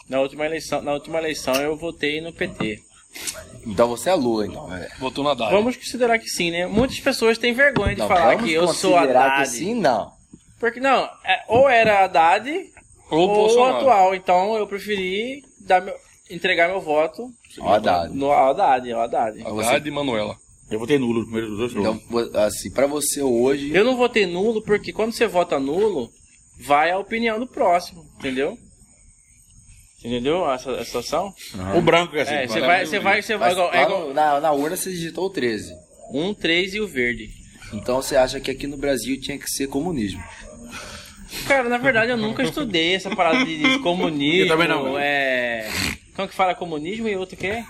Na última eleição, na última eleição eu votei no PT. Então você é Lula, então. É. Votou na Haddad. Vamos considerar que sim, né? Muitas pessoas têm vergonha de Não, falar que eu sou considerar Haddad. que sim, não. Porque não, é- ou era Haddad Ou ou, o atual. Então eu preferi dar meu, entregar meu voto Ó, Haddad. no ao Haddad, ao Haddad. Haddad e Manuela. Eu votei nulo no primeiro dos dois Então, vo- assim, pra você hoje. Eu não votei nulo porque quando você vota nulo, vai a opinião do próximo, entendeu? Entendeu essa, essa situação? O branco é assim. É, você vai- você vai, você vai, igual- é igual- na, na urna você digitou o 13. um, três e o verde. Então você acha que aqui no Brasil tinha que ser comunismo. Cara, na verdade eu nunca estudei essa parada de, comunismo. Eu também não. É. Como que fala comunismo e outro o quê?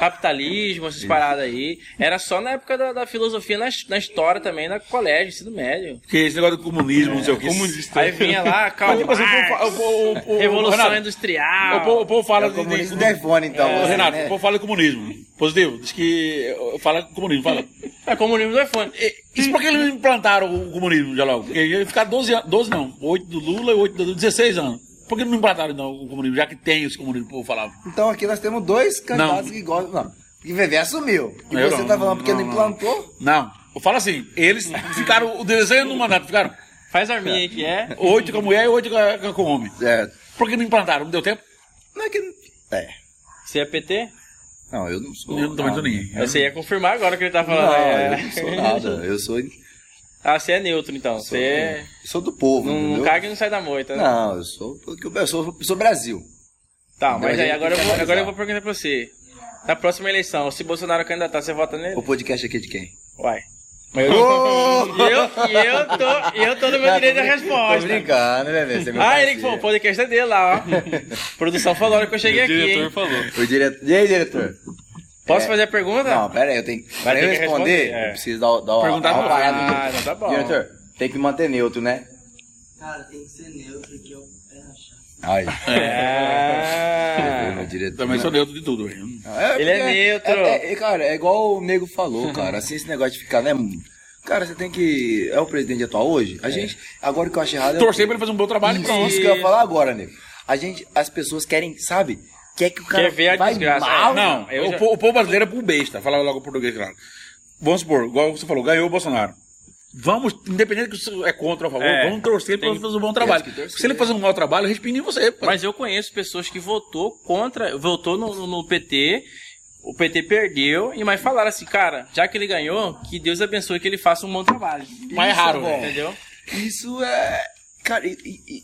Capitalismo, essas paradas aí. Era só na época da, da filosofia, na, na história também, na colégio, ensino médio. Porque esse negócio do comunismo, não sei o que. Comunista. Aí vinha lá, Karl Mas, assim, o povo Marx, fa- o povo- o povo- Revolução Renato, Industrial. O povo, fala É o de- comunismo de, do iPhone, então. Ô, você, Renato, né? o povo fala de comunismo. Positivo. Diz que. eh, Fala comunismo, fala. É comunismo do iPhone. Isso por que eles implantaram o comunismo já logo? Porque ia ficar 12 anos. 12 não. 8 do Lula e 8 do 16 anos. Por que não implantaram então o comunismo? Já que tem esse comunismo que o povo falava. Então aqui nós temos dois candidatos Não. que gostam. Não. Que Vevé assumiu. E Eu você não, tá falando porque não, não, não. implantou? Não. Eu falo assim, eles ficaram o desenho no mandato, ficaram Faz a minha aí que é. 8 com a mulher e 8 com, o homem. É. Por que não implantaram? Não deu tempo? Não é que. É. Você é PT? Não, eu não sou. Eu não tô não. ninguém. Você ia confirmar agora que ele tá falando. Não, é. eu não sou nada. Eu sou, Ah, você é neutro então. Você é... sou do povo. não, não entendeu? caga e não sai da moita, né? Não, eu sou. porque Eu sou, eu sou Brasil. Tá, mas Não, a aí agora eu, vou, agora eu vou perguntar pra você. Na próxima eleição, se Bolsonaro candidatar, você vota nele? O podcast aqui é de quem? Uai. Mas eu, e eu, eu tô, eu tô no meu Não, direito da resposta. Tô brincando, né, velho? Você é Ah, ele que falou, o podcast é dele lá, ó. Produção falou hora que eu cheguei o aqui, diretor hein? falou. O diretor. E aí, diretor? Posso É. fazer a pergunta? Não, pera aí, eu tenho. Vai pra eu que responder, responder, é. eu preciso dar, dar uma, Perguntar dar uma parada Ah, não tá bom. Diretor, tem que manter neutro, né? Cara, tem que ser neutro que eu. Ai. É. Meu diretor. Também sou neutro de tudo, velho. É, Ele é porque neutro. É, é, cara, é igual o nego falou, cara. Assim, esse negócio de ficar, né? Cara, você tem que. É o presidente atual hoje? A gente. Agora o que eu acho errado é. o Torcer quê? pra ele fazer um bom trabalho Isso, pronto. isso que eu ia falar agora, nego. A gente. As pessoas querem, sabe? Quer que o cara. Quer ver a vai desgraça. Mal, Não, Eu o, já- o povo brasileiro é por besta. Falar logo o português, claro. Vamos supor, igual você falou, ganhou o Bolsonaro. Vamos, independente que você é contra ou a favor, É, vamos torcer para ele fazer um bom trabalho. Se ele fazer um mau trabalho, respinga em você. pô. Mas eu conheço pessoas que votou contra, votou no, no- PT, o PT perdeu, e mas falaram assim, cara, já que ele ganhou, que Deus abençoe que ele faça um bom trabalho. Mas é raro, bom. velho. Entendeu? Isso é. Cara,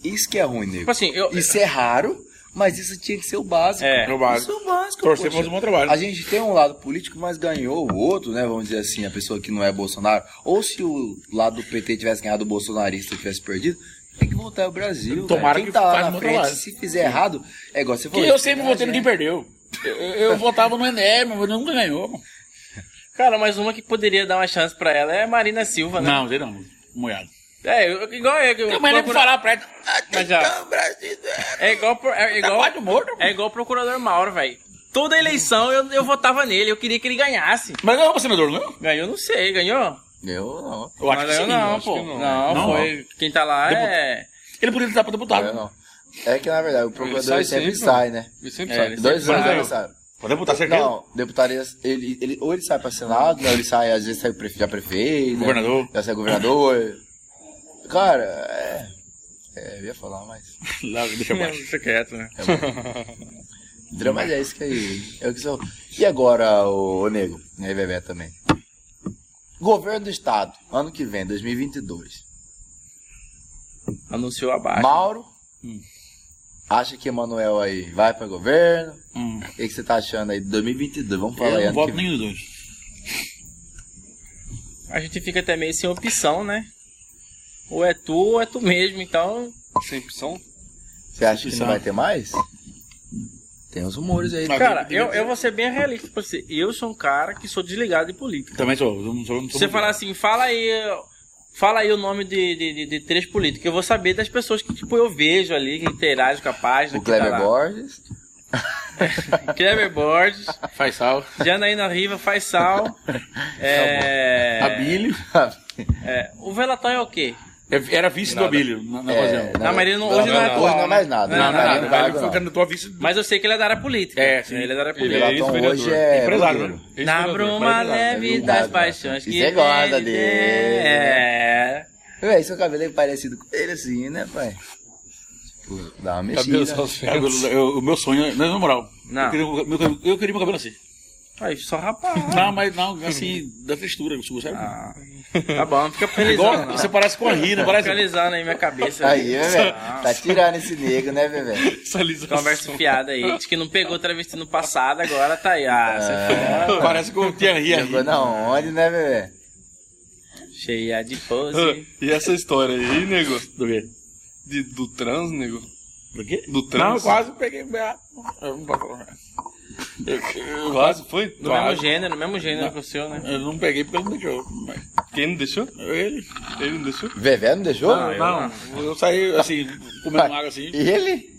isso que é ruim, nego. Tipo assim, eu. Isso é raro, mas isso tinha que ser o básico. É. É o básico. Isso é o básico. Torcer poxa. para fazer um bom trabalho. A gente tem um lado político, mas ganhou o outro, né? Vamos dizer assim, a pessoa que não é Bolsonaro. Ou se o lado do PT tivesse ganhado o bolsonarista e tivesse perdido, tem que voltar ao Brasil. Tomara velho. Quem que tá lá na frente, trabalho. se fizer errado, é igual você Que falou. eu isso sempre votei no quem gente. perdeu. Eu, eu votava no Ené, mas eu nunca ganhou. mano. Cara, mas uma que poderia dar uma chance pra ela é a Marina Silva, né? Não, sei não. Moiado. É, eu- igual é. Eu, Mas nem procura- falar pra ela. Mas já. É igual, pro- é igual, de morto. é igual o procurador Mauro, velho. Toda eleição eu, eu votava nele, eu queria que ele ganhasse. Mas ganhou o senador, não? Ganhou, não sei, ganhou? Eu não. Eu acho Mas que ganhou sim. não, acho pô. que não. Não, Não, foi. Quem tá lá é. Ele poderia estar para deputado. Eu não. É que na verdade o procurador sai sempre, sempre, sai, né? Ele sempre É, sai. ele Dois sempre anos ele sai. Para deputado, certeza. Não, deputado, ele, ele, ou ele sai pra Senado, né, ou ele sai, às vezes sai já prefeito. né, Governador. Já sai governador. Cara, é. É, eu ia falar, mas. Lá, deixa eu baixo. Deixa quieto, né? Drama é isso que aí. É o que sou. E agora, o, o Nego, e aí, Bebé também. Governo do Estado, ano que vem, 2022. Anunciou abaixo. Mauro, acha que Emanuel aí vai pra governo? Hum. O que, que você tá achando aí de 2022? Vamos falar Eu aí, não ano voto nenhum dos dois. A gente fica até meio sem opção, né? Ou é tu ou é tu mesmo, então. Sem opção. Você acha que não Opção. vai ter mais? Tem uns rumores aí. Mas- Cara, eu, eu vou ser bem realista pra você. Eu sou um cara que sou desligado de política. Também sou. Eu não sou, não Se sou você muito- falar assim, fala aí. Fala aí o nome de, de, de- de três políticos. Eu vou saber das pessoas que, tipo, eu vejo ali, que interagem com a página. O que tá Kleber lá. Borges. Kleber Borges. Faz sal. Janaína Riva faz sal. é, Abílio. é, o velatório é o quê? Era vice do Abílio na, na É, não, Não, mas ele não, hoje não, é não, atual. Hoje não é né? mais nada. Não, Não, não, não, não, não, não, não, ele foi candidato a vice. Mas eu sei que ele é da área política. É, sim. Ele é da área Ele política. é Pilaton ex-vereador. hoje é. Empresário, né? Na bruma leve das mas- paixões que Você gosta dele. É. Véi, seu cabelo é parecido com ele assim, né, pai? Tipo, dá uma Cabelo mexida. É, ventos. eu- O meu sonho, é- não, na moral. Não. Eu queria, meu, cabelo- eu queria meu cabelo assim. Aí, só rapaz. Não, mas não, assim, da textura, sério. Ah, tá bom, não fica não. você parece com a Rina, Fica parece. felizando aí minha cabeça. Aí, Bebê. Ah, Tá tirando esse nego, né, alisação. Conversa fiada aí. Diz que não pegou travesti no passado, agora tá aí. Ah, você foi Parece com o Thierry aí. Jogou na onde, né, Bebê? cheia de pose. Ah, E essa história aí, nego? Do quê? De, do trans, nego? Do quê? Do Não, trans? eu quase peguei. ah, não falar. Quase foi? Do mesmo gênero, no mesmo gênero que o seu, né? eu não peguei porque ele não deixou. Mas Quem não deixou? ele. Ele não deixou? Bebê não deixou? Não, eu Não, eu saí assim, comendo água assim, E ele?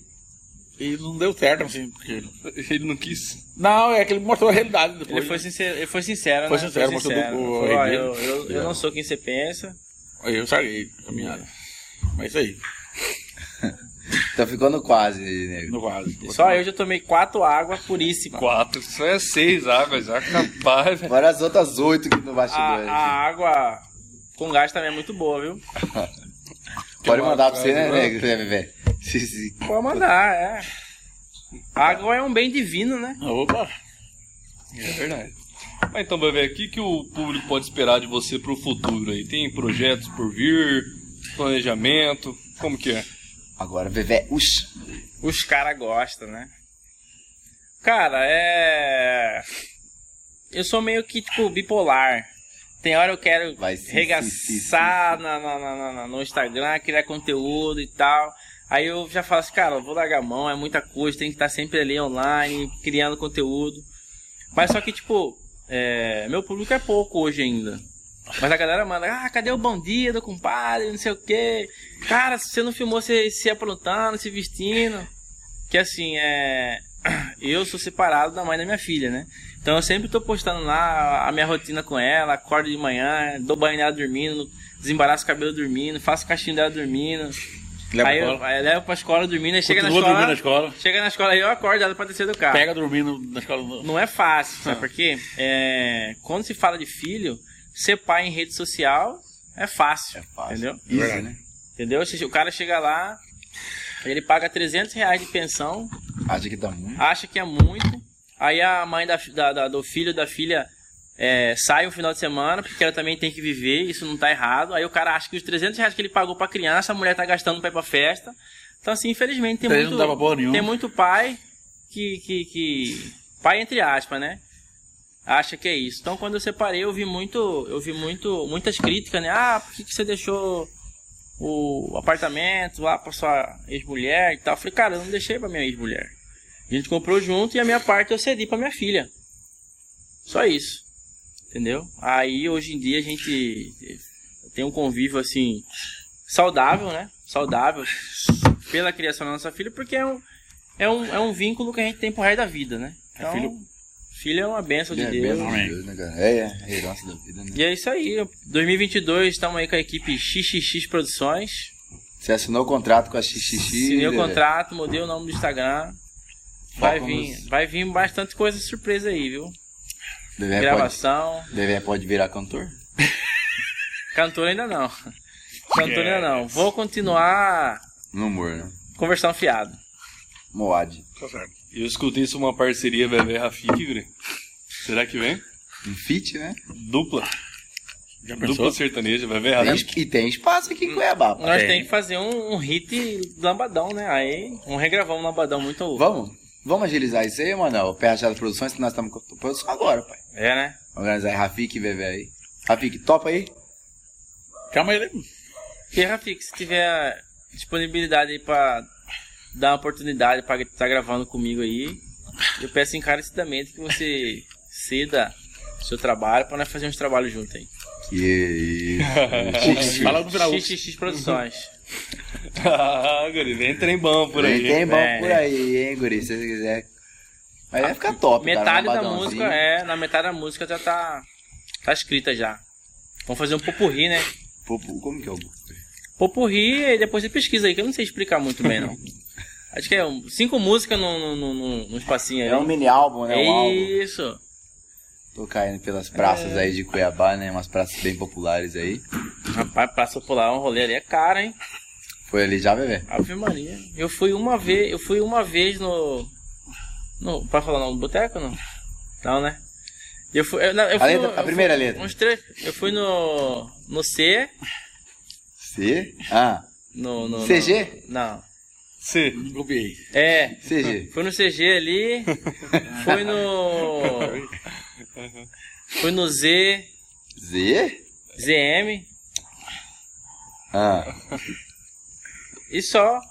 e não deu certo, assim, porque. Ele não quis. Não, é que ele mostrou a realidade depois. Ele foi sincero, ele foi sincero, Foi né? sincero, mostrou do- o- Falou, ó, eu, eu, eu não sou quem você pensa. Aí eu sarguei a caminhada. Mas é isso aí, Tá ficando quase, nego. no quase. Só eu já tomei quatro águas puríssimas. Quatro. Isso é seis águas já. Capaz, velho. Agora as outras oito aqui no A, bastidor. a água com gás também é muito boa, viu? Pode mandar pra você, né, nego? né. Pode mandar, é. Água é um bem divino, né? Opa! É verdade. Mas então, bebê, o que, que o público pode esperar de você pro futuro aí? Tem projetos por vir? Planejamento? Como que é? Agora, Bebê, uxa. Os caras gostam, né? Cara, é. Eu sou meio que, tipo, bipolar. Tem hora eu quero Vai sim, regaçar sim, sim, na- na- na- na- no Instagram, criar conteúdo e tal. Aí eu já falo assim, cara, eu vou largar a mão, é muita coisa, tem que estar sempre ali online, criando conteúdo. Mas só que, tipo, é, meu público é pouco hoje ainda. Mas a galera manda, ah, cadê o bom dia do compadre, não sei o quê. Cara, se você não filmou você se aprontando, se vestindo. Que assim, é. Eu sou separado da mãe da minha filha, né? Então eu sempre tô postando lá a minha rotina com ela, acordo de manhã, dou banho nela dormindo, desembaraço o cabelo dormindo, faço o cachinho dela dormindo. Leva aí pra eu, escola. eu levo pra escola dormindo, aí chega na escola. na escola. Chega na escola aí eu acordo ela pra descer do carro. Pega dormindo na escola. Não é fácil, sabe por quê? É, quando se fala de filho, ser pai em rede social é fácil. É fácil. Entendeu? Verdade. né? Entendeu? O cara chega lá, ele paga 300 reais de pensão, Acha que dá muito. acha que é muito. Aí a mãe da, da- da- do filho da filha é, sai um final de semana, porque ela também tem que viver, isso não tá errado. Aí o cara acha que os 300 reais que ele pagou pra criança, a mulher tá gastando pra ir pra festa. Então, assim, infelizmente tem Daí muito, tem muito pai que, que, que. Pai entre aspas, né? Acha que é isso. Então quando eu separei, eu vi muito. Eu vi muito. muitas críticas, né? Ah, por que, que você deixou o apartamento lá pra sua ex-mulher e tal? Eu falei, cara, eu não deixei pra minha ex-mulher. A gente comprou junto e a minha parte eu cedi pra minha filha. Só isso. Entendeu? Aí hoje em dia a gente tem um convívio assim saudável, né? Saudável pela criação da nossa filha, porque é um, é um, é um vínculo que a gente tem pro resto da vida, né? Então, filho- filho é uma benção de É, Deus. benção de. Deus, né, cara? É, é, a herança da vida, né? E é isso aí. 2022 estamos aí com a equipe XXX Produções. Você assinou o contrato com a XXX. Assinei o contrato, mudei o nome do Instagram. Vai vir, vai vir bastante coisa surpresa aí, viu? Dedé pode, Gravação. Dedé pode virar cantor? Cantor ainda não. Cantor ainda não. Vou continuar No humor, né? conversando fiado. Moad. Tá certo. Eu escutei isso uma parceria Bebê Rafik, Guri. Será que vem? Um fit, né? Dupla. Já Dupla sertaneja, Bebê Tem, Rafik. e tem espaço aqui em Cuiabá. Nós Tem. tem que fazer um, um hit lambadão, né? Aí, vamos regravar um lambadão muito. Vamos? Vamos agilizar isso aí, mano? O Rachado Produções, que nós estamos com produção agora, pai. É, né? Organizar aí Rafik e Bebê aí. Rafik, topa aí? Chama ele. E Rafik, se tiver disponibilidade aí pra dar uma oportunidade pra estar gravando comigo aí, eu peço encarecidamente que você ceda seu trabalho pra nós fazer uns trabalhos juntos aí. Que isso. Fala no final. XXX Produções. ah, Guri, vem trem bom por aí. Tem, tem bom É. por aí, hein, guri, se você quiser. Mas vai ficar top, metade cara. da música, é, na metade da música já tá, tá escrita já. Vamos fazer um popurri, né? Pô, como que é o... Popurri e depois você pesquisa aí, que eu não sei explicar muito bem, não. Acho que é um- cinco músicas no, no, no, espacinho aí. É um mini álbum, né? Um álbum. Isso. Tô caindo pelas praças aí de Cuiabá, né? Umas praças bem populares aí. Rapaz, Praça Popular, um rolê ali é caro, hein? Foi ali já, bebê? Ave Maria. Eu fui uma vez, eu fui uma vez no. no pode falar no boteco não? Não, né? Eu fui, eu, não, eu A fui letra- no- a primeira fui- letra. Uns três, eu fui no. No C. C? Ah, No, no, CG? no- não. C. Copiei. CG. É. Fui no CG ali. fui no. Fui no Z. Z? ZM. Ah, E só.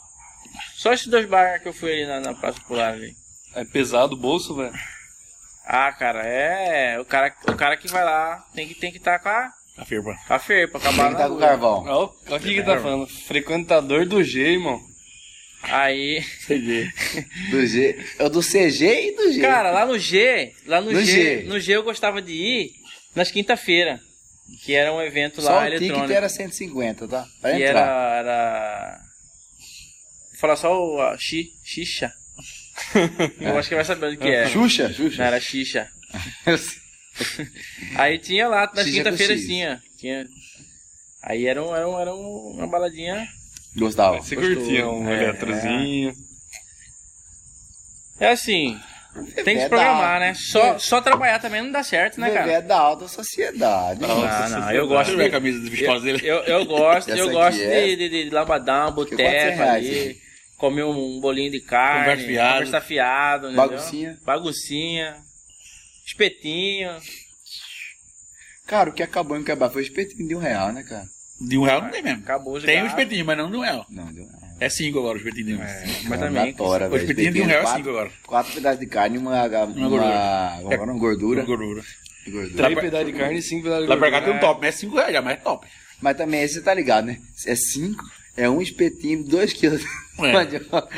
Só esses dois bares que eu fui ali na, na Praça Popular ali. É pesado o bolso, velho. Ah, cara, é. O cara, o cara que vai lá tem que tem que estar com a, A firma. a fer pra acabar tem que tá com o carvão. Olha o que que tá falando. Frequentador do G, irmão. Aí. CG. Do G. É o do CG e do G. Cara, lá no G, lá no, No G, G. no G eu gostava de ir nas quinta-feira. Que era um evento Só lá o ticket eletrônico. era 150, tá? Pra que entrar. era. era... Vou falar só o a, xi, xixa. Eu acho que vai saber o que é. Xuxa? Xuxa. Não, era xixa. Eu. Aí tinha lá, nas quinta-feiras tinha, tinha. Aí era, um, era, um, era um- uma baladinha. Gostava. Você Gostou. curtia um É, eletrozinho. É assim, tem que é se programar, né? Só, só trabalhar também não dá certo, né, Bebê cara? é da alta sociedade. Ah, Não, não, eu gosto eu ver a de, camisa de viscosa dele. eu, eu gosto, eu gosto é- de, de, de lambadão, quatrocentos boteco ali, hein? comer um bolinho de carne, Conversa fiado. conversar fiado, entendeu? Baguncinha. Baguncinha, espetinho. Cara, o que acabou em Cuiabá foi o espetinho de um real, né, cara? De um real não tem mesmo. Acabou já. Tem um espetinho, mas não de um real. Não, deu não. É cinco agora o espetinho de um. Mas também, Tora, O espetinho de um real é cinco agora. Quatro pedaços de carne e uma, uma, uma, gordura. uma, uma gordura. Gordura. gordura. Três pedaços de carne e cinco pedaços de Lá pra cá gordura. tem um top, mas é cinco reais já, mas é top. Mas também esse você tá ligado, né? É cinco, é um espetinho, dois quilos de É. mandioca.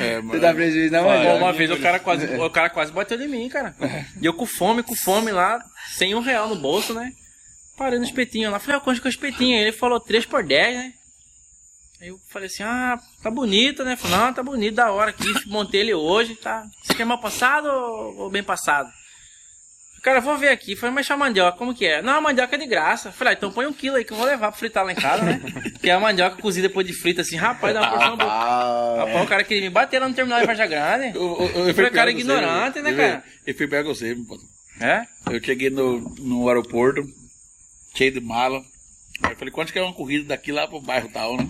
É, Você dá prejuízo na mandioca. uma vez o cara quase, o cara quase bateu em mim, cara. E eu com fome, com fome lá, sem um real no bolso, né? Parei no espetinho lá. Falei, ah, quanto que é o espetinho? Ele falou 3 por 10, né? Aí eu falei assim, ah, tá bonito, né? Falei, não, tá bonito, da hora aqui. Montei ele hoje, tá? Você quer mal passado ou bem passado? Cara, vou ver aqui. Falei, mas a mandioca, como que é? Não, a mandioca é de graça. Falei, ah, então põe um quilo aí que eu vou levar pra fritar lá em casa, né? que é a mandioca cozida depois de frita, assim, rapaz, dá uma porção boa. Ah, Rapaz, o cara queria me bater lá no terminal de Varja Grande. Eu, eu, eu, Falei, cara ignorante, você, né, eu- cara? Eu fui que você, pô. É? Eu cheguei no, no aeroporto, cheio de mala. Aí eu falei, quanto que é uma corrida daqui lá pro bairro tal, né?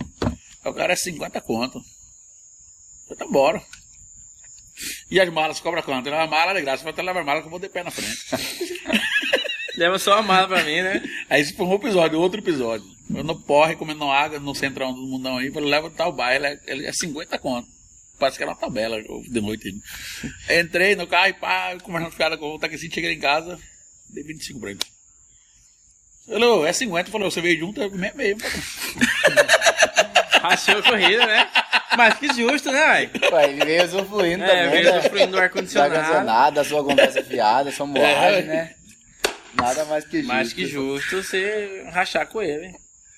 Aí o cara é 50 conto. Eu falei, tá bora. E as malas cobra quanto? Leva a mala de graça, vai até levar a mala que eu vou de pé na frente. Leva só a mala pra mim, né? Aí esse foi um episódio, outro episódio. Eu no porre, comendo água no centrão do mundão aí, falei, leva tal bairro, ele é, ele é 50 conto. Parece que era uma tabela de noite. Entrei no carro e pá, conversando fiada com o taxista, cheguei em casa, dei 25 pra "Ô, é 50, falou, você veio junto, é meio meio. Achou a corrida, né? Mas que justo, né, velho? Pô, ele veio usufruindo É, também. veio né? usufruindo do Do ar-condicionado. ar-condicionado, da sua conversa fiada, sua moagem, É. né? Nada mais que justo. Mais que justo você rachar com ele.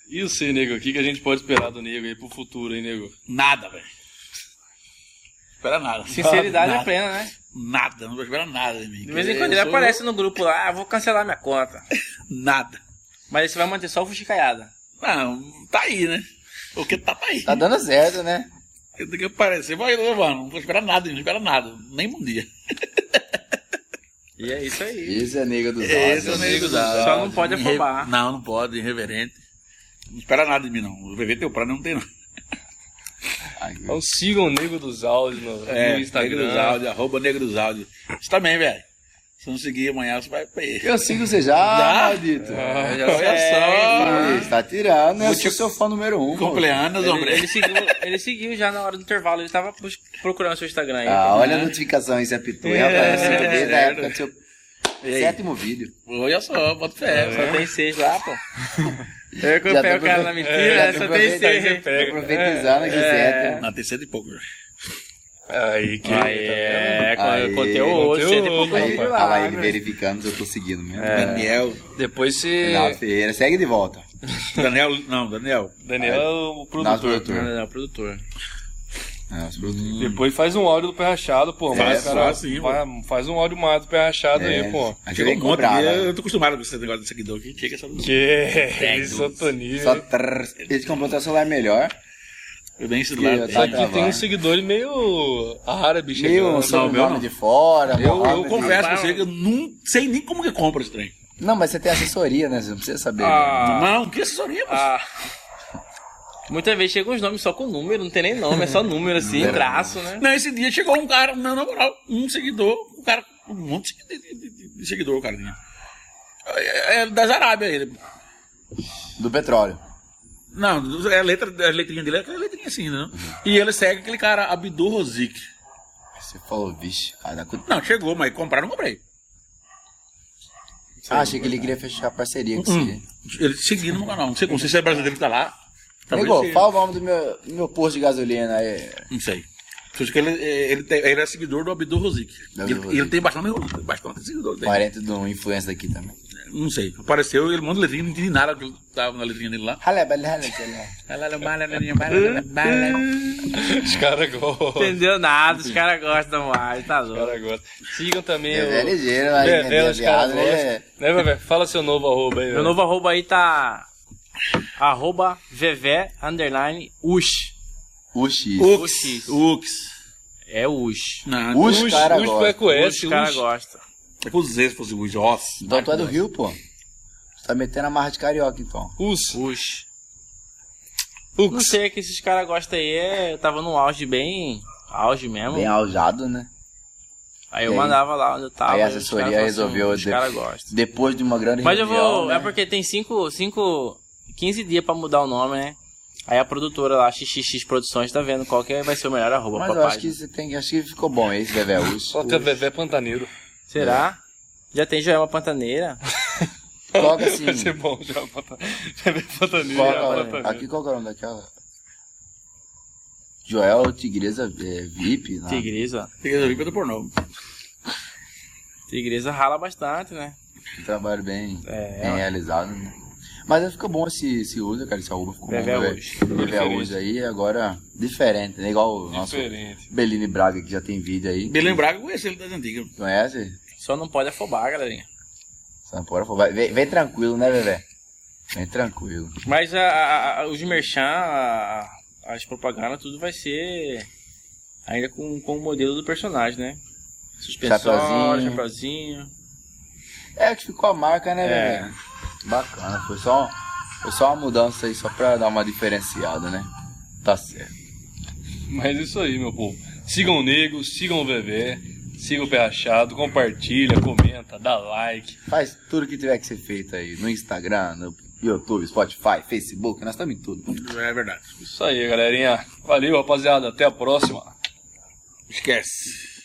E você, nego? O que, que a gente pode esperar do nego aí pro futuro, hein, nego? Nada, velho. Espera nada. Sinceridade nada, é plena, né? Nada, não vou esperar nada de mim. De vez em quando ele sou- aparece no grupo lá, ah, vou cancelar minha conta. Nada. Mas aí você vai manter só o fuxicaiada. Não, tá aí, né? O que tá, tá aí. Tá dando certo, né? Tem que aparecer, vai levando. Não vou esperar nada, não espera nada. Nem um dia. E é isso aí. Esse é nego dos Esse é o áudios. nego dos áudios. Só não pode afobar. Não, não pode, irreverente. Não espera nada de mim, não. O VV teu plano não tem, não. Então sigam o nego dos áudios no, no Negro dos Instagram. áudios, arroba negro dos áudios. Você também, velho. Se não seguir amanhã, você vai perder. Eu sigo você já, maldito. Ah, já só. Você tá tirando, né? Eu sou seu fã número um. Ele, homem. ele seguiu, ele seguiu já na hora do intervalo, ele tava bus- procurando seu Instagram aí. Ah, olha a notificação aí, se apitou. É, rapaz, É, desde a época do seu E sétimo vídeo. Olha só, bota fé. Só tem seis lá, pô. Eu que Já pego o cara na mentira, É, né? já só tem seis. Tô profetizando aqui, certo? Tem cento e pouco. velho. Aí, que Aí, é, Aí, conteúdo, conteúdo, aí, Olha lá, lá, ele né? verificando se eu tô seguindo mesmo. Daniel. Depois se. Ferreira, segue de volta. Daniel, não, Daniel. Daniel é o Nosso produtor. produtor. Não, não, produtor. Produtor. Depois faz um áudio do pé rachado, pô. É, Mas, cara, faz sim, fa- faz um áudio mais do pé rachado aí, pô. A gente Chegou tem um que monte cobrar, de... né? Eu tô acostumado com esse negócio de seguidor aqui. Chega essa... Que isso, Toninho. Só trrr. Ele comprou até um celular melhor. Eu nem Que celular. tá. Aqui tem um seguidor meio árabe Meio chegando. não, sobrenome meu de fora. Eu, eu confesso pra você que eu não sei nem como que compra esse trem. Não, mas você tem assessoria, né? Você não precisa saber. Ah, Não, que assessoria, moço? ah. Muitas vezes chegam uns nomes só com número, não tem nem nome, é só número assim, traço, né? Não, esse dia chegou um cara, não, na moral, um seguidor, um cara, um monte de, de- de- de seguidor, o cara tinha. É, é das Arábia ele. né? Do petróleo. Não, é a letra, a letrinha dele é aquela letrinha assim, né? E ele segue aquele cara, Abdul Rozik. Você falou, vixe. Cu- Não, chegou, mas comprar não comprei. Ah, achei que ele queria fechar parceria com Hum. você. Ele seguindo no canal. Não sei, não sei se é brasileiro que tá lá. Talvez Nego, seja. fala o nome do meu, do meu posto de gasolina aí. Não sei. Acho que ele, ele, tem- ele é seguidor do Abdul Rozik. Do Ele, Abdul Rozik. ele tem bastante, bastante seguidor. Tem. Parente do influencer daqui também. Não sei. Apareceu, ele manda letrinha, não entendi nada do que tava na letrinha dele lá. Os caras gostam. Os Entendeu nada, os caras gostam mais, tá louco. caras gostam. Sigam também É o. ligeiro, vai Vevé, entender os caras gostam. né? Né, Vevé? Fala seu novo arroba aí, Meu novo arroba aí tá. Arroba Vevé underline Ush. Uxi. Ux. Ux. É Ush. Não, Ux, Us- cara Us gosta. é com S, Us. é com os Z, se fosse Ux. Nossa. Então tu é do Rio, pô. Você tá metendo a marra de carioca, então. Us. Não Ux. sei que esses caras gostam aí, é, eu tava num auge bem. Auge mesmo. Bem aljado, né? Aí eu aí? mandava lá onde eu tava. Aí a assessoria falavam resolveu Os de- caras gostam. Depois de uma grande Mas eu vou. né? É porque tem 5, 5, 15 dias pra mudar o nome, né? Aí a produtora lá, XXX Produções, tá vendo qual que vai ser o melhor arroba Mas pra eu acho página. que você tem, acho que ficou bom esse Vevé que é Vevé Pantaneiro. Será? Já tem Joelma Pantaneira? Coloca assim. Vai ser bom já. Panta- Vevé Pantaneiro. Coloca, já, olha, Pantaneiro. aqui qual que é o nome daquela? Joel Tigresa é, VIP. Né? Tigresa. Tem que resolver do pornô. Tigresa rala bastante, né? Um trabalho bem, É. bem realizado, né? Mas fica bom esse, esse uso, cara, esse arroba ficou Vevé bom. Diferente. Uxi aí, agora diferente, né? Igual o nosso Diferente. Beline Braga, que já tem vídeo aí. Que eu conheci ele das antigas. Conhece? Só não pode afobar, galerinha. Sampora falou, vai- vem, vem tranquilo, né, Bebê? Vem tranquilo. Mas a, a- a- os merchan, a- as propagandas, tudo vai ser ainda com, com o modelo do personagem, né? Suspensório, Chapeuzinho. chapeuzinho. É, que ficou a marca, né, É. Bebê? Bacana, foi só, foi só uma mudança aí, só pra dar uma diferenciada, né? Tá certo. Mas é isso aí, meu povo. Sigam o Nego, sigam o Bebê, sigam o Pé Rachado, compartilha, comenta, dá like. Faz tudo que tiver que ser feito aí, no Instagram, no YouTube, Spotify, Facebook, nós estamos em tudo. É verdade. Isso aí, galerinha. Valeu, rapaziada. Até a próxima. Esquece.